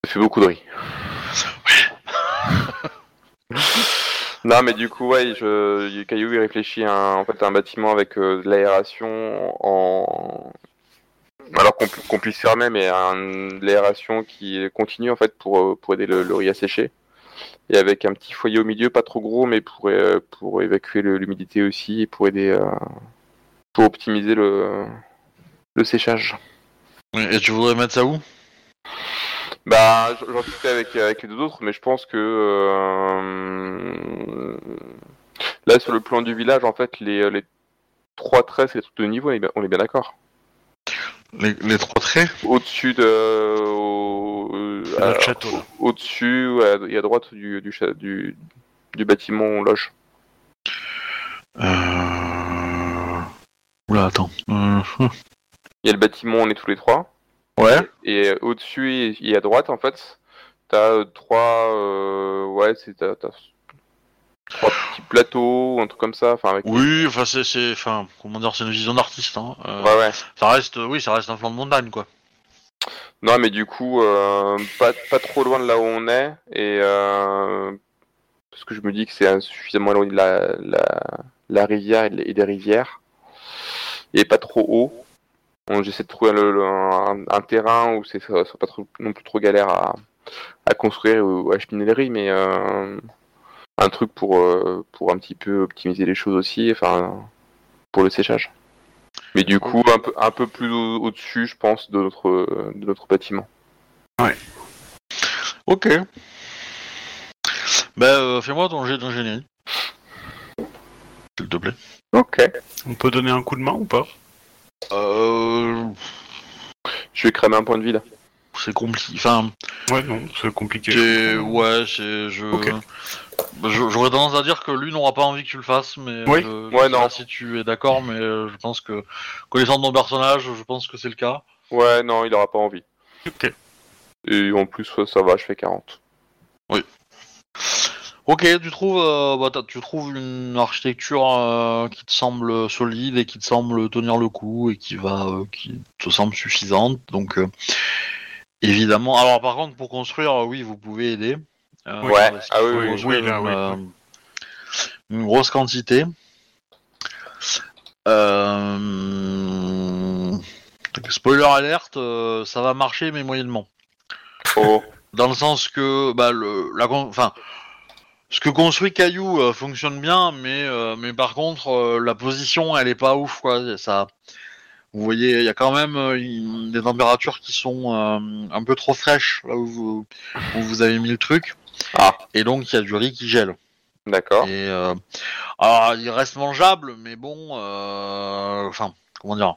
Ça fait beaucoup de riz. non, mais du coup, ouais, je, Caillou il réfléchit à un, en fait, à un bâtiment avec euh, de l'aération en. Alors qu'on pu- qu'on puisse fermer, mais un, de l'aération qui continue en fait pour, euh, pour aider le, le riz à sécher. Et avec un petit foyer au milieu, pas trop gros, mais pour, euh, pour évacuer l'humidité aussi et pour aider euh, pour optimiser le, le séchage. Et tu voudrais mettre ça où? Bah, j'en discutais avec, avec les deux autres, mais je pense que euh, là, sur le plan du village, en fait, les, les trois traits, c'est les trucs de niveau, on est bien, on est bien d'accord. Les, les trois traits Au-dessus de. Au, C'est à- notre château. Au-dessus à- et à droite du, du, cha- du, du bâtiment loge. euh... Oula, attends. Euh, Il y a le bâtiment on est tous les trois. Ouais. Et au-dessus et, et à droite, en fait, t'as euh, trois. euh, ouais, c'est. T'as, t'as trois petits plateaux, un truc comme ça. Enfin, avec. Oui, enfin c'est, c'est, enfin comment dire, c'est une vision d'artiste. Hein. Euh, Ouais, ouais. Ça reste, oui, ça reste un flanc de montagne, quoi. Non, mais du coup, euh, pas, pas trop loin de là où on est, et euh, parce que je me dis que c'est suffisamment éloigné de la, la, la rivière et, de- et des rivières, et pas trop haut. Donc, J'essaie de trouver le- le- un, un terrain où c'est ça soit pas trop, non plus trop galère à, à construire ou à cheminer le riz, mais un truc pour, euh, pour un petit peu optimiser les choses aussi, enfin, pour le séchage. Mais du coup, un peu, un peu plus au- au-dessus, je pense, de notre, de notre bâtiment. Ok. Ben, euh, fais-moi ton jet d'ingénierie. s'il te plaît. Ok. On peut donner un coup de main ou pas? Euh, Je vais cramer un point de vie là. C'est compliqué. Enfin, Ouais, non, c'est compliqué. ouais, c'est je. Ok. Bah, je- J'aurais tendance à dire que lui n'aura pas envie que tu le fasses, mais Oui. je, je Ouais, sais non. pas si tu es d'accord, mais euh, je pense que connaissant ton personnage, je pense que c'est le cas. Ouais, non, il aura pas envie. Ok. Et en plus, ça va, je fais 40. Ok, tu trouves, euh, bah, tu trouves une architecture euh, qui te semble solide et qui te semble tenir le coup et qui va, euh, qui te semble suffisante. Donc, euh, évidemment. Alors, par contre, pour construire, euh, oui, vous pouvez aider. Euh, Ouais. Ah oui, oui, oui, là, une, oui, euh, une grosse quantité. Euh... Spoiler alerte, euh, ça va marcher mais moyennement. Oh. Dans le sens que bah, le, la, enfin, ce que construit Caillou euh, fonctionne bien, mais, euh, mais par contre, euh, la position, elle est pas ouf. Quoi. Ça, vous voyez, il y a quand même euh, une- des températures qui sont euh, un peu trop fraîches là où vous, où vous avez mis le truc. Ah. Et donc, il y a du riz qui gèle. D'accord. Et, euh, alors, il reste mangeable, mais bon, euh, enfin, comment dire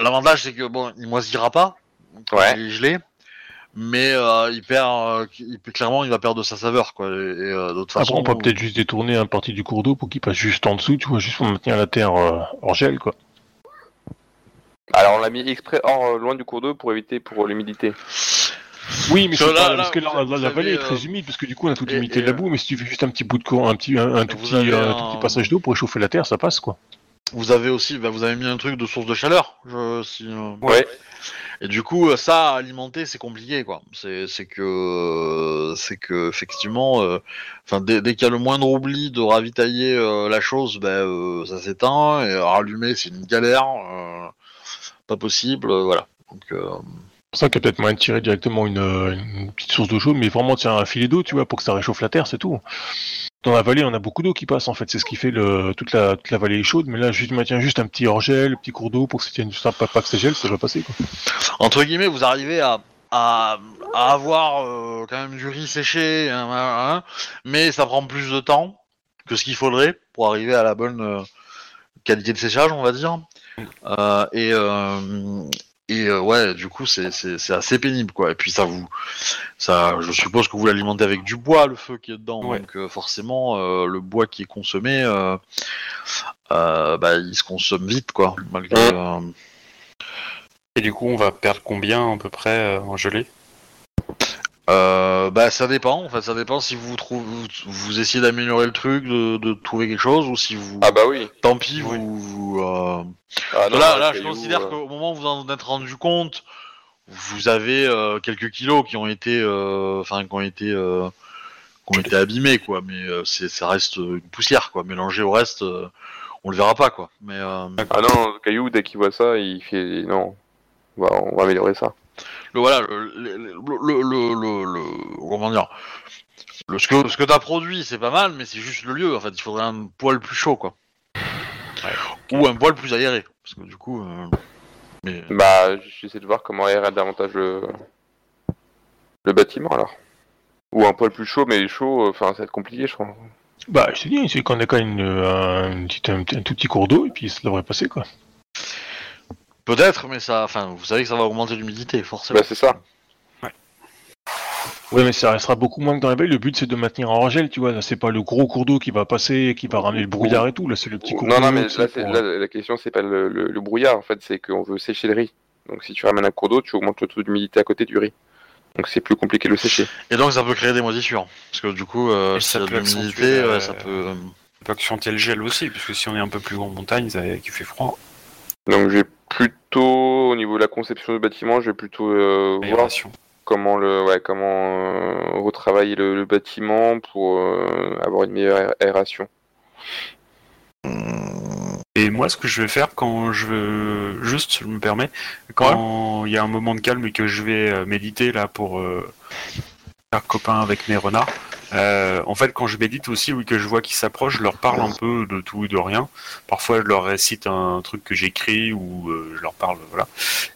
L'avantage, c'est que bon, il moisira pas, quand Ouais. il est gelé, mais euh, il perd, euh, il, clairement, il va perdre de sa saveur, quoi. Et, et, euh, d'autre Après, façon, on peut peut-être juste détourner un partie du cours d'eau pour qu'il passe juste en dessous, tu vois, juste pour maintenir la terre euh, hors gel, quoi. Alors, on l'a mis exprès hors, euh, loin du cours d'eau pour éviter pour l'humidité. Oui, mais Parce c'est que là- parce que la, vallée est très euh, humide, parce que du coup on a toute l'humidité de la euh, boue, mais si tu fais juste un petit bout de courant, un petit, un, un tout petit, avez un un- tout petit passage d'eau pour réchauffer la terre, ça passe, quoi. vous avez aussi, bah, vous avez mis un truc de source de chaleur, je, si, euh, Ouais. Et du coup, euh, ça, alimenter, c'est compliqué, quoi. C'est, c'est que, euh, c'est que, effectivement, euh, enfin, dès, dès qu'il y a le moindre oubli de ravitailler euh, la chose, ben, euh, ça s'éteint. Et rallumer, c'est une galère, euh, pas possible, euh, voilà. Donc, euh, C'est pour ça qu'il y a peut-être moyen de tirer directement une, euh, une petite source d'eau chaude, mais vraiment tirer un filet d'eau, tu vois, pour que ça réchauffe la terre, c'est tout. Dans la vallée, on a beaucoup d'eau qui passe, en fait, c'est ce qui fait le, toute, la, toute la vallée est chaude, mais là, juste maintiens juste un petit hors-gel, un petit cours d'eau pour que ça tienne, pas, pas que ça gèle, ça va passer, quoi. entre guillemets, vous arrivez à, à, à avoir euh, quand même du riz séché, hein, hein, hein, mais ça prend plus de temps que ce qu'il faudrait pour arriver à la bonne euh, qualité de séchage, on va dire. Euh, et euh, et euh, ouais, du coup, c'est c'est- c'est assez pénible, quoi. Et puis ça vous, ça, je suppose que vous l'alimentez avec du bois, le feu qui est dedans, Ouais. donc forcément, le bois qui est consommé, bah, il se consomme vite, quoi, malgré. Et du coup, on va perdre combien à peu près en gelée? Euh, bah ça dépend, en fait ça dépend si vous trouvez vous, vous essayez d'améliorer le truc, de, de trouver quelque chose ou si vous Ah bah oui. tant pis Oui. vous, vous, euh, Ah non, là là je considère euh, qu'au moment où vous en êtes rendu compte, vous avez euh, quelques kilos qui ont été euh, enfin qui ont été euh, qui ont été abîmés quoi, mais euh, c'est ça reste une poussière quoi, mélangé au reste euh, on le verra pas quoi. Mais euh, Ah non, caillou, dès qu'il voit ça, il fait non. On va améliorer ça. Le voilà le le, le, le, le- le- comment dire le, ce que ce que t'as produit c'est pas mal mais c'est juste le lieu en fait il faudrait un poil plus chaud quoi ou un poil plus aéré parce que du coup euh, mais Bah, j'essaie de voir comment aérer davantage le, le bâtiment alors. Ou un poil plus chaud, mais chaud, euh, enfin, ça va être compliqué, je crois. Bah, je te dis, c'est qu'on a quand même une, euh, un, un tout petit cours d'eau, et puis ça devrait passer, quoi. Peut-être mais ça enfin vous savez que ça va augmenter l'humidité forcément Bah, c'est ça. Ouais, mais ça restera beaucoup moins que dans la veille. Le but, c'est de maintenir en gel, tu vois. Là, c'est pas le gros cours d'eau qui va passer, qui va ramener le brouillard et tout. Là, c'est le petit cours Non, d'eau. non, mais tu sais, là, pour- là, la question, c'est pas le, le- le brouillard, en fait, c'est qu'on veut sécher le riz. Donc, si tu ramènes un cours d'eau, tu augmentes le taux d'humidité à côté du riz. Donc, c'est plus compliqué de le sécher. et donc ça peut créer des moisissures parce que du coup euh, Et ça peut l'humidité ouais, ça peut euh, On peut accentuer le gel aussi, puisque si on est un peu plus haut en montagne, ça, qu'il fait froid. Donc, je vais plutôt, au niveau de la conception du bâtiment, je vais plutôt euh, voir comment le ouais comment euh, retravailler le, le bâtiment pour euh, avoir une meilleure aé- aération. Et moi, ce que je vais faire quand je veux, juste, je me permets, quand il y a un moment de calme et que je vais méditer là pour faire copain avec mes renards, euh, en fait, quand je médite aussi, oui, que je vois qu'ils s'approchent, je leur parle un peu de tout et de rien. Parfois, je leur récite un truc que j'écris ou euh, je leur parle, voilà.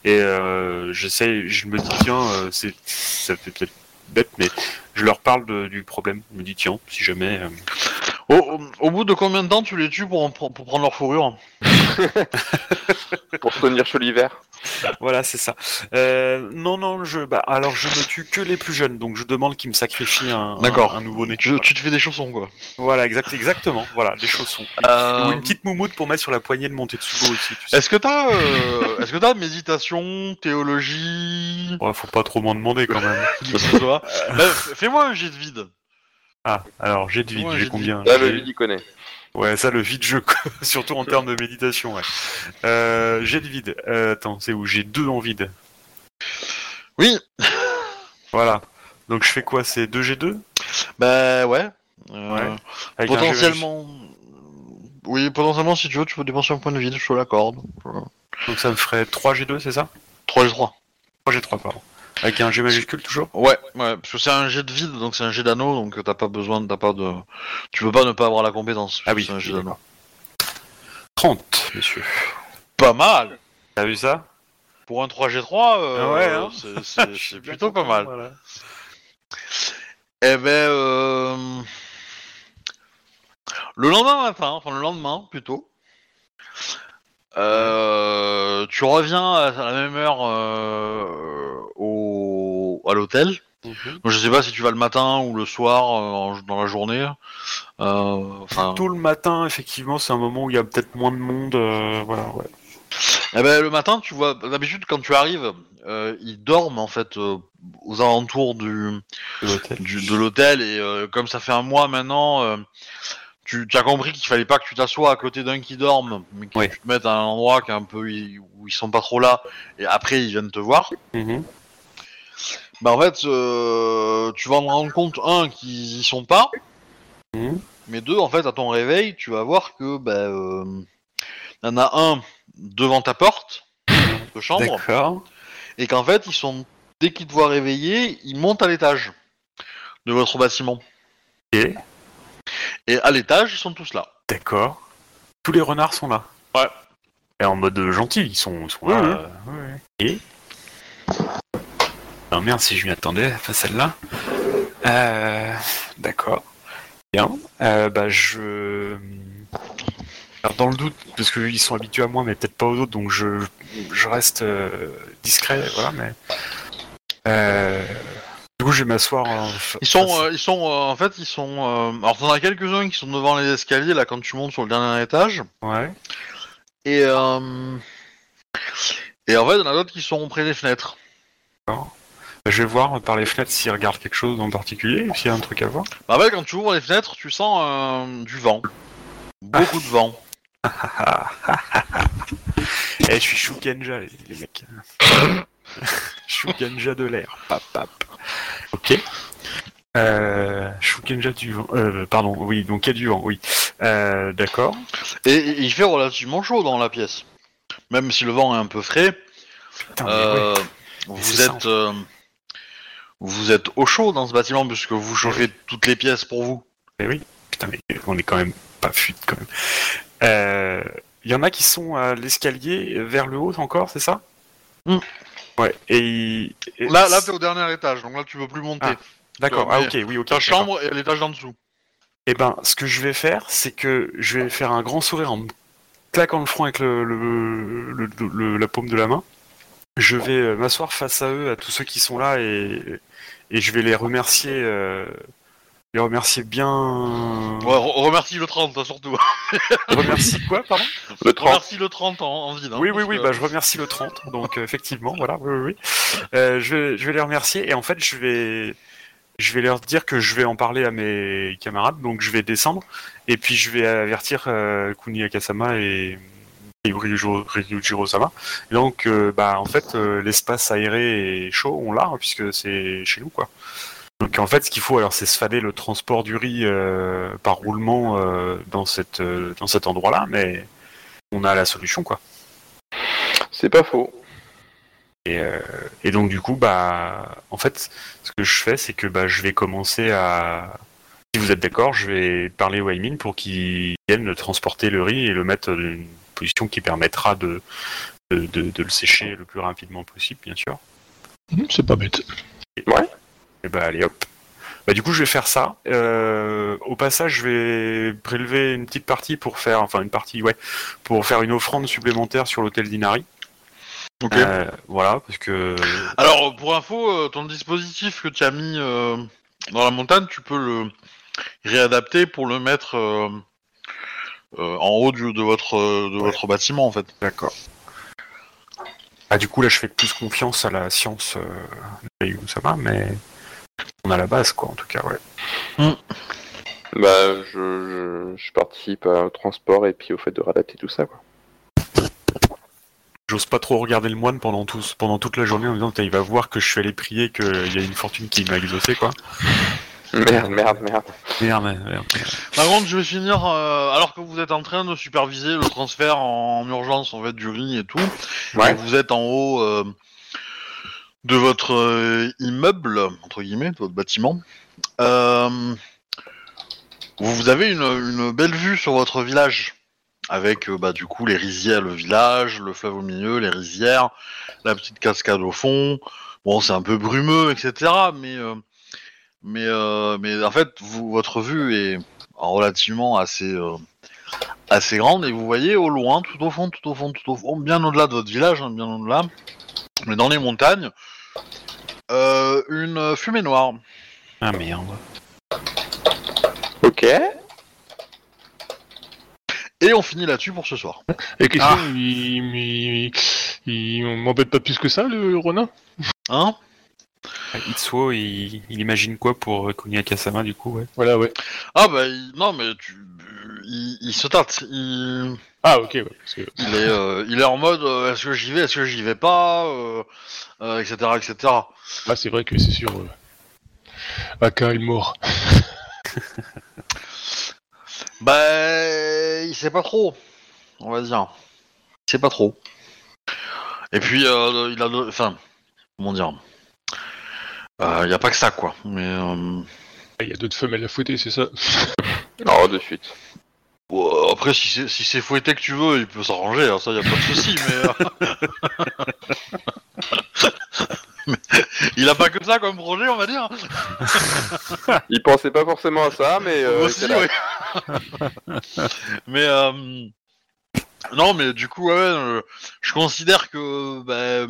Et euh, j'essaie, je me dis tiens, euh, c'est, ça fait peut-être bête, mais je leur parle du problème. Je me dis tiens, si jamais. Au, au- au bout de combien de temps tu les tues pour, en- pour, pour prendre leur fourrure Pour tenir chaud l'hiver. Voilà, c'est ça. Euh, non, non, je, bah, alors je ne tue que les plus jeunes, donc je demande qu'ils me sacrifient un, D'accord. un, un nouveau-né. tu, tu te fais des chaussons, quoi. Voilà, exact, exactement. Voilà, des chaussons. Euh, Ou une petite moumoute pour mettre sur la poignée de mon Tetsubo aussi. Tu sais. Est-ce que t'as euh, est-ce que t'as méditation, théologie? Ouais, faut pas trop m'en demander quand même. Bah, Fais-moi un jet de vide. Ah, alors j'ai de vide, Ouais, j'ai combien Là, le vide, il connaît. Ouais, ça, le vide, je... surtout en termes de méditation, ouais. Euh, j'ai de vide. Euh, attends, c'est où? J'ai deux en vide. Oui. Voilà. Donc je fais quoi? C'est 2G2 Bah ouais. Euh, Ouais. Potentiellement. Oui, potentiellement, si tu veux, tu peux dépenser un point de vide, je te l'accorde. Donc ça me ferait 3G2, c'est ça? 3 et 3. 3G3, pardon. Avec un G majuscule toujours Ouais, ouais, parce que c'est un jet de vide, donc c'est un jet d'anneau, donc t'as pas besoin, t'as pas de. Tu peux pas ne pas avoir la compétence. Ah oui, c'est un jet d'anneau. 30, monsieur. Pas mal T'as vu ça? Pour un 3G3, euh, Ah ouais, hein. c'est- plutôt pas mal. voilà. Eh ben, euh... le lendemain matin, enfin le lendemain plutôt, euh, tu reviens à la même heure euh, au... à l'hôtel. Mhm. Donc, Je sais pas si tu vas le matin ou le soir euh, en- dans la journée. Euh, Enfin, Tôt le matin, effectivement, c'est un moment où il y a peut-être moins de monde. euh, voilà, ouais. eh ben, le matin, tu vois, d'habitude quand tu arrives, euh, ils dorment en fait euh, aux alentours du, De l'hôtel. du- de l'hôtel et euh, comme ça fait un mois maintenant, euh, tu, tu as compris qu'il fallait pas que tu t'assoies à côté d'un qui dorme, mais que tu te mettes à un endroit qui est un peu où ils sont pas trop là et après ils viennent te voir. Mhm. Bah en fait, euh, tu vas en rendre compte un qu'ils y sont pas, Mhm. mais deux en fait à ton réveil, tu vas voir que bah euh, y en a un devant ta porte de chambre D'accord. et qu'en fait ils sont dès qu'ils te voient réveiller, ils montent à l'étage de votre bâtiment. Et Et à l'étage, ils sont tous là. D'accord. Tous les renards sont là. Ouais. Et en mode gentil, ils sont, ils sont Oui, là. oui. euh. Et Non merde, si je m'y attendais, pas celle-là. Euh, D'accord. Bien. Euh, bah je. Alors, dans le doute, parce qu'ils sont habitués à moi, mais peut-être pas aux autres, donc je, je reste discret, voilà, mais. Euh, Du coup, je vais m'asseoir. en fa- Ils sont, euh, ils sont, euh, en fait, ils sont. euh, Alors, t'en as quelques-uns qui sont devant les escaliers là quand tu montes sur le dernier étage, Ouais. et euh, et en fait, il y en a d'autres qui sont près des fenêtres. Bah, Je vais voir par les fenêtres s'ils regardent quelque chose en particulier, s'il y a un truc à voir. Bah, ouais, quand tu ouvres les fenêtres, tu sens euh, du vent, beaucoup de vent. Eh, je suis Shukenja, les, les mecs. Shukenja de l'air. Pap, pap. Ok. Euh, du vent. Euh, pardon, oui, donc il y a du vent, oui. Euh, D'accord. Et, il fait relativement chaud dans la pièce, même si le vent est un peu frais. Putain, mais ouais. Euh, Mais vous êtes, euh, vous êtes au chaud dans ce bâtiment puisque vous chauffez toutes les pièces pour vous. Putain, mais on est quand même pas fuite quand même. Euh, Il y en a qui sont à l'escalier vers le haut encore, c'est ça? Hmm. Ouais. Et, et- Là, là, t'es au dernier étage, donc là, tu peux plus monter. Ah, D'accord. Ah ok, oui, ok. Ta chambre est à l'étage d'en dessous. Eh ben, ce que je vais faire, c'est que je vais faire un grand sourire en me claquant le front avec le, le- le- le- la paume de la main. Je vais euh, m'asseoir face à eux, à tous ceux qui sont là, et, et je vais les remercier, euh, les remercier bien. Ouais, re- remercie le 30, hein, surtout. Remercie quoi, pardon? Le 30. remercie le 30 en, en vide. hein, Oui, oui, oui, que- bah, je remercie le 30, donc euh, effectivement, voilà, oui, oui, oui. Euh, je, vais, je vais les remercier, et en fait, je vais, je vais leur dire que je vais en parler à mes camarades, donc je vais descendre, et puis je vais avertir euh, Kuni Akasama et Ryujiro- Ryujiro-sama. Donc, euh, bah, en fait, euh, l'espace aéré et chaud, on l'a, hein, puisque c'est chez nous, quoi. Donc en fait, ce qu'il faut, alors, c'est se fader le transport du riz euh, par roulement euh, dans, cette, euh, dans cet endroit-là, mais on a la solution, quoi. C'est pas faux. Et, euh, et donc du coup, bah, en fait, ce que je fais, c'est que bah, je vais commencer à, si vous êtes d'accord, je vais parler au Aimin pour qu'il vienne transporter le riz et le mettre dans une position qui permettra de, de, de- de le sécher le plus rapidement possible, bien sûr. Hmm, C'est pas bête. Et bah allez hop, Bah, du coup, je vais faire ça. Euh, au passage, je vais prélever une petite partie pour faire, enfin une partie, ouais, pour faire une offrande supplémentaire sur l'hôtel d'Inari. Ok. Euh, voilà, parce que Alors, pour info, euh, ton dispositif que tu as mis euh, dans la montagne, tu peux le réadapter pour le mettre en haut du- de votre de Ouais. votre bâtiment, en fait. D'accord. Ah, du coup, là, je fais plus confiance à la science euh, Ryu Sama, mais on a la base, quoi, en tout cas, ouais. Bah, je, je, je participe au transport et puis au fait de réadapter tout ça, quoi. J'ose pas trop regarder le moine pendant, tous, pendant toute la journée en me disant, il va voir que je suis allé prier, qu'il y a une fortune qui m'a exaucé, quoi. Merde, merde, merde. Merde, merde, merde. Par contre, je vais finir, euh, alors que vous êtes en train de superviser le transfert en urgence, en fait, du riz et tout, Ouais. et vous êtes en haut euh, de votre euh, immeuble, entre guillemets, de votre bâtiment. Euh, vous avez une, belle vue sur votre village, avec euh, bah, du coup les rizières, le village, le fleuve au milieu, les rizières, la petite cascade au fond. Bon, c'est un peu brumeux, etc. Mais mais mais en fait, votre vue est relativement assez assez grande et vous voyez au loin, tout au fond, tout au fond, tout au fond, bien au-delà de votre village, hein, bien au-delà, mais dans les montagnes, euh, une fumée noire. Ah, merde. Ok. Et on finit là-dessus pour ce soir. Et question, Ah. il, il, il m'embête pas plus que ça, le Ronin? Hein? Itsuo, il, il imagine quoi pour euh, Kuniakasama, du coup, ouais? Voilà, ouais. Ah bah il- non mais tu, il, il se tâte. Il, Ah, ok, ouais. parce que- il est euh, il est en mode euh, est-ce que j'y vais, est-ce que j'y vais pas, euh, euh, etc etc. Ah, c'est vrai que c'est sûr. Euh... Aka est mort. Bah, il sait pas trop, on va dire. Il sait pas trop. Et puis, euh, il a, de- enfin, comment dire, Euh, il y a pas que ça quoi. Mais euh, Il y a d'autres femelles à fouetter, c'est ça? Non, de suite. Après, si c'est si fouetté que tu veux, il peut s'arranger. hein, ça, y a pas de souci. mais, euh, mais il a pas que ça comme projet, on va dire. Il pensait pas forcément à ça, mais. Euh, Aussi, ouais. mais euh, non, mais du coup, ouais, euh, je considère que bah,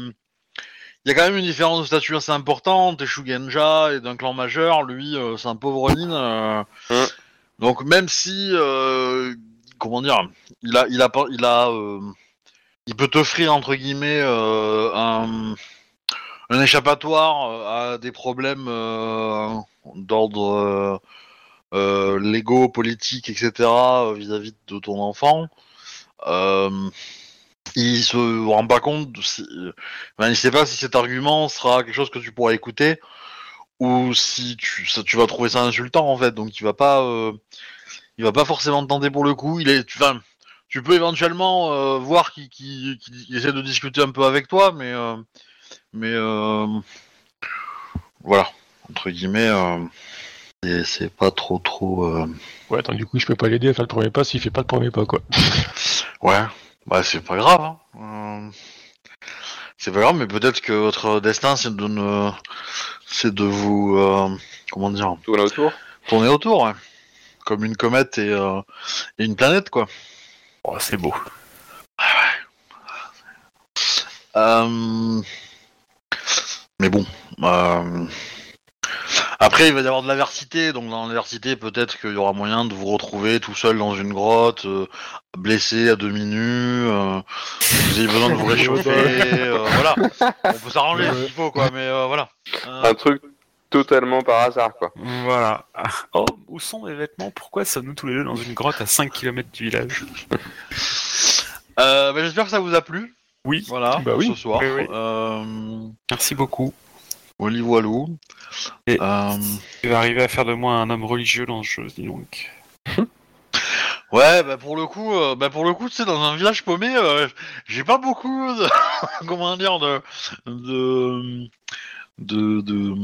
il y a quand même une différence de statut assez importante. Et Shugenja est d'un clan majeur, lui, euh, c'est un pauvre Nin. euh, Hum. Donc même si, euh, comment dire, il a, il a, il a, euh, il peut t'offrir entre guillemets euh, un, échappatoire à des problèmes d'ordre légaux, politiques, etc. vis-à-vis de ton enfant. Il se rend pas compte, si, enfin, il sait pas si cet argument sera quelque chose que tu pourras écouter ou si tu, ça, tu vas trouver ça insultant en fait. Donc il va pas, euh, il va pas forcément te tenter pour le coup. Il est, tu, enfin, tu peux éventuellement euh, voir qu'il essaie de discuter un peu avec toi, mais euh, mais voilà entre guillemets. et c'est pas trop trop. Ouais, attends, du coup, je peux pas l'aider à faire le premier pas s'il fait pas le premier pas, quoi. Ouais, bah c'est pas grave. Hein. C'est pas grave, mais peut-être que votre destin c'est de ne... c'est de vous euh, comment dire? Tourne autour. tourner autour, ouais. comme une comète et, euh, et une planète quoi. Oh, c'est beau. Euh, Mais bon. Après, il va y avoir de l'aversité, donc dans l'aversité, peut-être qu'il y aura moyen de vous retrouver tout seul dans une grotte, euh, blessé à demi nu, euh, vous avez besoin de vous réchauffer, euh, voilà. On peut s'arranger Ouais. s'il faut, quoi, mais euh, voilà. Euh, Un truc totalement par hasard, quoi. Voilà. Oh, où sont mes vêtements? Pourquoi sommes-nous tous les deux dans une grotte à 5 km du village? Euh, bah, J'espère que ça vous a plu, Oui, voilà, Bah oui. ce soir. Oui, oui. Euh, merci beaucoup. Voilou. Et- Euh, Tu vas arriver à faire de moi un homme religieux dans ce jeu, dis donc. Ouais, bah pour le coup, euh, bah pour le coup, tu sais, dans un village paumé, euh, j'ai pas beaucoup de, comment dire, de, de, de, de,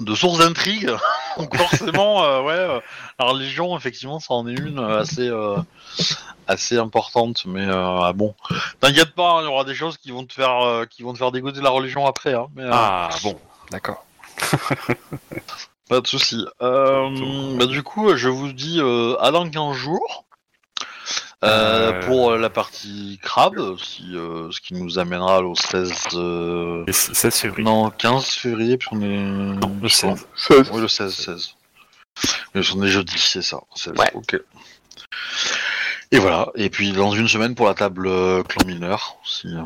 de sources d'intrigue. Donc forcément, euh, ouais, euh, la religion, effectivement, ça en est une euh, assez, assez importante. Mais ah bon, t'inquiète pas, hein, il y aura des choses qui vont te faire, qui vont te faire dégoûter de la religion après. Hein, mais, Ah, bon, d'accord. Pas de souci. Bah, du coup, je vous dis à dans 15 jours. Euh, Euh. Pour la partie crabe, si, euh, ce qui nous amènera au 16... euh, Et 16 février. Non, 15 février, puis on est... Non, le 16. Oui, le 16, 16. Mais on est jeudi, c'est ça. 16. Ouais. Ok. Et voilà. Et puis dans une semaine pour la table euh, clan mineur, si, euh,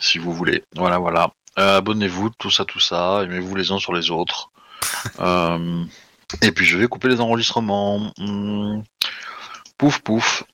si vous voulez. Voilà, voilà. Euh, Abonnez-vous, tout ça, tout ça. Aimez-vous les uns sur les autres. Euh, et puis je vais couper les enregistrements. Hmm. Pouf, pouf.